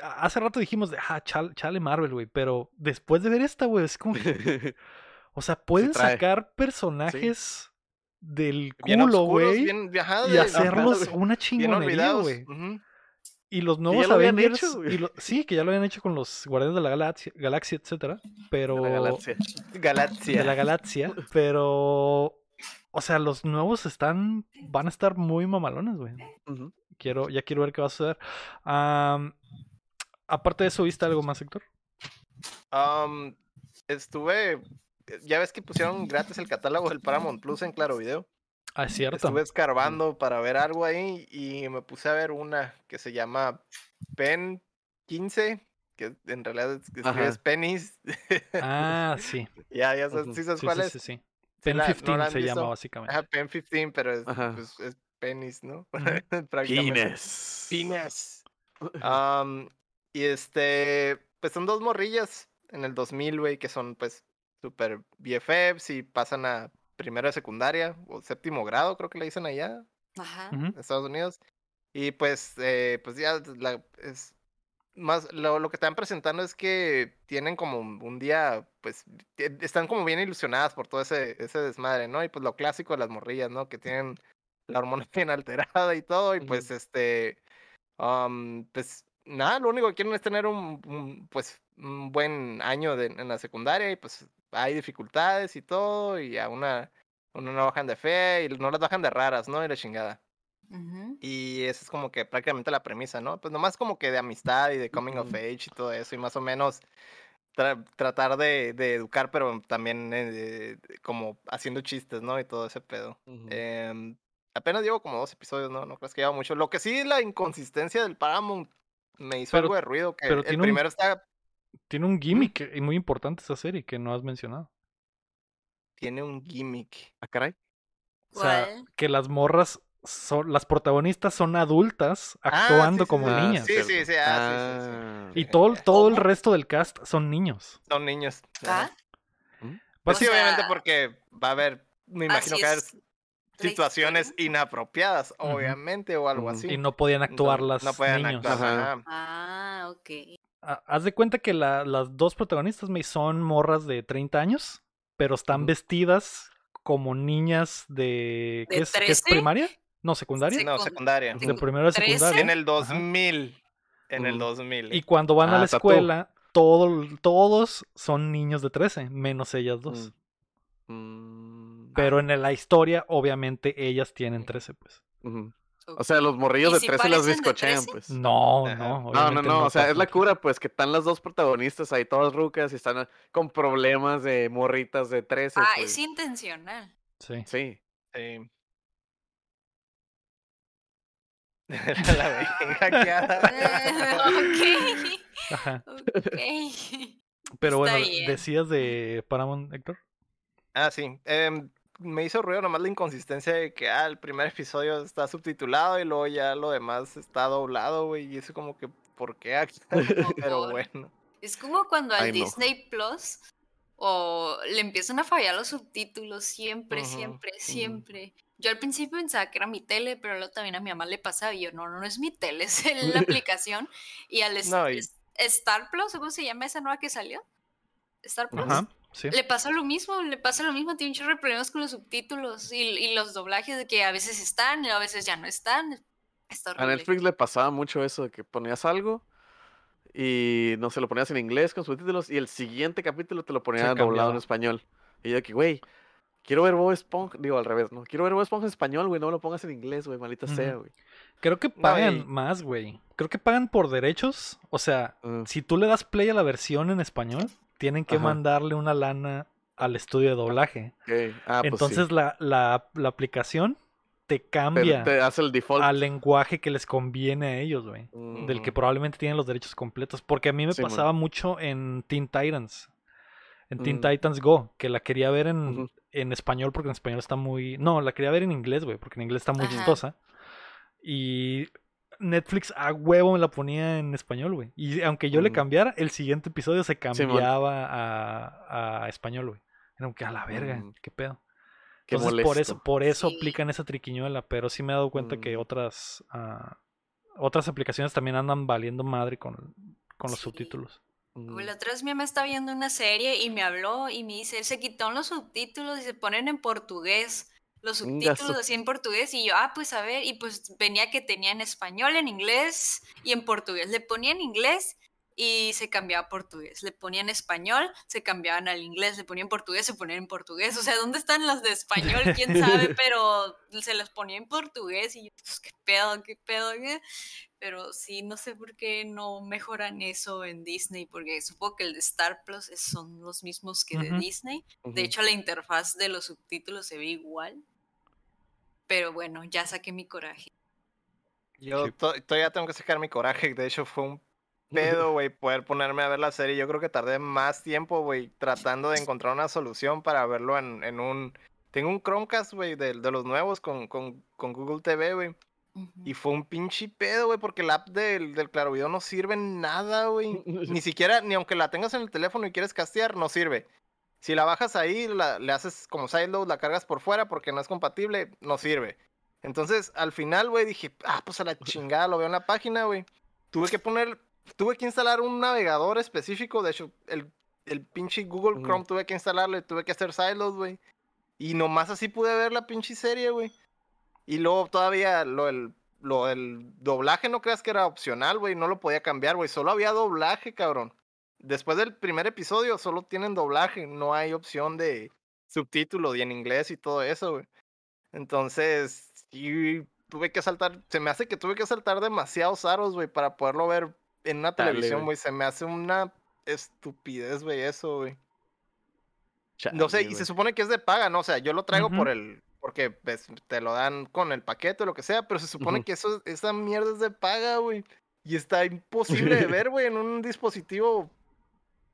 hace rato dijimos de, ah, chale, chale Marvel, güey, pero después de ver esta, güey, es como, que, [LAUGHS] o sea, pueden sacar personajes del culo, güey, y hacerlos una chingonería, güey. Ujú. Y los nuevos lo habían Avengers, hecho, güey. y lo- sí, que ya lo habían hecho con los Guardianes de la Galaxia, Galaxia etcétera, pero De la galaxia. [LAUGHS] Galaxia. de la galaxia, pero o sea, los nuevos están van a estar muy mamalones, güey. Quiero ya quiero ver qué va a suceder. Aparte de eso, ¿viste algo más, Héctor? Um, estuve. Ya ves que pusieron gratis el catálogo del Paramount Plus en Claro Video. Ah, es cierto. Estuve escarbando para ver algo ahí y me puse a ver una que se llama Pen 15, que en realidad es, Pennies. Ah, [LAUGHS] sí. ya, ya sabes. ¿sí sabes Sí, cuál sí, es? sí, sí. Sí Pen la- no 15 la han se llama básicamente. Ajá, Pen 15, pero es, pues, es Pennies, ¿no? [LAUGHS] Pines. [LAUGHS] Am, y este, pues son dos morrillas en el 2000, güey, que son pues super BFFs y pasan a primero de secundaria o séptimo grado, creo que le dicen allá Ajá. En Estados Unidos. Y pues, eh, pues ya la, es más, lo, lo que están presentando es que tienen como un día, pues, tie- están como bien ilusionadas por todo ese, ese desmadre, ¿no? Y pues lo clásico de las morrillas, ¿no? Que tienen la hormona [LAUGHS] bien alterada y todo, y pues, este, am, pues, nada, lo único que quieren es tener un, un, pues, un buen año de- en la secundaria, y pues hay dificultades y todo, y a una, una no bajan de fe, y no las bajan de raras, ¿no? Y la chingada. Ujú. Y esa es como que prácticamente la premisa, ¿no? Pues nomás como que de amistad y de coming of Ujú. age y todo eso, y más o menos tra- tratar de, de educar, pero también eh, como haciendo chistes, ¿no? Y todo ese pedo. Ujú. Em, apenas llevo como dos episodios, ¿no? No crees que lleva mucho. Lo que sí, la inconsistencia del Paramount me hizo Pero- algo de ruido, que el tiene un- primero está, Tiene un gimmick y muy importante esta serie que no has mencionado. tiene un gimmick. Ah, caray. O sea, ¿Cuál? que las morras son, las protagonistas son adultas Ah, actuando sí, como sí. Niñas. Sí, sí, sí, ah, sí, sí, sí. Ah. Y todo, todo el resto del cast son niños. Son niños. Ah, Pues O sí, obviamente porque va a haber, me imagino que va a haber situaciones inapropiadas, obviamente, o algo así. Y no podían actuar las no pueden niños. actuar, Ajá. ajá. Ah, ok. Ha- Haz de cuenta que la- las dos protagonistas me son morras de 30 años, pero están vestidas como niñas de. ¿Qué ¿De es, qué es 13? primaria? No, secundaria. Sí. No, Secund- secundaria. De primero a secundaria. En el Ajá. 2000. En el Mm. 2000. Y cuando van a Ah, la tú. escuela, todo, todos son niños de 13, menos ellas dos. Mm, Pero en la historia, obviamente, ellas tienen 13, pues. ujú. O sea, los morrillos ¿Y de si 13 las bizcochean, 13? pues. No, no. No, no, no, o sea, es la cura, pues, que están las dos protagonistas ahí todas rucas y están con problemas de morritas de 13. Ah, pues. es intencional. Sí. Sí. Sí. [LAUGHS] la [LAUGHS] hackeada. Eh, Ajá. ok. ok. Pero Está bueno, bien. decías de Paramount, Héctor. Ah, sí. em, me hizo ruido nomás la inconsistencia de que ah, el primer episodio está subtitulado y luego ya lo demás está doblado, güey. Y eso como que, ¿por qué aquí? [LAUGHS] Pero bueno. Es como cuando al Ay, no. Disney Plus o le empiezan a fallar los subtítulos siempre, siempre, siempre. Yo al principio pensaba que era mi tele, pero luego también a mi mamá le pasaba y yo, no, no, no es mi tele, [LAUGHS] es [LAUGHS] la aplicación. Y al No, y- Star Plus, ¿cómo se llama esa nueva que salió? Star Plus. Sí. Le pasa lo mismo, le pasa lo mismo, tiene un chorro de problemas con los subtítulos y, y los doblajes de que a veces están y a veces ya no están. Está A. Netflix le pasaba mucho eso de que ponías algo y no se lo ponías en inglés con subtítulos y el siguiente capítulo te lo ponía doblado en español. Y yo de que, güey, quiero ver Bob Esponja, digo al revés, ¿no? Quiero ver Bob Esponja en español, güey, no me lo pongas en inglés, güey, maldita Ujú. sea, güey. Creo que No, pagan y- más, güey. Creo que pagan por derechos. O sea, Ah, si tú le das play a la versión en español, tienen que Ajá. mandarle una lana al estudio de doblaje. Ah, pues Entonces sí. la, la, la aplicación te cambia te hace el default. al lenguaje que les conviene a ellos, güey. Del que Ujú. probablemente tienen los derechos completos. Porque a mí me pasaba mucho en Teen Titans. En Teen Mm. Titans Go, que la quería ver en, en español porque en español está muy... No, la quería ver en inglés, güey, porque en inglés está muy Ajá. chistosa. Y Netflix a huevo me la ponía en español, güey. Y aunque yo le Mm. cambiara, el siguiente episodio se cambiaba a, a español, güey. Era como que a la verga, Mm. qué pedo. Qué Entonces por eso, por eso Sí. aplican esa triquiñuela, pero sí me he dado cuenta que Mm. otras ah, otras aplicaciones también andan valiendo madre con, con los Sí. subtítulos. La otra vez mi mamá está viendo una serie y me habló y me dice, se quitaron los subtítulos y se ponen en portugués. Los subtítulos su- así en portugués y yo, ah, pues a ver, y pues venía que tenía en español, en inglés y en portugués. Le ponía en inglés y se cambiaba a portugués. Le ponía en español, se cambiaban al inglés, le ponía en portugués, se ponían en portugués. O sea, ¿dónde están las de español? [LAUGHS] ¿Quién sabe? Pero se las ponía en portugués y yo, pues, qué pedo, qué pedo. qué? Pero sí, no sé por qué no mejoran eso en Disney, porque supongo que el de Star Plus son los mismos que de. Disney. De hecho, la interfaz de los subtítulos se ve igual. Pero bueno, ya saqué mi coraje. Yo todavía tengo que sacar mi coraje. De hecho, fue un [LAUGHS] pedo, güey, poder ponerme a ver la serie. Yo creo que tardé más tiempo, güey, tratando de encontrar una solución para verlo en, en un... Tengo un Chromecast, güey, de, de los nuevos con, con, con Google TV, güey. Y fue un pinche pedo, güey, porque la app del, del Claro Video no sirve en nada, güey. [LAUGHS] Ni siquiera, ni aunque la tengas en el teléfono y quieres castear, no sirve. Si la bajas ahí, la- le haces como sideload, la cargas por fuera porque no es compatible, no sirve. Entonces, al final, güey, dije, ah, pues a la [LAUGHS] chingada, lo veo en la página, güey. Tuve que poner, tuve que instalar un navegador específico, de hecho, el, el pinche Google. Chrome tuve que instalarlo y tuve que hacer sideload, güey. Y nomás así pude ver la pinche serie, güey. Y luego todavía lo el, lo el doblaje no creas que era opcional, güey, no lo podía cambiar, güey, solo había doblaje, cabrón. Después del primer episodio solo tienen doblaje, no hay opción de subtítulos y en inglés y todo eso, güey. Entonces, sí, tuve que saltar, se me hace que tuve que saltar demasiados aros, güey, para poderlo ver en una Dale, televisión, güey. Se me hace una estupidez, güey, eso, güey. No sé, y se supone que es de paga, ¿no? O sea, yo lo traigo por el. Porque pues, te lo dan con el paquete o lo que sea, pero se supone que eso, esa mierda es de paga, güey. Y está imposible de [LAUGHS] ver, güey, en un dispositivo.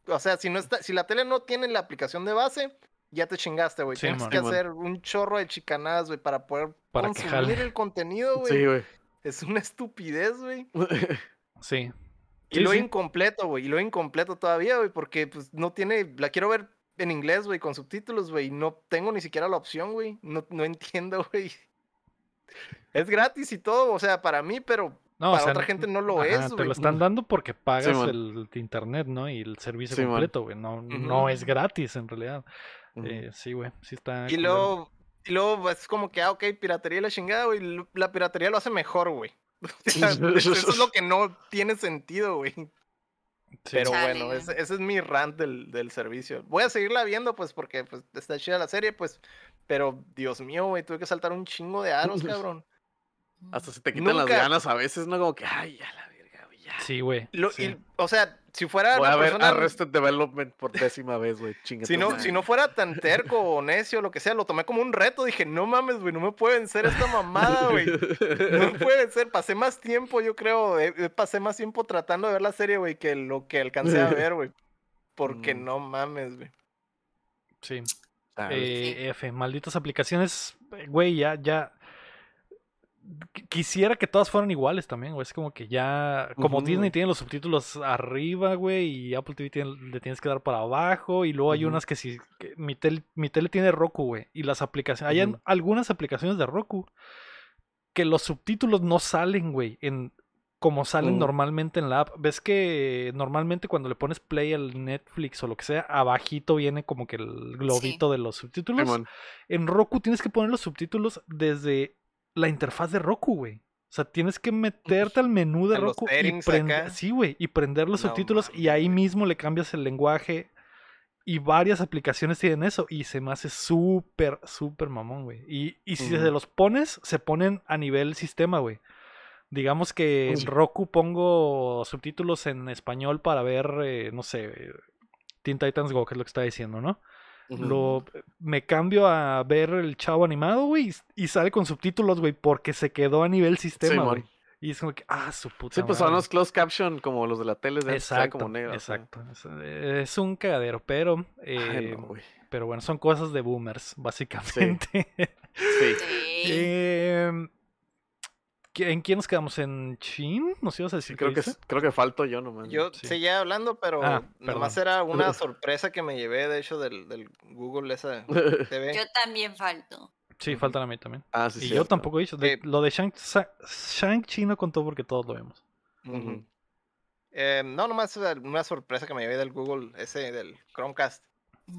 O sea, si no está, si la tele no tiene la aplicación de base, ya te chingaste, güey. Sí, Tienes que hacer un chorro de chicanadas, güey, para poder Para consumir el contenido, güey. Sí, güey. Es una estupidez, güey. [LAUGHS] Sí. Y Sí, lo sí. incompleto, güey. Y lo incompleto todavía, güey. Porque pues no tiene. La quiero ver en inglés, güey, con subtítulos, güey. No tengo ni siquiera la opción, güey. No, no entiendo, [LAUGHS] güey. Es gratis y todo, o sea, para mí, pero No, o para sea, otra gente no lo ajá, es, Te güey. lo están dando porque pagas el, internet, ¿no? Y el servicio Sí, completo, güey. No, no Ujú. es gratis en realidad. Eh, sí, güey, sí está. Y luego, y luego es como que, ah, ok, piratería y la chingada, güey. La piratería lo hace mejor, güey. [LAUGHS] O sea, eso es lo que no tiene sentido, güey. Sí. Pero Chale, bueno, ese es mi rant del, del servicio. Voy a seguirla viendo, pues, porque pues, está chida la serie, pues. Pero, Dios mío, güey, tuve que saltar un chingo de aros, [LAUGHS] cabrón. Hasta se te quitan Nunca- las ganas a veces, ¿no? Como que, ay, ya la verga, güey, ya. Sí, güey. Lo- sí. y, o sea, si fuera Voy una a ver persona- Arrested Development por décima vez, güey. Chinga Si no, si no fuera tan terco o necio, lo que sea, lo tomé como un reto. Dije, no mames, güey, no me puede vencer esta mamada, güey. No me [LAUGHS] puede vencer. Pasé más tiempo, yo creo. eh, eh, pasé más tiempo tratando de ver la serie, güey, que lo que alcancé a ver, güey. Porque Mm. no mames, güey. Sí. Chale. Eh, F, malditas aplicaciones, güey, ya, ya. Qu- Quisiera que todas fueran iguales también, güey. Es como que ya. Como. Disney tiene los subtítulos arriba, güey, y Apple TV tiene- le tienes que dar para abajo. Y luego hay unas que sí. que mi, tel- mi tele tiene Roku, güey. Y las aplicaciones. Hay an- Ujú. algunas aplicaciones de Roku que los subtítulos no salen, güey. En, como salen normalmente en la app. Ves que normalmente cuando le pones play al Netflix o lo que sea, abajito viene como que el globito de los subtítulos. En Roku tienes que poner los subtítulos desde la interfaz de Roku, güey. O sea, tienes que meterte al menú de Roku y prender, sí, güey, y prender los No subtítulos y ahí mismo le cambias el lenguaje y varias aplicaciones tienen eso y se me hace súper, súper mamón, güey. Y, y si se los pones, se ponen a nivel sistema, güey. Digamos que en. Roku pongo subtítulos en español para ver, eh, no sé, Teen Titans Go, que es lo que está diciendo, ¿no? Lo, me cambio a ver el chavo animado, güey, y, y sale con subtítulos, güey, porque se quedó a nivel sistema. Y es como que, ah, su puta Sí, pues son los closed caption como los de la tele, de Exacto, como negro. exacto. Es, es un cagadero, pero, Ay, no, güey. pero bueno, son cosas de boomers, básicamente. Sí. [LAUGHS] Sí. Em, ¿qué- ¿En quién nos quedamos? ¿En Chin? ¿Nos ibas a decir Creo que, creo que falto yo nomás. Yo Sí. seguía hablando, pero Ah, nomás era una [LAUGHS] sorpresa que me llevé, de hecho, del, del Google esa [LAUGHS] TV. Yo también falto. Sí, faltan a mí también. ah, sí, y yo tampoco he dicho. de- Eh, lo de Shang- Shang-Chi no contó porque todos lo vemos. Eh, no, nomás una sorpresa que me llevé del Google, ese del Chromecast.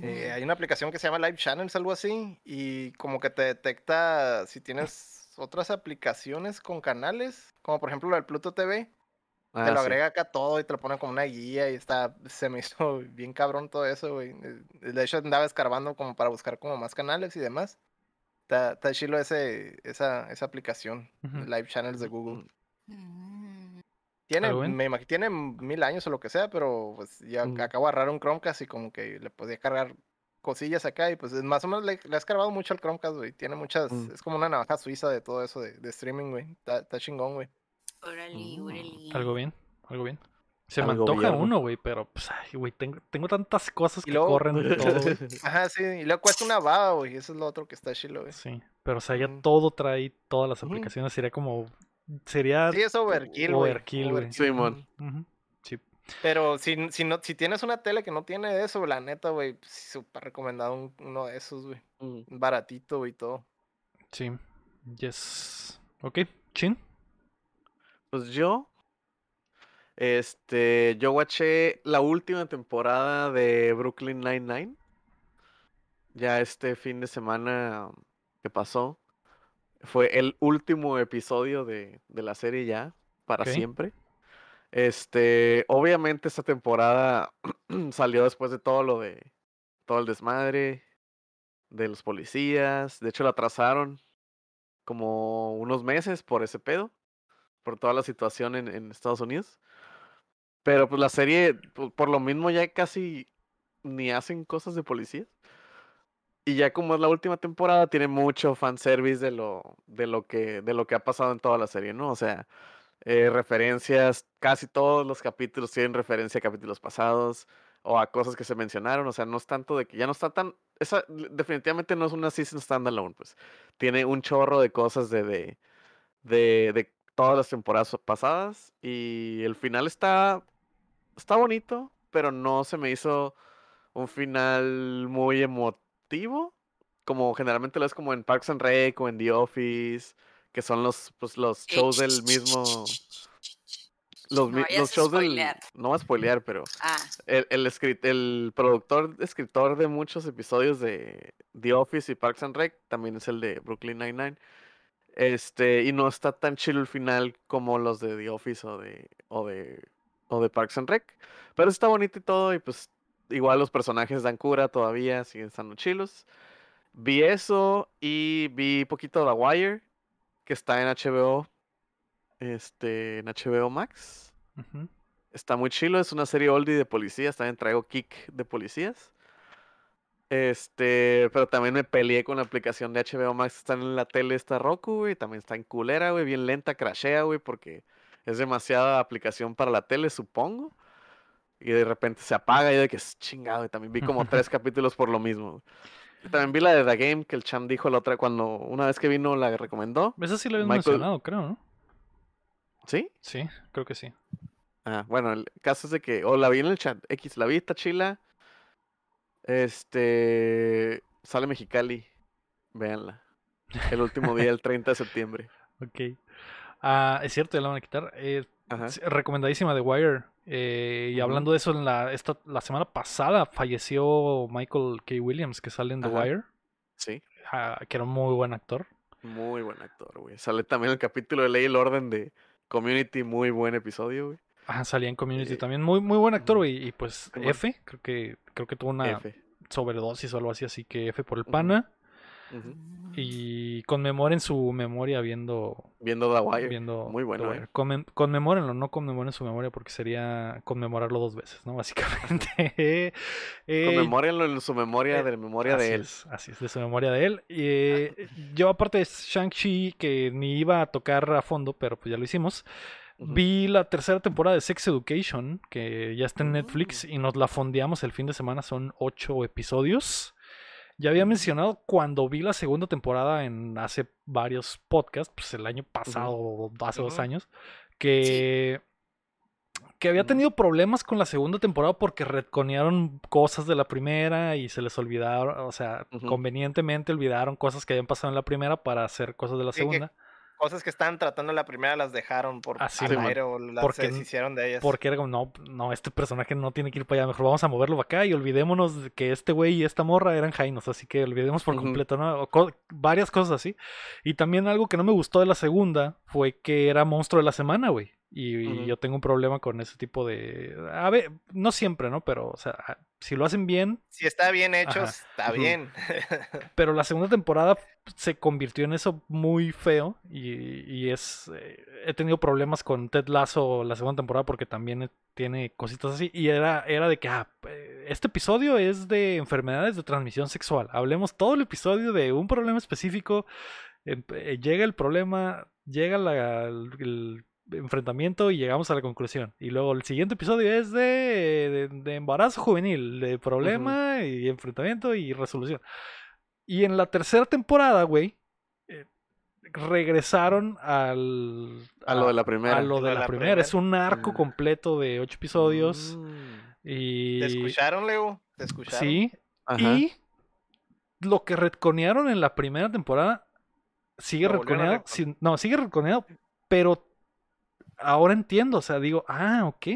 Eh, hay una aplicación que se llama Live Channels, algo así, y como que te detecta si tienes otras aplicaciones con canales, como por ejemplo el Pluto TV, Ah, te lo sí. agrega acá todo y te lo pone como una guía y está, se me [LAUGHS] hizo bien cabrón todo eso, güey. Eh, De hecho andaba escarbando como para buscar como más canales y demás. Está, está chilo ese, esa, esa aplicación. Live Channels de Google. Mm. Tiene, me imagino, tiene mil años o lo que sea, pero pues ya Ujú. acabo de agarrar un Chromecast y como que le podía cargar cosillas acá y pues más o menos le, le has cargado mucho al Chromecast, güey. Tiene muchas, Mm. es como una navaja suiza de todo eso de, de streaming, güey. Está, chingón, güey. Órale, Mm. órale. Algo bien, algo bien. Se me antoja uno, güey, pero, pues, ay, güey, tengo, tengo tantas cosas que luego- corren de todo. [LAUGHS] Ajá, sí, y luego cuesta una baba, güey. Eso es lo otro que está chilo, güey. Sí, pero, o sea, ya Ujú. todo trae todas las aplicaciones. Sería como, sería... Sí, es overkill, güey. Overkill, güey. Sí, Pero si, si, no, si tienes una tele que no tiene eso, la neta, güey, pues, súper recomendado un- uno de esos, güey. Mm. Baratito, güey, todo. sí. Yes. Ok, Chin. Pues yo, este, yo watché la última temporada de Brooklyn Nine-Nine. Ya este fin de semana que pasó. Fue el último episodio de, de la serie ya, para siempre. Este, obviamente esta temporada [CLEARS THROAT] salió después de todo lo de, todo el desmadre de los policías. De hecho, la atrasaron como unos meses por ese pedo por toda la situación en, Estados Unidos. Pero pues la serie, por lo mismo ya casi ni hacen cosas de policías. Y ya como es la última temporada, tiene mucho fanservice de lo, de lo que, de lo que ha pasado en toda la serie, ¿no? O sea, eh, referencias, casi todos los capítulos tienen referencia a capítulos pasados o a cosas que se mencionaron. O sea, no es tanto de que ya no está tan. Definitivamente no es una season standalone, pues. Tiene un chorro de cosas de, de, de, de todas las temporadas pasadas. Y el final está. Está bonito, pero no se me hizo un final muy emotivo. Como generalmente lo es como en Parks and Rec o en The Office. Que son los, pues, los shows del mismo. los, No los shows del... No voy a spoilear, pero Ah, el, el, escrit- el productor, escritor de muchos episodios de The Office y Parks and Rec también es el de Brooklyn Nine-Nine. Este, y no está tan chido el final como los de The Office o de, o de, o de Parks and Rec. Pero está bonito y todo, y pues igual los personajes dan cura todavía, siguen estando chilos. Vi eso y vi poquito The Wire, que está en HBO, este, en HBO Max. Está muy chilo, es una serie oldie de policías, también traigo kick de policías. Este, pero también me peleé con la aplicación de HBO Max, está en la tele, está Roku, güey, también está en culera, güey, bien lenta, crashea, güey, porque es demasiada aplicación para la tele, supongo. Y de repente se apaga y yo de que es chingado, y también vi como [LAUGHS] tres capítulos por lo mismo. güey. También vi la de The Game que el Cham dijo la otra cuando una vez que vino la recomendó. Esa sí la habíamos Michael- mencionado, creo, ¿no? ¿Sí? Sí, creo que sí. Ah, bueno, el caso es de que, o la vi en el chat, X, la vi, está chila. Este, sale Mexicali, véanla. El último día, el [LAUGHS] 30 de septiembre. Ok. Ah, es cierto, ya la van a quitar. Eh, Ajá. recomendadísima de Wire. Eh, y hablando de eso, en la, esta, la semana pasada falleció Michael K. Williams, que sale en The Ajá. Wire, Sí, ah, que era un muy buen actor. muy buen actor, güey. Sale también el capítulo de Ley y el Orden de Community, muy buen episodio, güey. Ajá, salía en Community Eh, también. Muy, muy buen actor, güey. Y pues. F, creo que, creo que tuvo una F. sobredosis o algo así, así que F por el Ujú. Y conmemoren su memoria viendo. Viendo The Wire. viendo Muy bueno, eh. Conmem- conmemórenlo, no conmemoren su memoria porque sería conmemorarlo dos veces, ¿no? [LAUGHS] Básicamente. Eh, Conmemórenlo en su memoria, eh, de la memoria de él. Es, así es, de su memoria de él. Y, eh, [LAUGHS] yo, aparte de Shang-Chi, que ni iba a tocar a fondo, pero pues ya lo hicimos. Vi la tercera temporada de Sex Education, que ya está en Netflix, Mm. y nos la fondeamos el fin de semana. Son ocho episodios. Ya había mencionado cuando vi la segunda temporada en hace varios podcasts, pues el año pasado, o hace dos años, que, que había tenido problemas con la segunda temporada porque retconearon cosas de la primera y se les olvidaron, o sea, convenientemente olvidaron cosas que habían pasado en la primera para hacer cosas de la segunda. Cosas que estaban tratando en la primera las dejaron por Así, al man. aire o las Porque se deshicieron de ellas. Porque era como, no, no, este personaje no tiene que ir para allá, mejor vamos a moverlo para acá y olvidémonos de que este güey y esta morra eran Jainos, así que olvidemos por completo, ¿no? O co- varias cosas así. Y también algo que no me gustó de la segunda fue que era monstruo de la semana, güey. Y, yo tengo un problema con ese tipo de... A ver, no siempre, ¿no? Pero, o sea, si lo hacen bien, Si está bien hecho, Ajá. está bien. [LAUGHS] pero la segunda temporada se convirtió en eso muy feo y, y es eh, he tenido problemas con Ted Lasso la segunda temporada porque también tiene cositas así y era era de que ah, eh, este episodio es de enfermedades de transmisión sexual hablemos todo el episodio de un problema específico em- eh, llega el problema llega la- el, el enfrentamiento y llegamos a la conclusión y luego el siguiente episodio es de, de- de embarazo juvenil de problema y enfrentamiento y resolución y en la tercera temporada, güey, eh, regresaron al, A lo de la primera. A lo de la, primera. Es un arco Ah. completo de ocho episodios. Mm. Y. ¿Te escucharon, Leo? ¿Te escucharon? Sí. Ajá. Y lo que retconearon en la primera temporada sigue a retconeado. sí, no, sigue retconeado, pero ahora entiendo. O sea, digo, ah, ok.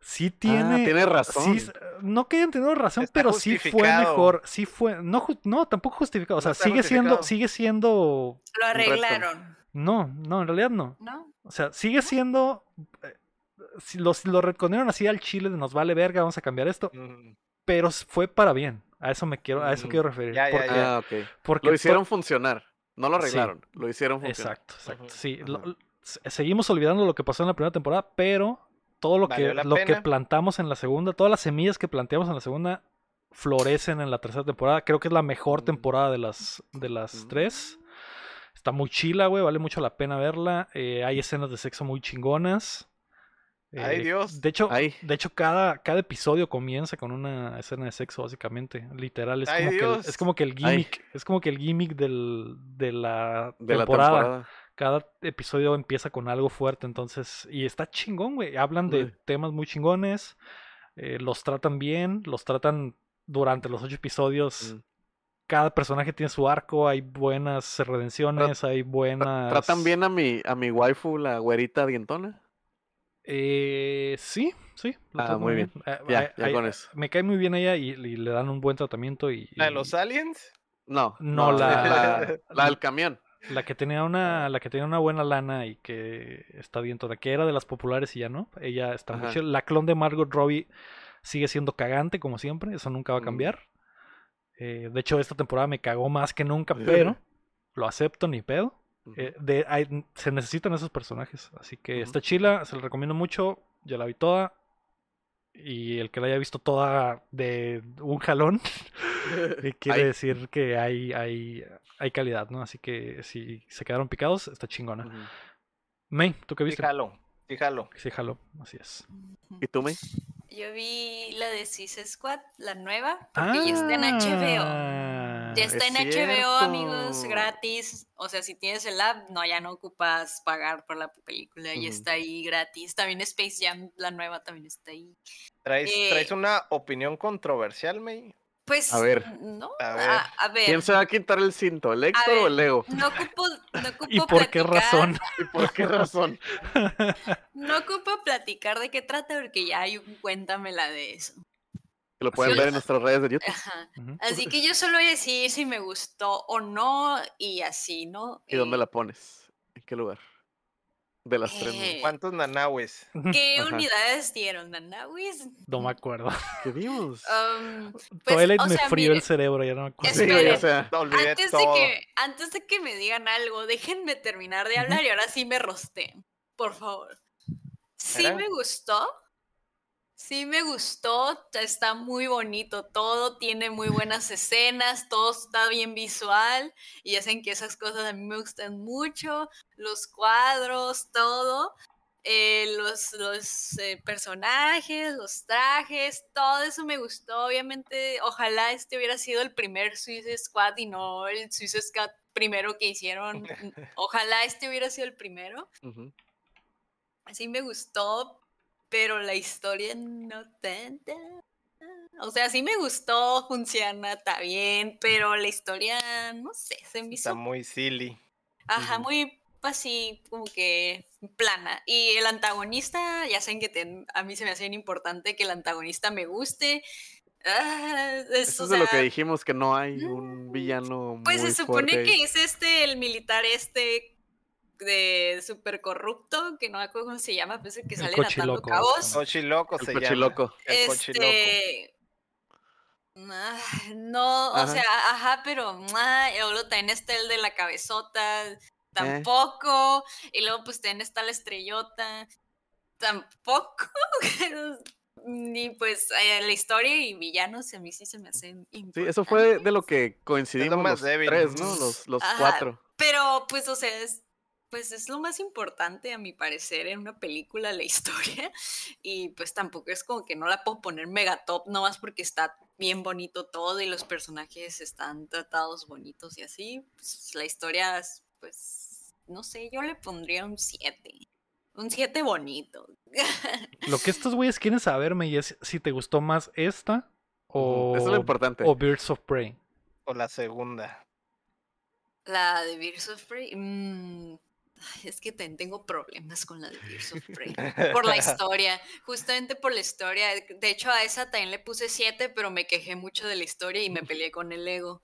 Sí tiene. Ah, tienes razón. Sí, no que hayan tenido razón, Está pero sí fue mejor. Sí fue. No, no tampoco justificado. O sea, No sigue siendo. Sigue siendo. lo arreglaron, No, no, en realidad no. ¿no? O sea, sigue siendo. eh, lo, lo así al chile de nos vale verga, vamos a cambiar esto. Mm, Pero fue para bien. A eso me quiero, a eso Mm, quiero referir. ya, porque, ya. Ah, ok. porque Lo hicieron funcionar. No lo Sí. arreglaron. Lo hicieron funcionar. Exacto, exacto. Sí, lo- Ajá. Seguimos olvidando lo que pasó en la primera temporada, pero todo lo que, lo que plantamos en la segunda, todas las semillas que planteamos en la segunda florecen en la tercera temporada. Creo que es la mejor Mm. temporada de las, de las Mm. tres. Está muy chila, güey, vale mucho la pena verla. Eh, hay escenas de sexo muy chingonas. Ay, Eh, Dios. De hecho, Ay. de hecho cada, cada episodio comienza con una escena de sexo, básicamente. Literal, es, Ay, como, que el, es como que el Ay. gimmick, es como que el gimmick del, de la De la temporada. Cada episodio empieza con algo fuerte, entonces, y está chingón, güey. Hablan de Uy. temas muy chingones, eh, los tratan bien, los tratan durante los ocho episodios. Mm. Cada personaje tiene su arco, hay buenas redenciones, hay buenas. ¿Tratan bien a mi, a mi waifu, la güerita dientona? Eh, sí, sí. lo Ah, muy bien. Eh, Ya, ya con eso. Me cae muy bien ella y, y le dan un buen tratamiento y... ¿La de los aliens? No, No, la- la, [LAUGHS] la del camión. La que tenía una, la que tenía una buena lana y que está bien toda, que era de las populares y ya no. Ella está muy Ajá. chida. La clon de Margot Robbie sigue siendo cagante como siempre, eso nunca va a Mm. cambiar. Eh, de hecho, esta temporada me cagó más que nunca, pero lo acepto ni pedo. Eh, de, hay- se necesitan esos personajes, así que está chila, se la recomiendo mucho. Ya la vi toda. Y el que la haya visto toda de un jalón, [LAUGHS] [LAUGHS] quiere decir que hay, hay, hay calidad, ¿no? Así que si se quedaron picados, está chingona. Ujú. May, ¿tú qué viste? Fíjalo, fíjalo. Sí, jaló, así es. ¿Y tú, May? Yo vi la de Suicide Squad, la nueva, porque ya está en HBO. Ah, Ya está es en HBO, amigos, gratis. O sea, si tienes el app, no, ya no ocupas pagar por la película, ya está ahí gratis. También Space Jam, la nueva, también está ahí. ¿Traes, Eh, ¿Traes una opinión controversial, May? Pues, A ver. no, A a ver. a ver, ¿Quién se va a quitar el cinto, el Héctor o el Lego? no ocupo, no [LAUGHS] ocupo ¿Y por qué razón? [LAUGHS] ¿Y por qué razón? No ocupo platicar de qué trata porque ya hay un cuéntamela de eso. Que lo pueden Sí. ver en nuestras redes de YouTube. Ajá. Así que yo solo voy a decir si me gustó o no y así, ¿no? ¿Y dónde la pones? ¿En qué lugar? De las tres. Eh. ¿Cuántos nanahues? [LAUGHS] ¿Qué Ajá. unidades dieron, Nanawis? No me acuerdo. ¿Qué vimos? Um, pues, Twilight o me sea, frió el cerebro, ya no me acuerdo. sí, güey, o esperen. sea. Olvidé antes de, que, antes de que me digan algo, déjenme terminar de hablar y ahora sí me rosteen, por favor. Sí Era- me gustó, sí me gustó, está muy bonito todo, tiene muy buenas escenas, todo está bien visual y hacen que esas cosas a mí me gustan mucho, los cuadros, todo. eh, los los eh, personajes, los trajes, todo eso me gustó. Obviamente, ojalá este hubiera sido el primer Suicide Squad y no el Suicide Squad primero que hicieron. [LAUGHS] Ojalá este hubiera sido el primero. Ujú. Sí me gustó, pero la historia no tanta. O sea, sí me gustó, funciona, está bien, pero la historia, no sé, se me Está hizo muy silly. Ajá, muy así, como que plana. Y el antagonista, ya saben que a mí se me hace bien importante que el antagonista me guste. Ah, es, Eso es de lo que dijimos, que no hay un mm, villano Pues muy se supone fuerte que es este, el militar este de súper corrupto, que no me acuerdo cómo se llama, pues el que sale atando cabos. Cochiloco El se cochiloco. llama. El cochiloco. Este. ah, No, o Ajá. sea, ajá, pero ah, y luego también está el de la cabezota, Eh. tampoco, y luego pues también está la estrellota, tampoco, [LAUGHS] ni pues eh, la historia y villanos a mí sí se me hacen Sí, eso fue de lo que coincidimos los débil. tres, ¿no? Los, los cuatro. Pero, pues, o sea, es, pues es lo más importante, a mi parecer, en una película, la [LAUGHS] historia. Y pues tampoco es como que no la puedo poner mega top, nomás porque está bien bonito todo y los personajes están tratados bonitos y así. Pues, la historia, es, pues, no sé, yo le pondría un 7. Un 7 bonito. [LAUGHS] Lo que estos güeyes quieren saberme y es si te gustó más esta o, Eso es lo importante. o Birds of Prey. O la segunda. La de Birds of Prey. mm, es que ten- tengo problemas con la de Birds of Prey. Por la [LAUGHS] historia. Justamente por la historia. De hecho, a esa también le puse 7, pero me quejé mucho de la historia y me peleé con el ego.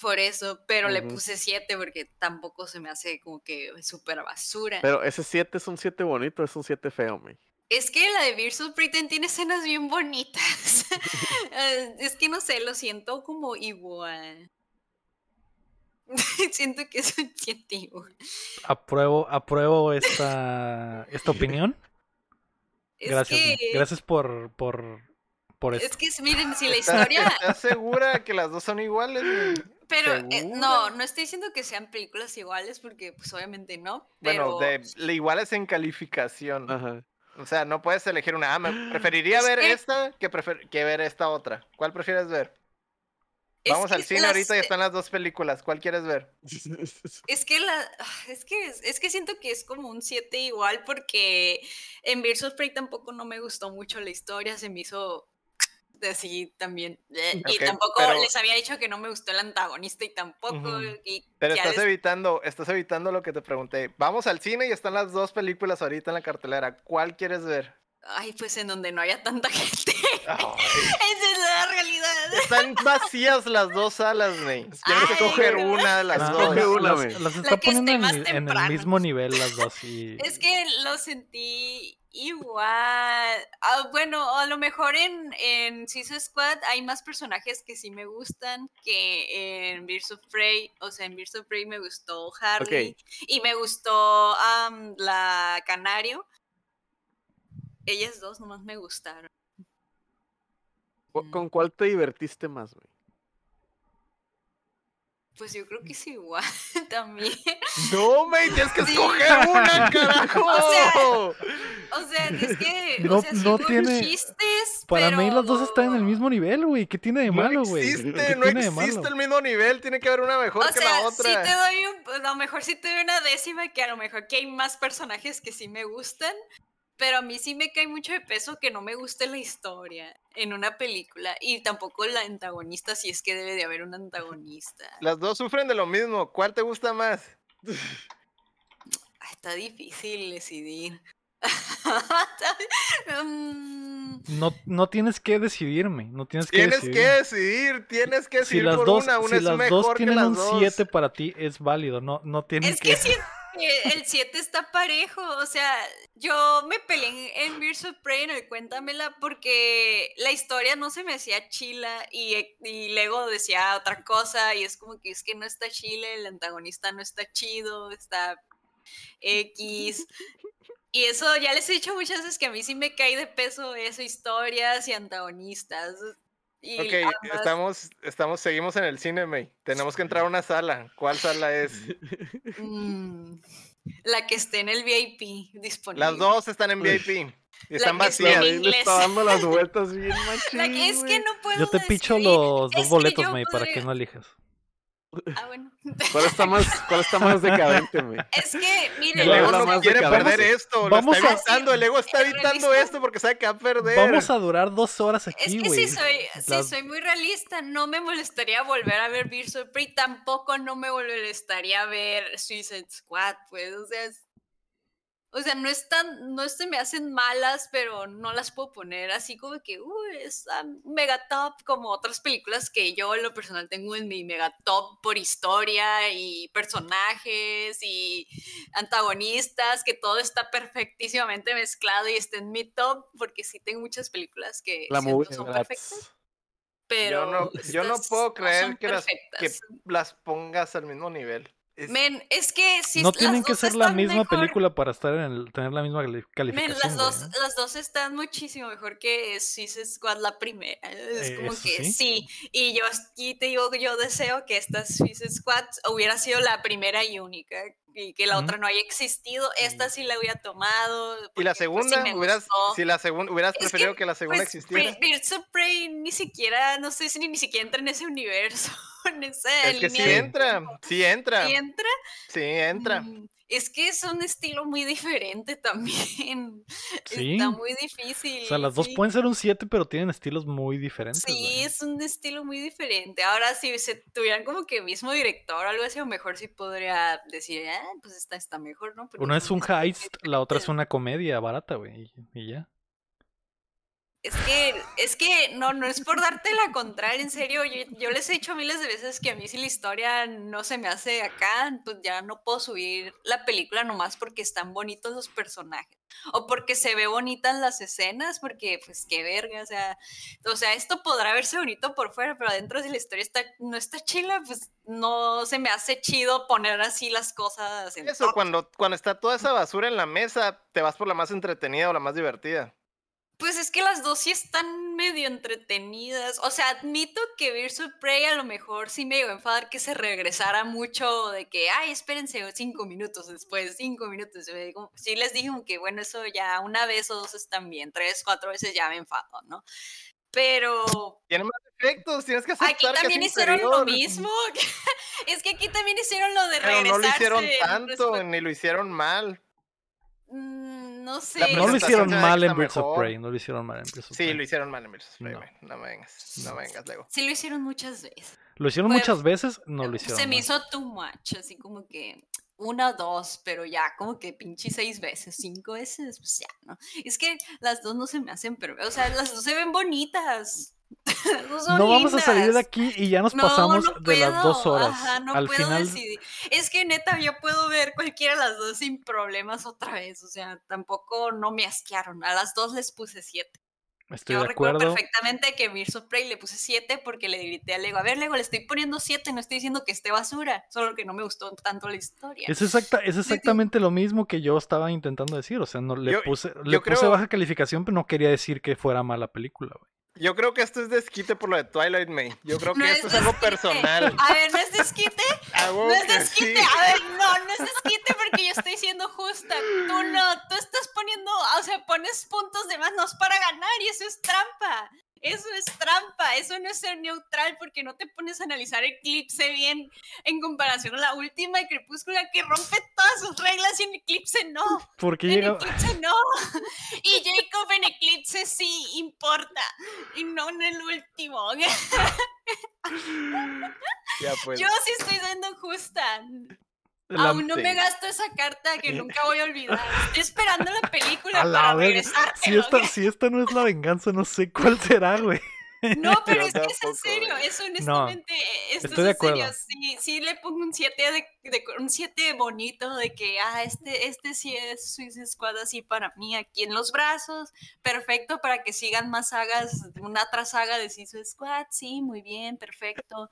Por eso, pero le puse 7 porque tampoco se me hace como que súper basura. Pero ese 7 es un 7 bonito, es un 7 feo, me. Es que la de Prey también tiene escenas bien bonitas. [LAUGHS] [LAUGHS] Eh, es que no sé, lo siento como igual. [LAUGHS] siento que es un 7 igual. Apruebo, apruebo esta, esta opinión. Es Gracias, que. Gracias por, por, por esto. es que miren, si la ¿Estás- historia, ¿Estás segura que las dos son iguales? güey? pero eh, no, no estoy diciendo que sean películas iguales porque pues obviamente no, pero Bueno, de, le iguales en calificación. Ajá. O sea, no puedes elegir una. Ah, me [GASPS] preferiría Es ver que- esta que, prefer- que ver esta otra. ¿Cuál prefieres ver? Vamos al cine las- ahorita y están las dos películas. ¿Cuál quieres ver? [LAUGHS] Es que la ah, es que es que siento que es como un 7 igual porque en Birds of Prey tampoco no me gustó mucho la historia, se me hizo Así también. eh, Y tampoco pero- les había dicho que no me gustó el antagonista y tampoco. Y Pero estás des- evitando, estás evitando lo que te pregunté. Vamos al cine y están las dos películas ahorita en la cartelera. ¿Cuál quieres ver? Ay, pues en donde no haya tanta [LAUGHS] gente. Esa es la realidad. Están vacías las dos salas, Ney. Tienes que pero- una de las dos. escoge una, las, güey. las está poniendo en, el- en el temprano. mismo nivel las dos. Y... Es que lo sentí igual. Ah, bueno, a lo mejor en, en Suicide Squad hay más personajes que sí me gustan que en Birds of Prey. O sea, en Birds of Prey me gustó Harley y me gustó am, la Canario. Ellas dos nomás me gustaron. ¿Cu- ¿Con cuál te divertiste más, güey? Pues yo creo que es igual [LAUGHS] también. No, May, tienes que Sí. escoger una, carajo. [LAUGHS] O sea, O sea, es [LAUGHS] que No- o sea, sí no tiene- chistes, Para mí las dos están en el mismo nivel, güey. ¿Qué tiene de malo, no güey? existe, ¿Qué no tiene de existe malo? el mismo nivel. Tiene que haber una mejor O que sea, la sí otra. te doy un, a lo mejor sí te doy una décima que a lo mejor que hay más personajes que sí me gustan, pero a mí sí me cae mucho de peso que no me guste la historia en una película y tampoco la antagonista si es que debe de haber un antagonista. [LAUGHS] Las dos sufren de lo mismo. ¿Cuál te gusta más? [LAUGHS] Está difícil decidir. [LAUGHS] Mm, No, no tienes que decidirme. No tienes que Tienes que decidir. decidir, tienes que Si decidir las por dos, una. Una si es las mejor dos que tienen las un dos. 7 para ti, es válido. No, no tienes Es que siento que el 7 está parejo. O sea, yo me peleé en Birds of Prey en el Cuéntamela porque la historia no se me hacía chila y, y luego decía otra cosa y es como que es que no está chile, el antagonista no está chido, está X. Y eso ya les he dicho muchas veces que a mí sí me cae de peso eso, historias y antagonistas. Y Ok, estamos, estamos, seguimos en el cine, May. Tenemos que entrar a una sala. ¿Cuál sala es? Mm, la que esté en el VIP disponible. Las dos están en Uy. VIP. Y están La vacías. Le está dando las [LAUGHS] vueltas bien machín, La que es que güey. no puedo Yo te picho los dos boletos, May, para que no elijas. Ah, bueno. [LAUGHS] ¿Cuál está más, cuál está más decadente, güey? Es que, miren, El ego la no quiere decadente. perder esto. Lo Vamos está a- evitando. El ego está ¿Es evitando realista? esto porque sabe que va a perder. Vamos a durar dos horas es aquí, que güey. si soy, si Las- soy muy realista, no me molestaría volver a ver Birds of Prey, tampoco no me molestaría ver Suicide Squad, pues, o sea, es- o sea, no están, no se me hacen malas, pero no las puedo poner así como que, uy, es um, mega top, como otras películas que yo en lo personal tengo en mi mega top por historia y personajes y antagonistas, que todo está perfectísimamente mezclado y está en mi top, porque sí tengo muchas películas que La son perfectas, pero no- yo no puedo creer que las- que las pongas al mismo nivel. Es- Men, es que si no tienen que ser la misma mejor- película para estar en el, tener la misma cali- Men, calificación. las dos, ¿eh? las dos están muchísimo mejor que Suicide Squad la primera. Es como Eso que sí. sí. Y yo aquí te digo, yo deseo que esta Suicide Squad hubiera sido la primera y única. Y que la otra no haya existido. Esta sí la hubiera tomado. y la pues, segunda, me hubieras, gustó. si la segunda, hubieras Es que, preferido que, la segunda Pues, existiera. Birds of Prey ni siquiera, no sé si ni, ni siquiera entra en ese universo. Esa Es que sí línea entra, sí entra, ¿Sí entra? sí entra. Mm, Es que es un estilo muy diferente [LAUGHS] también. Sí. Está muy difícil. O sea, las dos sí. pueden ser un 7, pero tienen estilos muy diferentes. Sí, güey. es un estilo muy diferente. Ahora, si se tuvieran como que mismo director o algo así, a lo mejor sí podría decir, ah, pues esta está mejor, ¿no? Pero Uno es un heist, la otra es una comedia barata, güey. Y, y ya. Es que, es que no, no es por darte la contraria, en serio, yo, yo les he dicho miles de veces que a mí si la historia no se me hace acá, pues ya no puedo subir la película nomás porque están bonitos los personajes, o porque se ve bonitas las escenas, porque pues qué verga, o sea, o sea, esto podrá verse bonito por fuera, pero adentro si la historia está, no está chila, pues no se me hace chido poner así las cosas en Eso, cuando, cuando está toda esa basura en la mesa, te vas por la más entretenida o la más divertida. Pues es que las dos sí están medio entretenidas. O sea, admito que Birds of Prey a lo mejor sí me llegó a enfadar que se regresara mucho de que, ay, espérense cinco minutos después, cinco minutos. después". Como- Sí les dije que, bueno, eso ya una vez o dos están bien, tres, cuatro veces ya me enfado, ¿no? Pero Tiene más efectos, tienes que aceptar aquí que es también hicieron lo mismo. [LAUGHS] es que aquí también hicieron lo de Pero regresarse. no lo hicieron tanto, ni lo hicieron mal. Mm, no sé. No lo hicieron mal en Birds of. Prey. No lo hicieron mal en Birds of Sí, Prey. lo hicieron mal en Birds of Prey, No. No me vengas, no me vengas, Lego. Sí lo hicieron muchas veces. Lo hicieron Fue- muchas veces, no lo hicieron Se me mal. hizo too much, así como que una o dos, pero ya como que pinche seis veces, cinco veces, pues ya, ¿no? Es que las dos no se me hacen, pero, o sea, las dos se ven bonitas. [LAUGHS] Son No vamos a salir de aquí y ya nos No, pasamos no de las dos horas. ajá, no Al puedo final, decidir. Es que neta, yo puedo ver cualquiera de las dos sin problemas otra vez. O sea, tampoco no me asquearon. A las dos les puse siete. estoy yo de recuerdo acuerdo. perfectamente que Birds of Prey le puse 7 porque le grité a Lego, a ver Lego, le estoy poniendo 7, no estoy diciendo que esté basura, solo que no me gustó tanto la historia. Es, exacta, es [LAUGHS] exactamente lo mismo que yo estaba intentando decir. O sea, no le Yo- puse, le puse baja calificación, pero no quería decir que fuera mala película, güey. Yo creo que esto es desquite por lo de Twilight May. Yo creo que esto es algo personal. A ver, no es desquite, [LAUGHS] no es desquite, sí. a ver, no, no es desquite porque yo estoy siendo justa. Tú no, tú estás poniendo, o sea, pones puntos de más no es para ganar y eso es trampa. Eso es trampa, eso no es ser neutral porque no te pones a analizar Eclipse bien en comparación a la última de Crepúscula que rompe todas sus reglas y en Eclipse no. [LAUGHS] Porque En llega. Eclipse no. [LAUGHS] Y Jacob en Eclipse sí importa. Y no en el último. [LAUGHS] Ya pues. Yo sí estoy siendo justa. La- Aún no me gasto esa carta que nunca voy a olvidar. Estoy esperando la película A la para verga. regresarte. si, esta, si esta no es la venganza, no sé cuál será, güey. No, [LAUGHS] pero Yo es que es en serio, es honestamente, eh, esto estoy de es en serio. acuerdo. Sí, sí le pongo un 7 de, de- un 7 bonito de que ah, este, este sí es Suicide Squad así para mí aquí en los brazos, perfecto para que sigan más sagas, una tras saga de Suicide Squad, sí, muy bien, perfecto.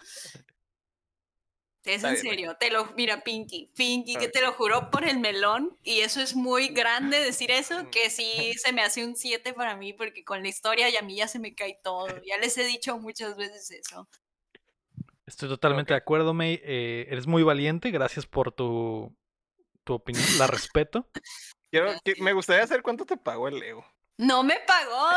Es Está en serio, te lo, mira, Pinky, Pinky, que te lo juró por el melón, y eso es muy grande decir eso, que sí se me hace un 7 para mí, porque con la historia y a mí ya se me cae todo, ya les he dicho muchas veces eso. Estoy totalmente de acuerdo, May. eh, eres muy valiente. Gracias por tu, tu opinión. La respeto. Quiero, que- me gustaría saber cuánto te pagó el Lego. No me pagó.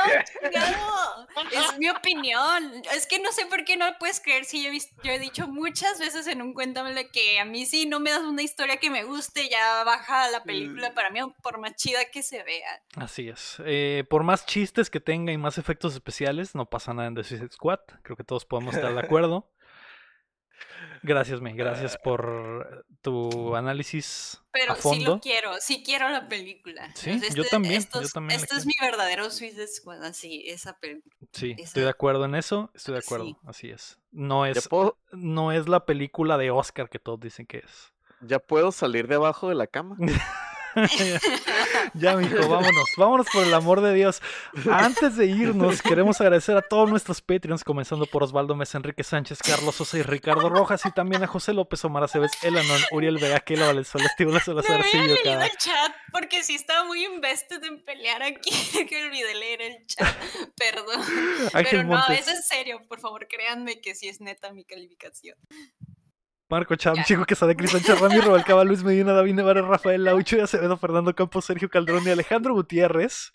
[LAUGHS] Es mi opinión. Es que no sé por qué no puedes creer si yo he, vis- yo he dicho muchas veces en un cuéntamelo que a mí sí no me das una historia que me guste, ya baja la película para mí, por más chida que se vea. Así es. Eh, por más chistes que tenga y más efectos especiales, no pasa nada en The Suicide Squad. Creo que todos podemos estar de acuerdo. Gracias, May. Gracias por tu análisis Pero a sí fondo. lo quiero, sí quiero la película. Sí, sea, yo también, esto yo es- también Este es quiero. mi verdadero Suicide Squad, así, esa película. Sí, esa- estoy de acuerdo en eso. Estoy de Sí. acuerdo. Así es. No Ya es, puedo, no es la película de Oscar que todos dicen que es. ya puedo salir de abajo de la cama. [LAUGHS] [LAUGHS] [LAUGHS] ya, mijo, vámonos. Vámonos por el amor de Dios. Antes de irnos, queremos agradecer a todos nuestros Patreons, comenzando por Osvaldo Mesa, Enrique Sánchez, Carlos Sosa y Ricardo Rojas, y también a José López, Omar Aceves, Elanon, Uriel Vega, Kela Valenzuela, Estíbula No Salazar, Silvio Cada. el chat porque sí estaba muy invested en pelear aquí [LAUGHS] que olvidé leer el chat. [LAUGHS] Perdón. Ángel Pero no, Montes. es en serio, por favor, créanme que sí es neta mi calificación. Marco Cham. Chico Quesada, Cris Sánchez, Rami, Robalcaba, Luis Medina, David Nevara, Rafael Laucho, Acevedo, Fernando Campos, Sergio Calderón y Alejandro Gutiérrez.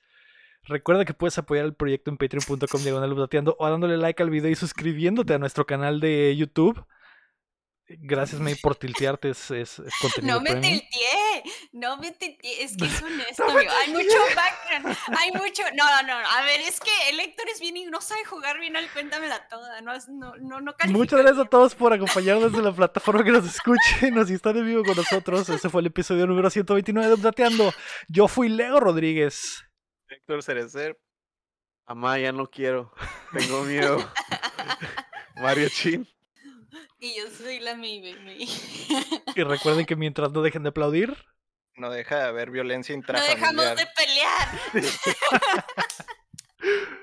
Recuerda que puedes apoyar el proyecto en patreon.com diagonal o dándole like al video y suscribiéndote a nuestro canal de YouTube. Gracias, May, por tiltearte. Es, es- es contenido No me premium. tilteé, no me es que es [LAUGHS] honesto, No me amigo. Hay mucho background, hay mucho. No, no, no, a ver, es que el Héctor es bien y no sabe jugar bien al cuéntamela toda, no, no, no, no califica Muchas gracias a todos por acompañarnos desde la plataforma que nos escuchen, nos están en vivo con nosotros. Ese fue el episodio número 129 de Updateando. Yo fui Lego Rodríguez. Héctor Cerecer. Amá, ya no quiero. Tengo miedo. [LAUGHS] Mario Chin. Y yo soy la mi baby. Y recuerden que mientras no dejen de aplaudir, No deja de haber violencia No intrafamiliar. dejamos de pelear. [LAUGHS]